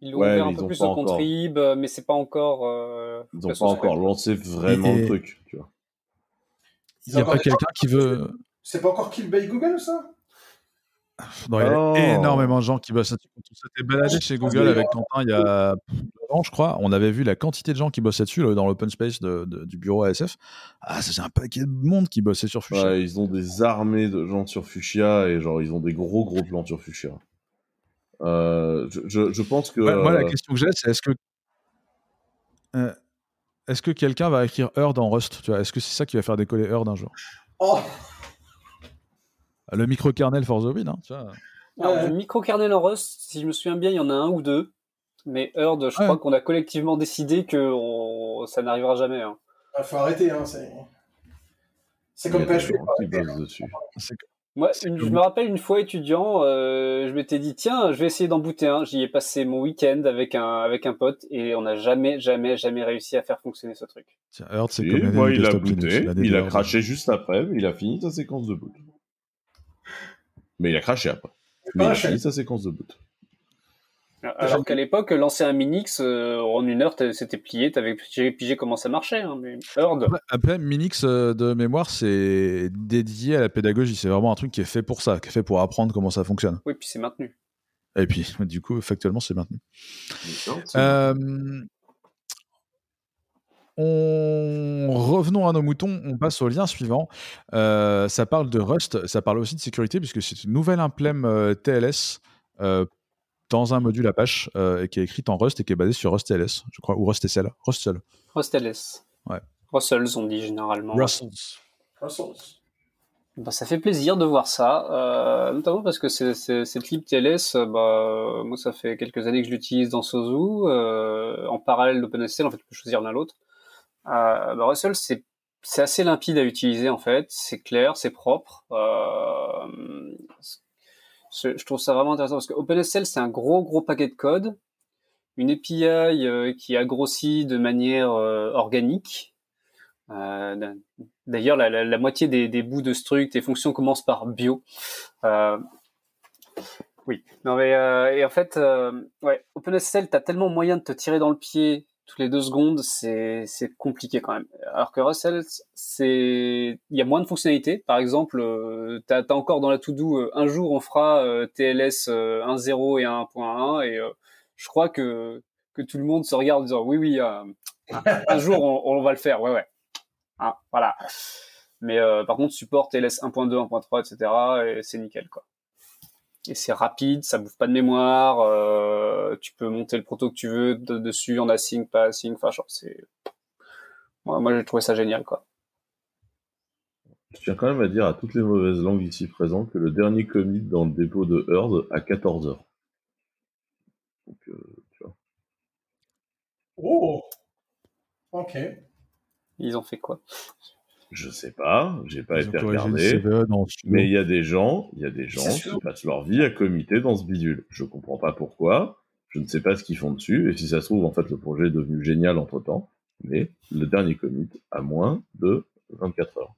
Ils l'ont ouvert un peu plus au contrib, euh, mais c'est pas encore. Euh, ils n'ont pas encore lancé vraiment le truc, tu vois. Il n'y a pas quelqu'un qui veut. C'est pas encore Kill by Google, ça? Non, il y a oh. énormément de gens qui bossent là-dessus. Quand on s'était baladé chez Google avec Quentin il y a ans, je crois, on avait vu la quantité de gens qui bossaient dessus dans l'open space de, du bureau ASF. Ah, c'est un paquet de monde qui bossait sur Fuchsia. Ouais, ils ont des armées de gens sur Fuchsia et genre ils ont des gros gros plans sur Fuchsia. Euh, je, je, pense que. moi, la question que j'ai, c'est est-ce que. Euh, est-ce que quelqu'un va écrire Heard en Rust Est-ce que c'est ça qui va faire décoller Heard un jour? Oh le microkernel for the win, hein, tu vois. le microkernel en Rust, si je me souviens bien, il y en a un ou deux. Mais Heard, je crois qu'on a collectivement décidé que ça n'arrivera jamais. Il hein. faut arrêter, hein, c'est comme PHP. Moi, je me rappelle une fois étudiant, euh, je m'étais dit tiens, je vais essayer d'en booter un. J'y ai passé mon week-end avec un avec un pote et on n'a jamais jamais jamais réussi à faire fonctionner ce truc. Tiens, Heard, c'est comme moi, il a booté, il a craché juste après, mais il a fini sa séquence de boot. Mais il a craché après. Mais il a fini sa séquence de boot. Alors qu'à l'époque, lancer un Minix euh, en une heure, c'était plié, t'avais pigé comment ça marchait. Hein, mais Après, Minix euh, de mémoire, c'est dédié à la pédagogie. C'est vraiment un truc qui est fait pour ça, qui est fait pour apprendre comment ça fonctionne. Oui, puis c'est maintenu. Et puis, du coup, factuellement, c'est maintenu. Euh, on... Revenons à nos moutons, on passe au lien suivant. Euh, ça parle de Rust, ça parle aussi de sécurité, puisque c'est une nouvelle implème euh, TLS euh, dans un module Apache qui est écrite en Rust et qui est basée sur Rust TLS, je crois, ou Rust SL. Rust LS. Ouais. Russells, on dit généralement. Russells. Russells. Bah, ça fait plaisir de voir ça, euh, notamment parce que c'est, c'est, cette lib TLS, bah, moi ça fait quelques années que je l'utilise dans Sozu, euh, en parallèle d'OpenSSL, en fait, tu peux choisir l'un l'autre. Euh, bah, Russell, c'est, c'est assez limpide à utiliser en fait, c'est clair, c'est propre. Euh, je trouve ça vraiment intéressant parce que OpenSSL c'est un gros gros paquet de code, une API euh, qui a grossi de manière euh, organique. Euh, D'ailleurs, la, moitié des, bouts de struct et fonctions commencent par bio. Oui. Non mais et en fait, ouais, OpenSSL, t'as tellement moyen de te tirer dans le pied toutes les deux secondes, c'est c'est compliqué quand même. Alors que Russell, c'est il y a moins de fonctionnalités. Par exemple, euh, t'as as encore dans la to-do euh, un jour on fera euh, TLS 1.0 et 1.1 et je crois que que tout le monde se regarde en disant oui oui un, jour on, on va le faire. Ouais ouais. Hein, voilà. Mais euh, par contre, support TLS 1.2, 1.3, etc. Et c'est nickel, quoi. Et c'est rapide, ça bouffe pas de mémoire. Euh, tu peux monter le proto que tu veux de, dessus en async, pas async. Enfin, c'est. Moi, moi j'ai trouvé ça génial, quoi. Je tiens quand même à dire à toutes les mauvaises langues ici présentes que le dernier commit dans le dépôt de Herd à 14 heures. Donc, euh, tu vois. Oh Ok. Ils ont fait quoi? Je sais pas, j'ai pas Ils été regardé. Mais il y a des gens, il y a des gens qui passent leur vie à comiter dans ce bidule. Je comprends pas pourquoi. Je ne sais pas ce qu'ils font dessus. Et si ça se trouve, en fait, le projet est devenu génial entre temps. Mais le dernier commit a moins de 24 heures.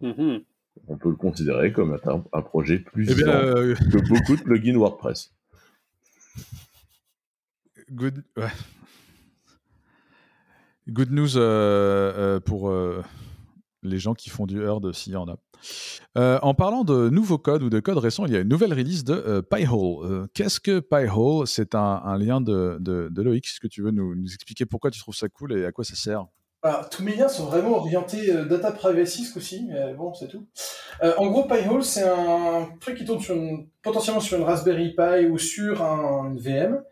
Mm -hmm. On peut le considérer comme un, un projet plus eh bien, euh... que beaucoup de plugins WordPress. Good. Ouais. Good news euh, euh, pour euh, les gens qui font du Herd, s'il y en a. Euh, en parlant de nouveaux codes ou de codes récents, il y a une nouvelle release de euh, Pi-hole. Qu'est-ce que Pi-hole? C'est un, lien de, de, Loïc. Est-ce que tu veux nous, expliquer pourquoi tu trouves ça cool et à quoi ça sert? Tous mes liens sont vraiment orientés data privacy ce coup-ci, mais bon, c'est tout. en gros, Pi-hole, c'est un truc qui tourne potentiellement sur une Raspberry Pi ou sur un, une VM.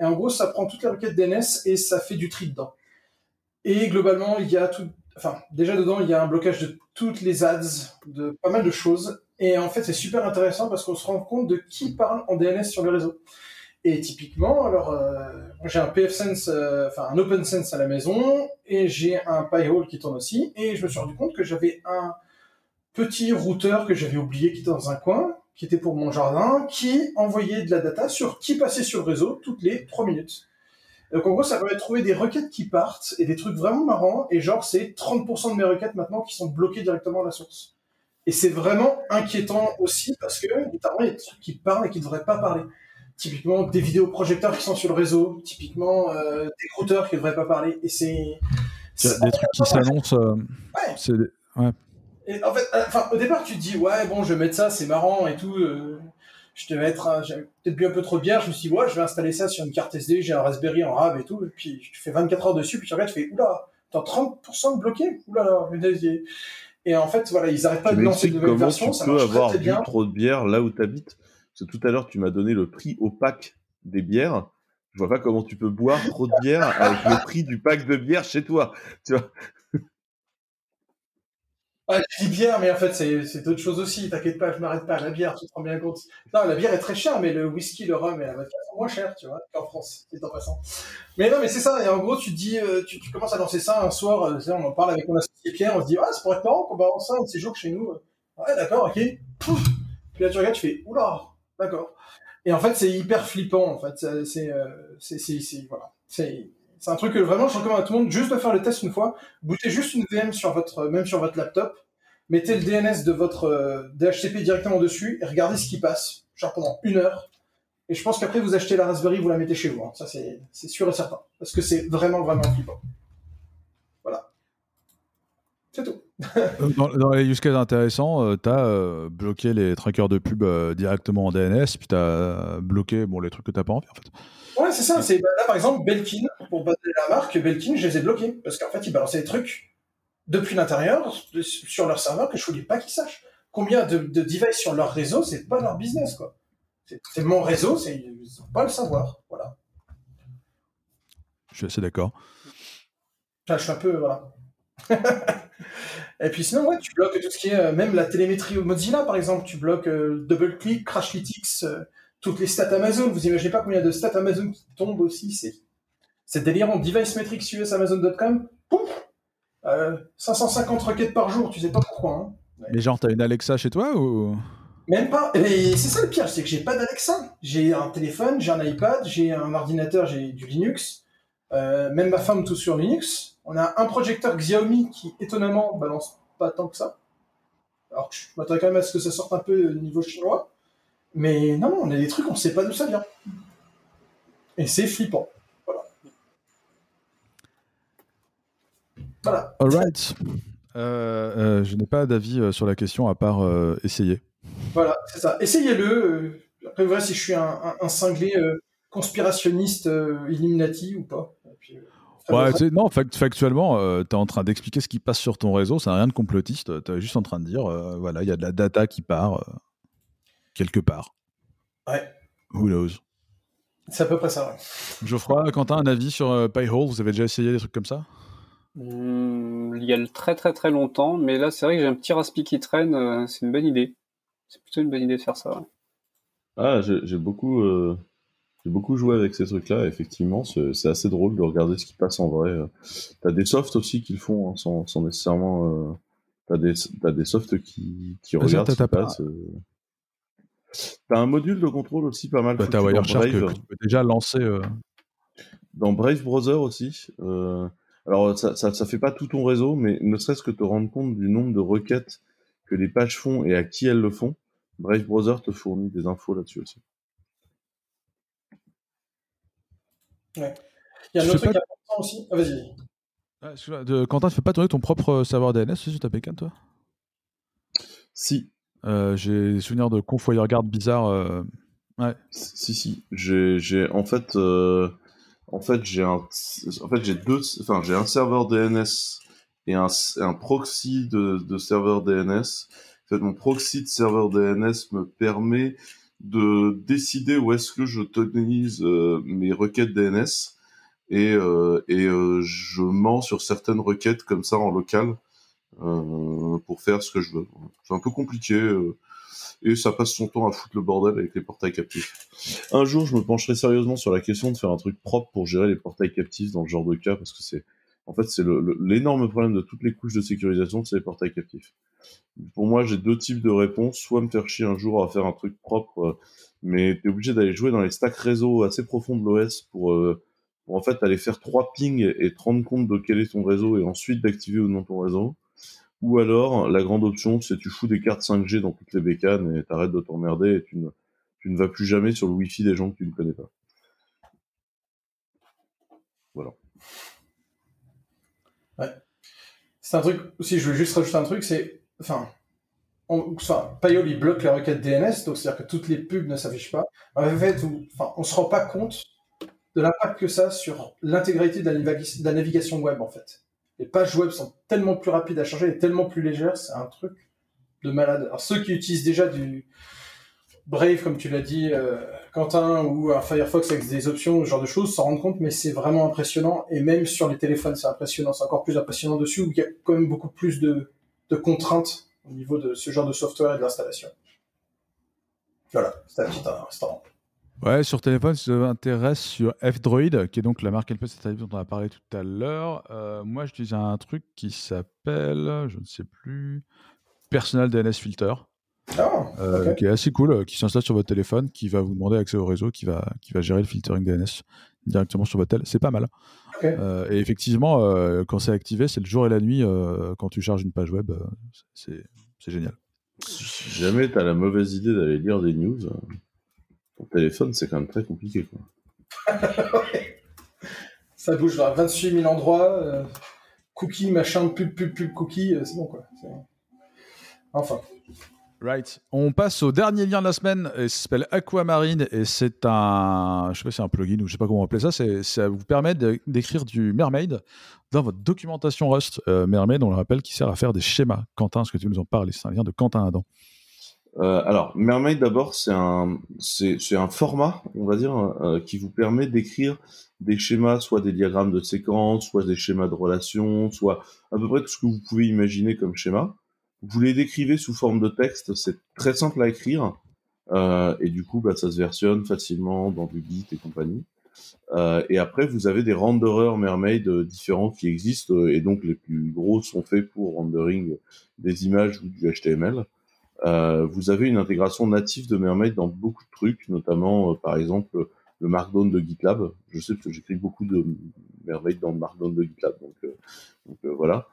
Et en gros, ça prend toutes les requêtes DNS et ça fait du tri dedans. Et globalement, il y a tout, enfin, déjà dedans, il y a un blocage de toutes les ads, de pas mal de choses. Et en fait, c'est super intéressant parce qu'on se rend compte de qui parle en DNS sur le réseau. Et typiquement, alors, euh, j'ai un PFSense, euh, enfin, un OpenSense à la maison, et j'ai un Pi-hole qui tourne aussi, et je me suis rendu compte que j'avais un petit routeur que j'avais oublié qui était dans un coin, qui était pour mon jardin, qui envoyait de la data sur qui passait sur le réseau toutes les trois minutes. Donc en gros, ça permet de trouver des requêtes qui partent et des trucs vraiment marrants. Et genre, c'est 30% de mes requêtes maintenant qui sont bloquées directement à la source. Et c'est vraiment inquiétant aussi parce que notamment il y a des trucs qui parlent et qui ne devraient pas parler. Typiquement des vidéoprojecteurs qui sont sur le réseau, typiquement euh, des routeurs qui ne devraient pas parler. Et c'est des trucs qui s'annoncent. Euh, ouais. Ouais. Et en fait, euh, enfin, au départ, tu te dis ouais bon, je vais mettre ça, c'est marrant et tout. Euh, je devais être, j'avais peut-être bu un peu trop de bière, je me suis dit, ouais, je vais installer ça sur une carte SD, j'ai un Raspberry en RAV et tout, et puis tu fais 24 heures dessus, puis tu regardes, tu fais, oula, t'as 30% de bloqué, oula là, et en fait, voilà, ils arrêtent pas tu de lancer de nouvelles versions, tu ça peux avoir très, très bien. bu trop de bière là où t'habites? Parce que tout à l'heure, tu m'as donné le prix au pack des bières. Je vois pas comment tu peux boire trop de bière avec le prix du pack de bière chez toi. Tu vois? Ouais, je dis bière, mais en fait, c'est, c'est d'autres choses aussi. T'inquiète pas, je m'arrête pas la bière, tu te rends bien compte. Non, la bière est très chère, mais le whisky, le rhum et moins chers, tu vois, qu'en France, c'est en passant. Mais non, mais c'est ça. Et en gros, tu dis, euh, tu, commences à lancer ça un soir, euh, on en parle avec mon associé Pierre, on se dit, ah, ça pourrait être marrant qu'on balance ça un de ces jours chez nous. Ouais, d'accord, ok. Pouf. Puis là, tu regardes, tu fais, oula, d'accord. Et en fait, c'est hyper flippant, en fait. C'est, c'est, euh, c'est, c'est, c'est- voilà. C'est, c'est un truc que vraiment je recommande à tout le monde, juste de faire le test une fois. Bootez juste une VM sur votre, même sur votre laptop. Mettez le DNS de votre euh, DHCP directement dessus et regardez ce qui passe, genre pendant une heure. Et je pense qu'après vous achetez la Raspberry, vous la mettez chez vous. hein. Ça c'est, c'est sûr et certain. Parce que c'est vraiment, vraiment flippant. Voilà. C'est tout. Dans, dans les use cases intéressants, tu as bloqué les trackers de pub euh, directement en DNS, puis tu as bloqué bon, les trucs que tu pas envie en fait. Ouais, c'est ça. C'est, bah, là, par exemple, Belkin, pour baser la marque, Belkin, je les ai bloqués. Parce qu'en fait, ils balançaient des trucs depuis l'intérieur, sur leur serveur, que je voulais pas qu'ils sachent. Combien de, de devices sur leur réseau, c'est pas leur business, quoi. C'est, c'est mon réseau, c'est, ils ont pas le savoir. Voilà. Je suis assez d'accord. Je suis un peu, voilà. Et puis sinon, ouais, tu bloques tout ce qui est, euh, même la télémétrie au Mozilla, par exemple, tu bloques euh, DoubleClick, Crashlytics, euh, toutes les stats Amazon. Vous imaginez pas combien de stats Amazon qui tombent aussi, c'est, c'est délirant. Device Metrics US Amazon.com, pouf, 550 requêtes par jour, tu sais pas pourquoi. Hein. Mais genre, t'as une Alexa chez toi ou? Même pas. Et c'est ça le pire, c'est que j'ai pas d'Alexa. J'ai un téléphone, j'ai un iPad, j'ai un ordinateur, j'ai du Linux. même ma femme tout sur Linux. On a un projecteur Xiaomi qui, étonnamment, balance pas tant que ça. Alors je m'attends quand même à ce que ça sorte un peu au niveau chinois. Mais non, on a des trucs, on sait pas d'où ça vient. Et c'est flippant. Voilà. Voilà. Alright. Euh, euh, je n'ai pas d'avis euh, sur la question à part essayer. Voilà, c'est ça. Essayez-le. Après, vous si je suis un, cinglé conspirationniste Illuminati ou pas. Ouais, non, factuellement, euh, tu es en train d'expliquer ce qui passe sur ton réseau, ça n'a rien de complotiste, tu es juste en train de dire, euh, voilà, il y a de la data qui part euh, quelque part. Ouais. Who knows? C'est à peu près ça, ouais. Geoffroy, Quentin, un avis sur Payhole Vous avez déjà essayé des trucs comme ça? Mmh, Il y a très très très longtemps, mais là, c'est vrai que j'ai un petit raspi qui traîne, c'est une bonne idée. C'est plutôt une bonne idée de faire ça. Ah, j'ai beaucoup j'ai beaucoup joué avec ces trucs-là, effectivement, c'est assez drôle de regarder ce qui passe en vrai. T'as des softs aussi qui le font, hein, sans, sans, nécessairement... Euh... T'as des, as des softs qui, qui regardent ce qui passe. Euh. T'as un module de contrôle aussi pas mal. Bah, t'as Wireshark que, tu peux déjà lancer... Euh. Dans Brave Browser aussi. Euh... Alors, ça, ça, ça, fait pas tout ton réseau, mais ne serait-ce que te rendre compte du nombre de requêtes que les pages font et à qui elles le font, Brave Browser te fournit des infos là-dessus aussi. Ouais. Il y a un autre truc important aussi. Ah, vas-y. Ah, de, Quentin, tu fais pas tourner ton propre serveur DNS sur ta Pékin, toi? Si. Euh, j'ai des souvenirs de conf garde bizarre. Euh... Ouais. Si, si. J'ai, en fait, euh, en fait, j'ai un, en fait, j'ai deux, enfin, j'ai un serveur DNS et un, un proxy de, de serveur DNS. En fait, mon proxy de serveur DNS me permet de décider où est-ce que je tokenise euh, mes requêtes DNS et, euh, et euh, je mens sur certaines requêtes comme ça en local pour faire ce que je veux. C'est un peu compliqué et ça passe son temps à foutre le bordel avec les portails captifs. Un jour, je me pencherai sérieusement sur la question de faire un truc propre pour gérer les portails captifs dans le genre de cas parce que c'est en fait c'est l'énorme problème de toutes les couches de sécurisation, c'est les portails captifs pour moi, j'ai deux types de réponses. Soit me faire chier un jour à faire un truc propre, euh, mais tu es obligé d'aller jouer dans les stacks réseau assez profonds de l'OS pour, euh, pour en fait aller faire trois pings et te rendre compte de quel est ton réseau et ensuite d'activer ou non ton réseau. Ou alors, la grande option, c'est tu fous des cartes 5G dans toutes les bécanes et t'arrêtes de t'emmerder et tu ne, tu ne vas plus jamais sur le Wi-Fi des gens que tu ne connais pas. Voilà. Ouais. C'est un truc, aussi, je veux juste rajouter un truc, c'est enfin, enfin, il bloque la requête DNS, donc c'est-à-dire que toutes les pubs ne s'affichent pas. En fait, on, enfin, on se rend pas compte de l'impact que ça a sur l'intégralité de, la navigation web, en fait. Les pages web sont tellement plus rapides à charger et tellement plus légères, c'est un truc de malade. Alors, ceux qui utilisent déjà du Brave, comme tu l'as dit, euh, Quentin, ou un Firefox avec des options, ce genre de choses, s'en rendent compte, mais c'est vraiment impressionnant. Et même sur les téléphones, c'est impressionnant. C'est encore plus impressionnant dessus, où il y a quand même beaucoup plus de, contraintes au niveau de ce genre de software et de l'installation. Voilà, c'était un petit instant. Ouais, sur téléphone, si vous intéresse sur F-Droid, qui est donc la marque LPS dont on a parlé tout à l'heure, euh, moi j'utilise un truc qui s'appelle, je ne sais plus, Personal DNS Filter. Ah, euh, qui est assez cool, euh, qui s'installe sur votre téléphone, qui va vous demander accès au réseau, qui va, qui va gérer le filtering DNS directement sur votre tel. C'est pas mal. Euh, et effectivement, euh, quand c'est activé, c'est le jour et la nuit. Euh, quand tu charges une page web, c'est génial. Si jamais tu as la mauvaise idée d'aller lire des news, ton téléphone, c'est quand même très compliqué. Quoi. Ça bouge vers 28 000 endroits. cookies, machin, pub, pub, pub, cookies, c'est bon quoi. Enfin. On passe au dernier lien de la semaine. Il s'appelle Aquamarine et c'est un, je sais pas c'est un plugin ou je sais pas comment appeler ça. C'est, ça vous permet d'écrire du Mermaid dans votre documentation Rust. Euh, Mermaid, on le rappelle, qui sert à faire des schémas. Quentin, est-ce que tu nous en parles? C'est un lien de Quentin Adam. Euh, alors, Mermaid d'abord, c'est un, c'est, un format, on va dire, euh, qui vous permet d'écrire des schémas, soit des diagrammes de séquence, soit des schémas de relations, soit à peu près tout ce que vous pouvez imaginer comme schéma. Vous les décrivez sous forme de texte, c'est très simple à écrire, euh, et du coup, bah, ça se versionne facilement dans du Git et compagnie. Euh, et après, vous avez des renderers Mermaid euh, différents qui existent, et donc les plus gros sont faits pour rendering des images ou du HTML. Vous avez une intégration native de Mermaid dans beaucoup de trucs, notamment par exemple le Markdown de GitLab. Je sais que j'écris beaucoup de Mermaid dans le Markdown de GitLab, donc voilà.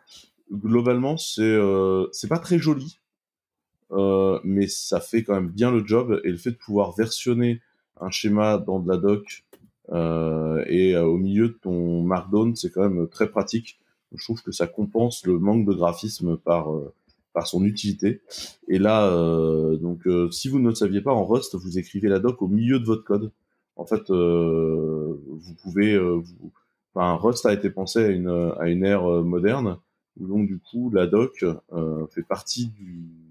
Globalement, c'est c'est pas très joli, mais ça fait quand même bien le job. Et le fait de pouvoir versionner un schéma dans de la doc euh, et au milieu de ton Markdown, c'est quand même très pratique. Je trouve que ça compense le manque de graphisme par par son utilité. Et là, euh, donc, euh, si vous ne le saviez pas, en Rust, vous écrivez la doc au milieu de votre code. En fait, euh, vous pouvez, enfin, Rust a été pensé à une à une ère moderne donc du coup la doc fait partie du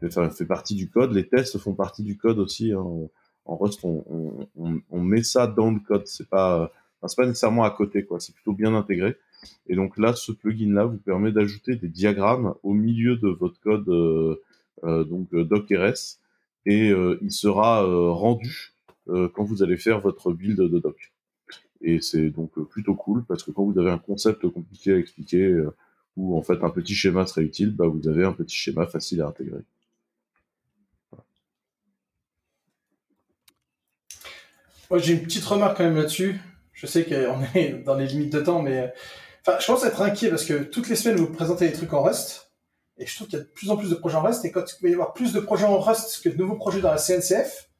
fait, partie du code. Les tests font partie du code aussi. Hein. En Rust, on, met ça dans le code. C'est pas, c'est pas nécessairement à côté, quoi. C'est plutôt bien intégré. Et donc là, ce plugin-là vous permet d'ajouter des diagrammes au milieu de votre code euh, euh, donc euh, docrs et il sera rendu quand vous allez faire votre build de doc. Et c'est donc plutôt cool parce que quand vous avez un concept compliqué à expliquer ou en fait un petit schéma serait utile, bah, vous avez un petit schéma facile à intégrer. Moi, j'ai une petite remarque quand même là-dessus. Je sais qu'on est dans les limites de temps, mais Enfin, je pense être inquiet parce que toutes les semaines, vous présentez des trucs en Rust. Et je trouve qu'il y a de plus en plus de projets en Rust. Et quand il va y avoir plus de projets en Rust que de nouveaux projets dans la CNCF,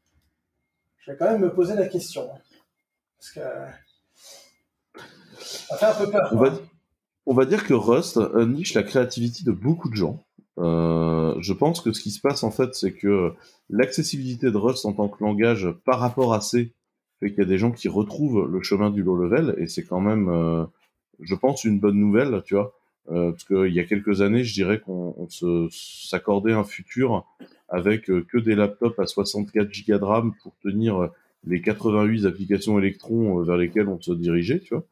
je vais quand même me poser la question. Parce que. Ça fait un peu peur. On va, dire que Rust niche la créativité de beaucoup de gens. Euh, je pense que ce qui se passe en fait, c'est que l'accessibilité de Rust en tant que langage par rapport à C fait qu'il y a des gens qui retrouvent le chemin du low level et c'est quand même euh, je pense, une bonne nouvelle, tu vois. Euh, parce qu'il y a quelques années, je dirais qu'on s'accordait un futur avec euh, que des laptops à 64 Go de RAM pour tenir euh, les 88 applications Electron vers lesquelles on se dirigeait, tu vois.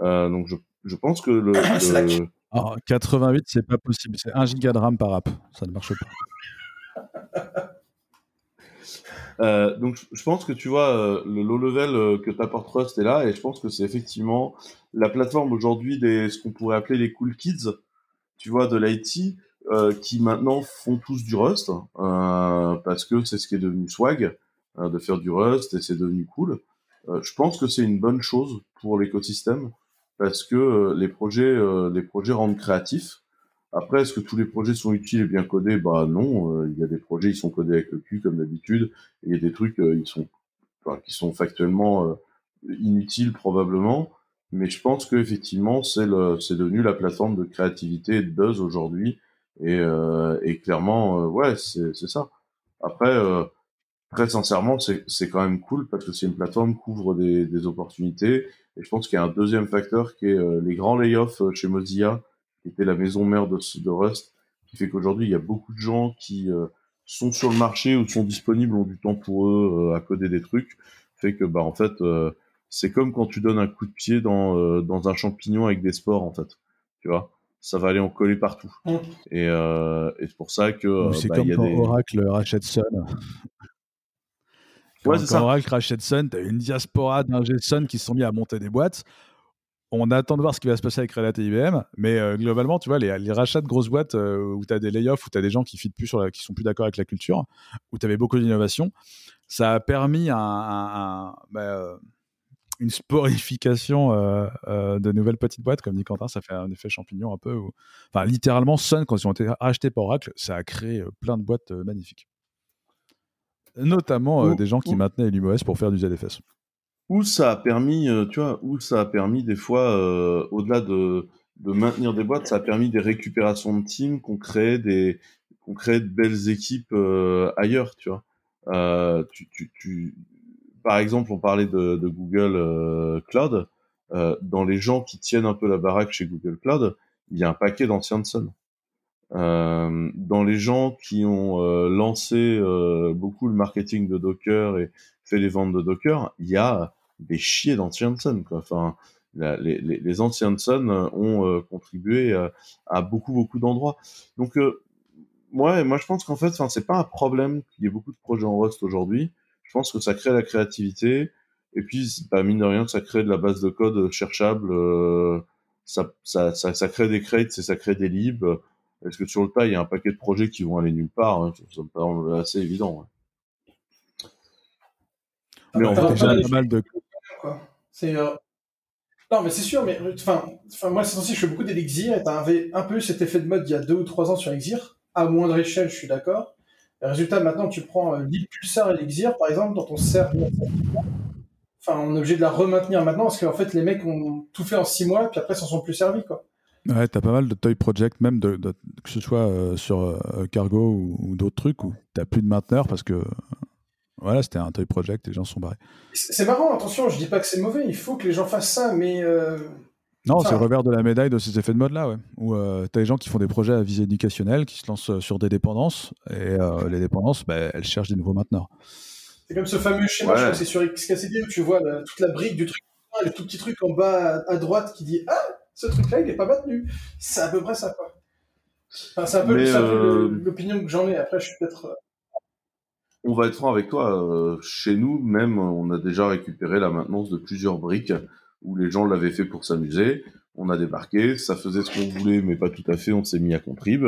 Euh, donc je, je, pense que le, le... 88, c'est pas possible, c'est 1 Go de RAM par app, ça ne marche pas. Euh, donc je pense que tu vois euh, le low level euh, que t'apporte Rust est là et je pense que c'est effectivement la plateforme aujourd'hui des ce qu'on pourrait appeler les cool kids, tu vois, de l'IT qui maintenant font tous du Rust parce que c'est ce qui est devenu swag de faire du Rust et c'est devenu cool. je pense que c'est une bonne chose pour l'écosystème parce que les projets les projets rendent créatifs après, est-ce que tous les projets sont utiles et bien codés? Bah non, euh, il y a des projets ils sont codés avec le cul comme d'habitude, et il y a des trucs euh, ils sont, enfin, qui sont factuellement euh, inutiles probablement. Mais je pense que effectivement c'est c'est devenu la plateforme de créativité et de buzz aujourd'hui, et, et clairement ouais c'est, ça. Après, très sincèrement, c'est, c'est quand même cool parce que c'est une plateforme qui couvre des, des opportunités. Et je pense qu'il y a un deuxième facteur qui est les grands layoffs chez Mozilla qui était la maison mère de, de Rust, qui fait qu'aujourd'hui, il y a beaucoup de gens qui euh, sont sur le marché ou sont disponibles, ont du temps pour eux euh, à coder des trucs, fait que, bah, en fait, euh, c'est comme quand tu donnes un coup de pied dans, dans un champignon avec des spores, en fait. Tu vois? Ça va aller en coller partout. Mmh. Et, et c'est pour ça que. C'est bah, comme quand Oracle rachète Sun. Ouais, quand, quand Oracle rachète Sun, tu as une diaspora d'ingé Sun qui se sont mis à monter des boîtes on attend de voir ce qui va se passer avec Red Hat et IBM, mais euh, globalement, tu vois, les, rachats de grosses boîtes euh, où tu as des layoffs, où tu as des gens qui fit plus sur la, qui sont plus d'accord avec la culture, où tu avais beaucoup d'innovation, ça a permis un, bah, euh, une sporification de nouvelles petites boîtes, comme dit Quentin, ça fait un effet champignon un peu. Enfin, littéralement, Sun, quand ils ont été rachetés par Oracle, ça a créé plein de boîtes magnifiques. Notamment des gens qui maintenaient LumOS pour faire du ZFS où ça a permis, euh, tu vois, où ça a permis des fois, euh, au-delà de, de maintenir des boîtes, ça a permis des récupérations de teams, qu'on crée des, qu'on crée de belles équipes euh, ailleurs, tu vois. Euh, tu, tu, tu, par exemple, on parlait de, de Google euh, Cloud. dans les gens qui tiennent un peu la baraque chez Google Cloud, il y a un paquet d'anciens de Sun. Dans les gens qui ont lancé beaucoup le marketing de Docker et fait les ventes de Docker, il y a des chiers quoi. Enfin, les, les, les anciens Sun ont contribué à beaucoup beaucoup d'endroits. Donc ouais, moi je pense qu'en fait, c'est pas un problème qu'il y ait beaucoup de projets en Rust aujourd'hui. Je pense que ça crée la créativité. Et puis, bah, mine de rien, ça crée de la base de code cherchable. Euh, ça, ça, ça, crée des crates et ça crée des libs. Est-ce que sur le tas, il y a un paquet de projets qui vont aller nulle part hein, Ça me paraît assez évident. Ouais. Ah, mais on voit déjà pas mal de. C'est euh, non, mais c'est sûr, mais enfin, moi, c'est aussi, je fais beaucoup d'Elixir et t'avais un peu cet effet de mode il y a deux ou trois ans sur Elixir à moindre échelle, je suis d'accord. Résultat, maintenant, tu prends euh, Pulsar et l'Exir, par exemple, dans ton serveur. Enfin, on est obligé de la remaintenir maintenant parce qu'en fait, les mecs ont tout fait en six mois, puis après, s'en sont plus servis, quoi. Ouais, t'as pas mal de toy project, même de, que ce soit euh, sur euh, Cargo ou, d'autres trucs où t'as plus de mainteneur parce que voilà, c'était un toy project, les gens sont barrés. C'est marrant, attention, je dis pas que c'est mauvais, il faut que les gens fassent ça, mais non, c'est le revers de la médaille de ces effets de mode-là, ouais. Où euh, tu as des gens qui font des projets à visée éducationnelle, qui se lancent euh, sur des dépendances, et euh, les dépendances, bah, elles cherchent des nouveaux mainteneurs. C'est comme ce fameux schéma, je crois que c'est sur XKCD, où tu vois toute la brique du truc, le tout petit truc en bas à, droite qui dit Ah, ce truc-là, il n'est pas maintenu. C'est à peu près ça, quoi. Enfin, c'est un peu, l'opinion que j'en ai. Après, je suis peut-être. On va être franc avec toi. chez nous, même, on a déjà récupéré la maintenance de plusieurs briques où les gens l'avaient fait pour s'amuser. On a débarqué, ça faisait ce qu'on voulait, mais pas tout à fait. On s'est mis à contrib.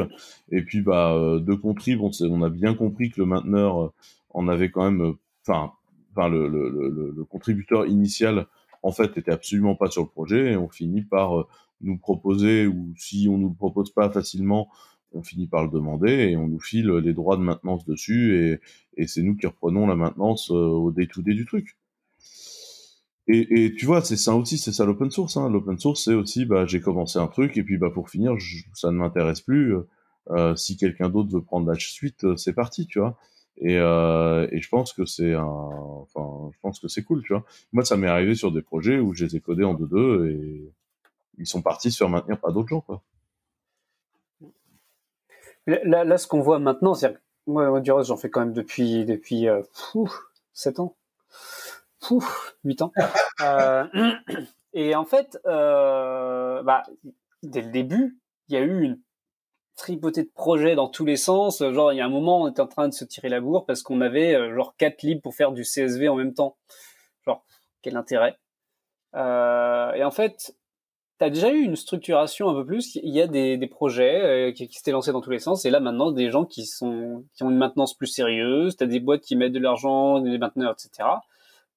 Et puis, bah, euh, de contrib, on, on, a bien compris que le mainteneur euh, en avait quand même, euh, enfin, enfin, le, le, le, le, contributeur initial, en fait, était absolument pas sur le projet. Et on finit par nous proposer, ou si on nous le propose pas facilement, on finit par le demander et on nous file les droits de maintenance dessus et, c'est nous qui reprenons la maintenance au day-to-day du truc. Et, tu vois, c'est ça aussi, c'est ça l'open source. Hein. L'open source, c'est aussi, bah, j'ai commencé un truc et puis bah pour finir, ça ne m'intéresse plus. Euh, si quelqu'un d'autre veut prendre la suite, euh, c'est parti, tu vois. Et, euh, et je pense que c'est un, enfin, je pense que c'est cool, tu vois. Moi, ça m'est arrivé sur des projets où je les ai codés en 2-2 et ils sont partis se faire maintenir par d'autres gens, quoi. Là, là ce qu'on voit maintenant, c'est moi, du j'en fais quand même depuis depuis euh, 7 ans. Pouf, 8 ans. Euh, et en fait, euh, bah, dès le début, il y a eu une tripotée de projets dans tous les sens. Genre, il y a un moment, on était en train de se tirer la bourre parce qu'on avait euh, genre quatre libres pour faire du CSV en même temps. Genre, quel intérêt Et en fait, tu as déjà eu une structuration un peu plus. Il y a des, des projets qui, qui s'étaient lancés dans tous les sens. Et là, maintenant, des gens qui, sont, qui ont une maintenance plus sérieuse. Tu as des boîtes qui mettent de l'argent, des mainteneurs, etc.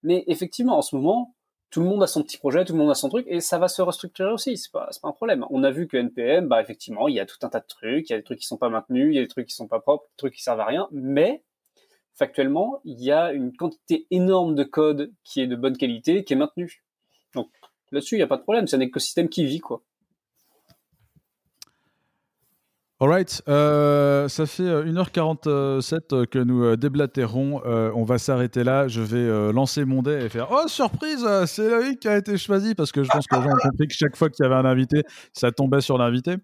Mais effectivement, en ce moment, tout le monde a son petit projet, tout le monde a son truc, et ça va se restructurer aussi, c'est pas, pas un problème. On a vu que NPM, bah, effectivement, il y a tout un tas de trucs, il y a des trucs qui sont pas maintenus, il y a des trucs qui sont pas propres, des trucs qui servent à rien, mais, factuellement, il y a une quantité énorme de code qui est de bonne qualité, qui est maintenu. Donc, là-dessus, il n'y a pas de problème, c'est un écosystème qui vit, quoi. Alright, euh, ça fait 1h47 euh, euh, que nous déblatérons. on va s'arrêter là. Je vais lancer mon dé et faire Oh, surprise, c'est Loïc qui a été choisi parce que je pense que les gens ont compris que chaque fois qu'il y avait un invité, ça tombait sur l'invité.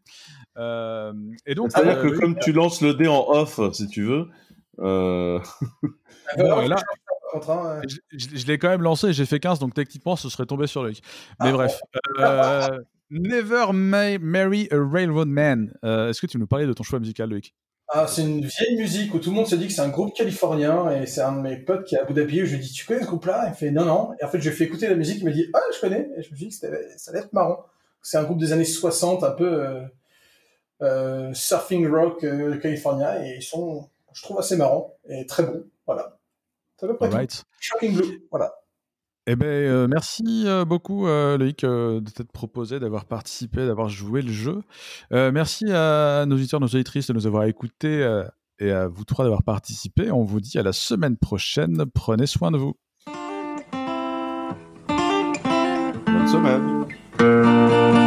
et donc, c'est-à-dire que comme tu lances le dé en off, si tu veux. là, je, l'ai quand même lancé, j'ai fait 15, donc techniquement ce serait tombé sur Loïc. Mais ah, bref. Never Marry a Railroad Man. Euh, est-ce que tu nous parlais de ton choix musical, Loïc? Ah, C'est une vieille musique où tout le monde se dit que c'est un groupe californien et c'est un de mes potes qui est à Abu Dhabi. Je lui dis Tu connais ce groupe-là? Il me fait Non, non. Et en fait, je lui ai fait écouter la musique. Il m'a dit Ah, je connais. Et je me suis dit que ça allait être marrant. C'est un groupe des années 60, un peu euh, euh, surfing rock californien et ils sont, je trouve, assez marrants et très bons. Voilà. C'est à peu près Shocking Blue. Voilà. Eh ben, euh, merci euh, beaucoup, euh, Loïc, de t'être proposé, d'avoir participé, d'avoir joué le jeu. merci à nos auditeurs, nos auditrices de nous avoir écoutés et à vous trois d'avoir participé. On vous dit à la semaine prochaine. Prenez soin de vous. Bonne semaine.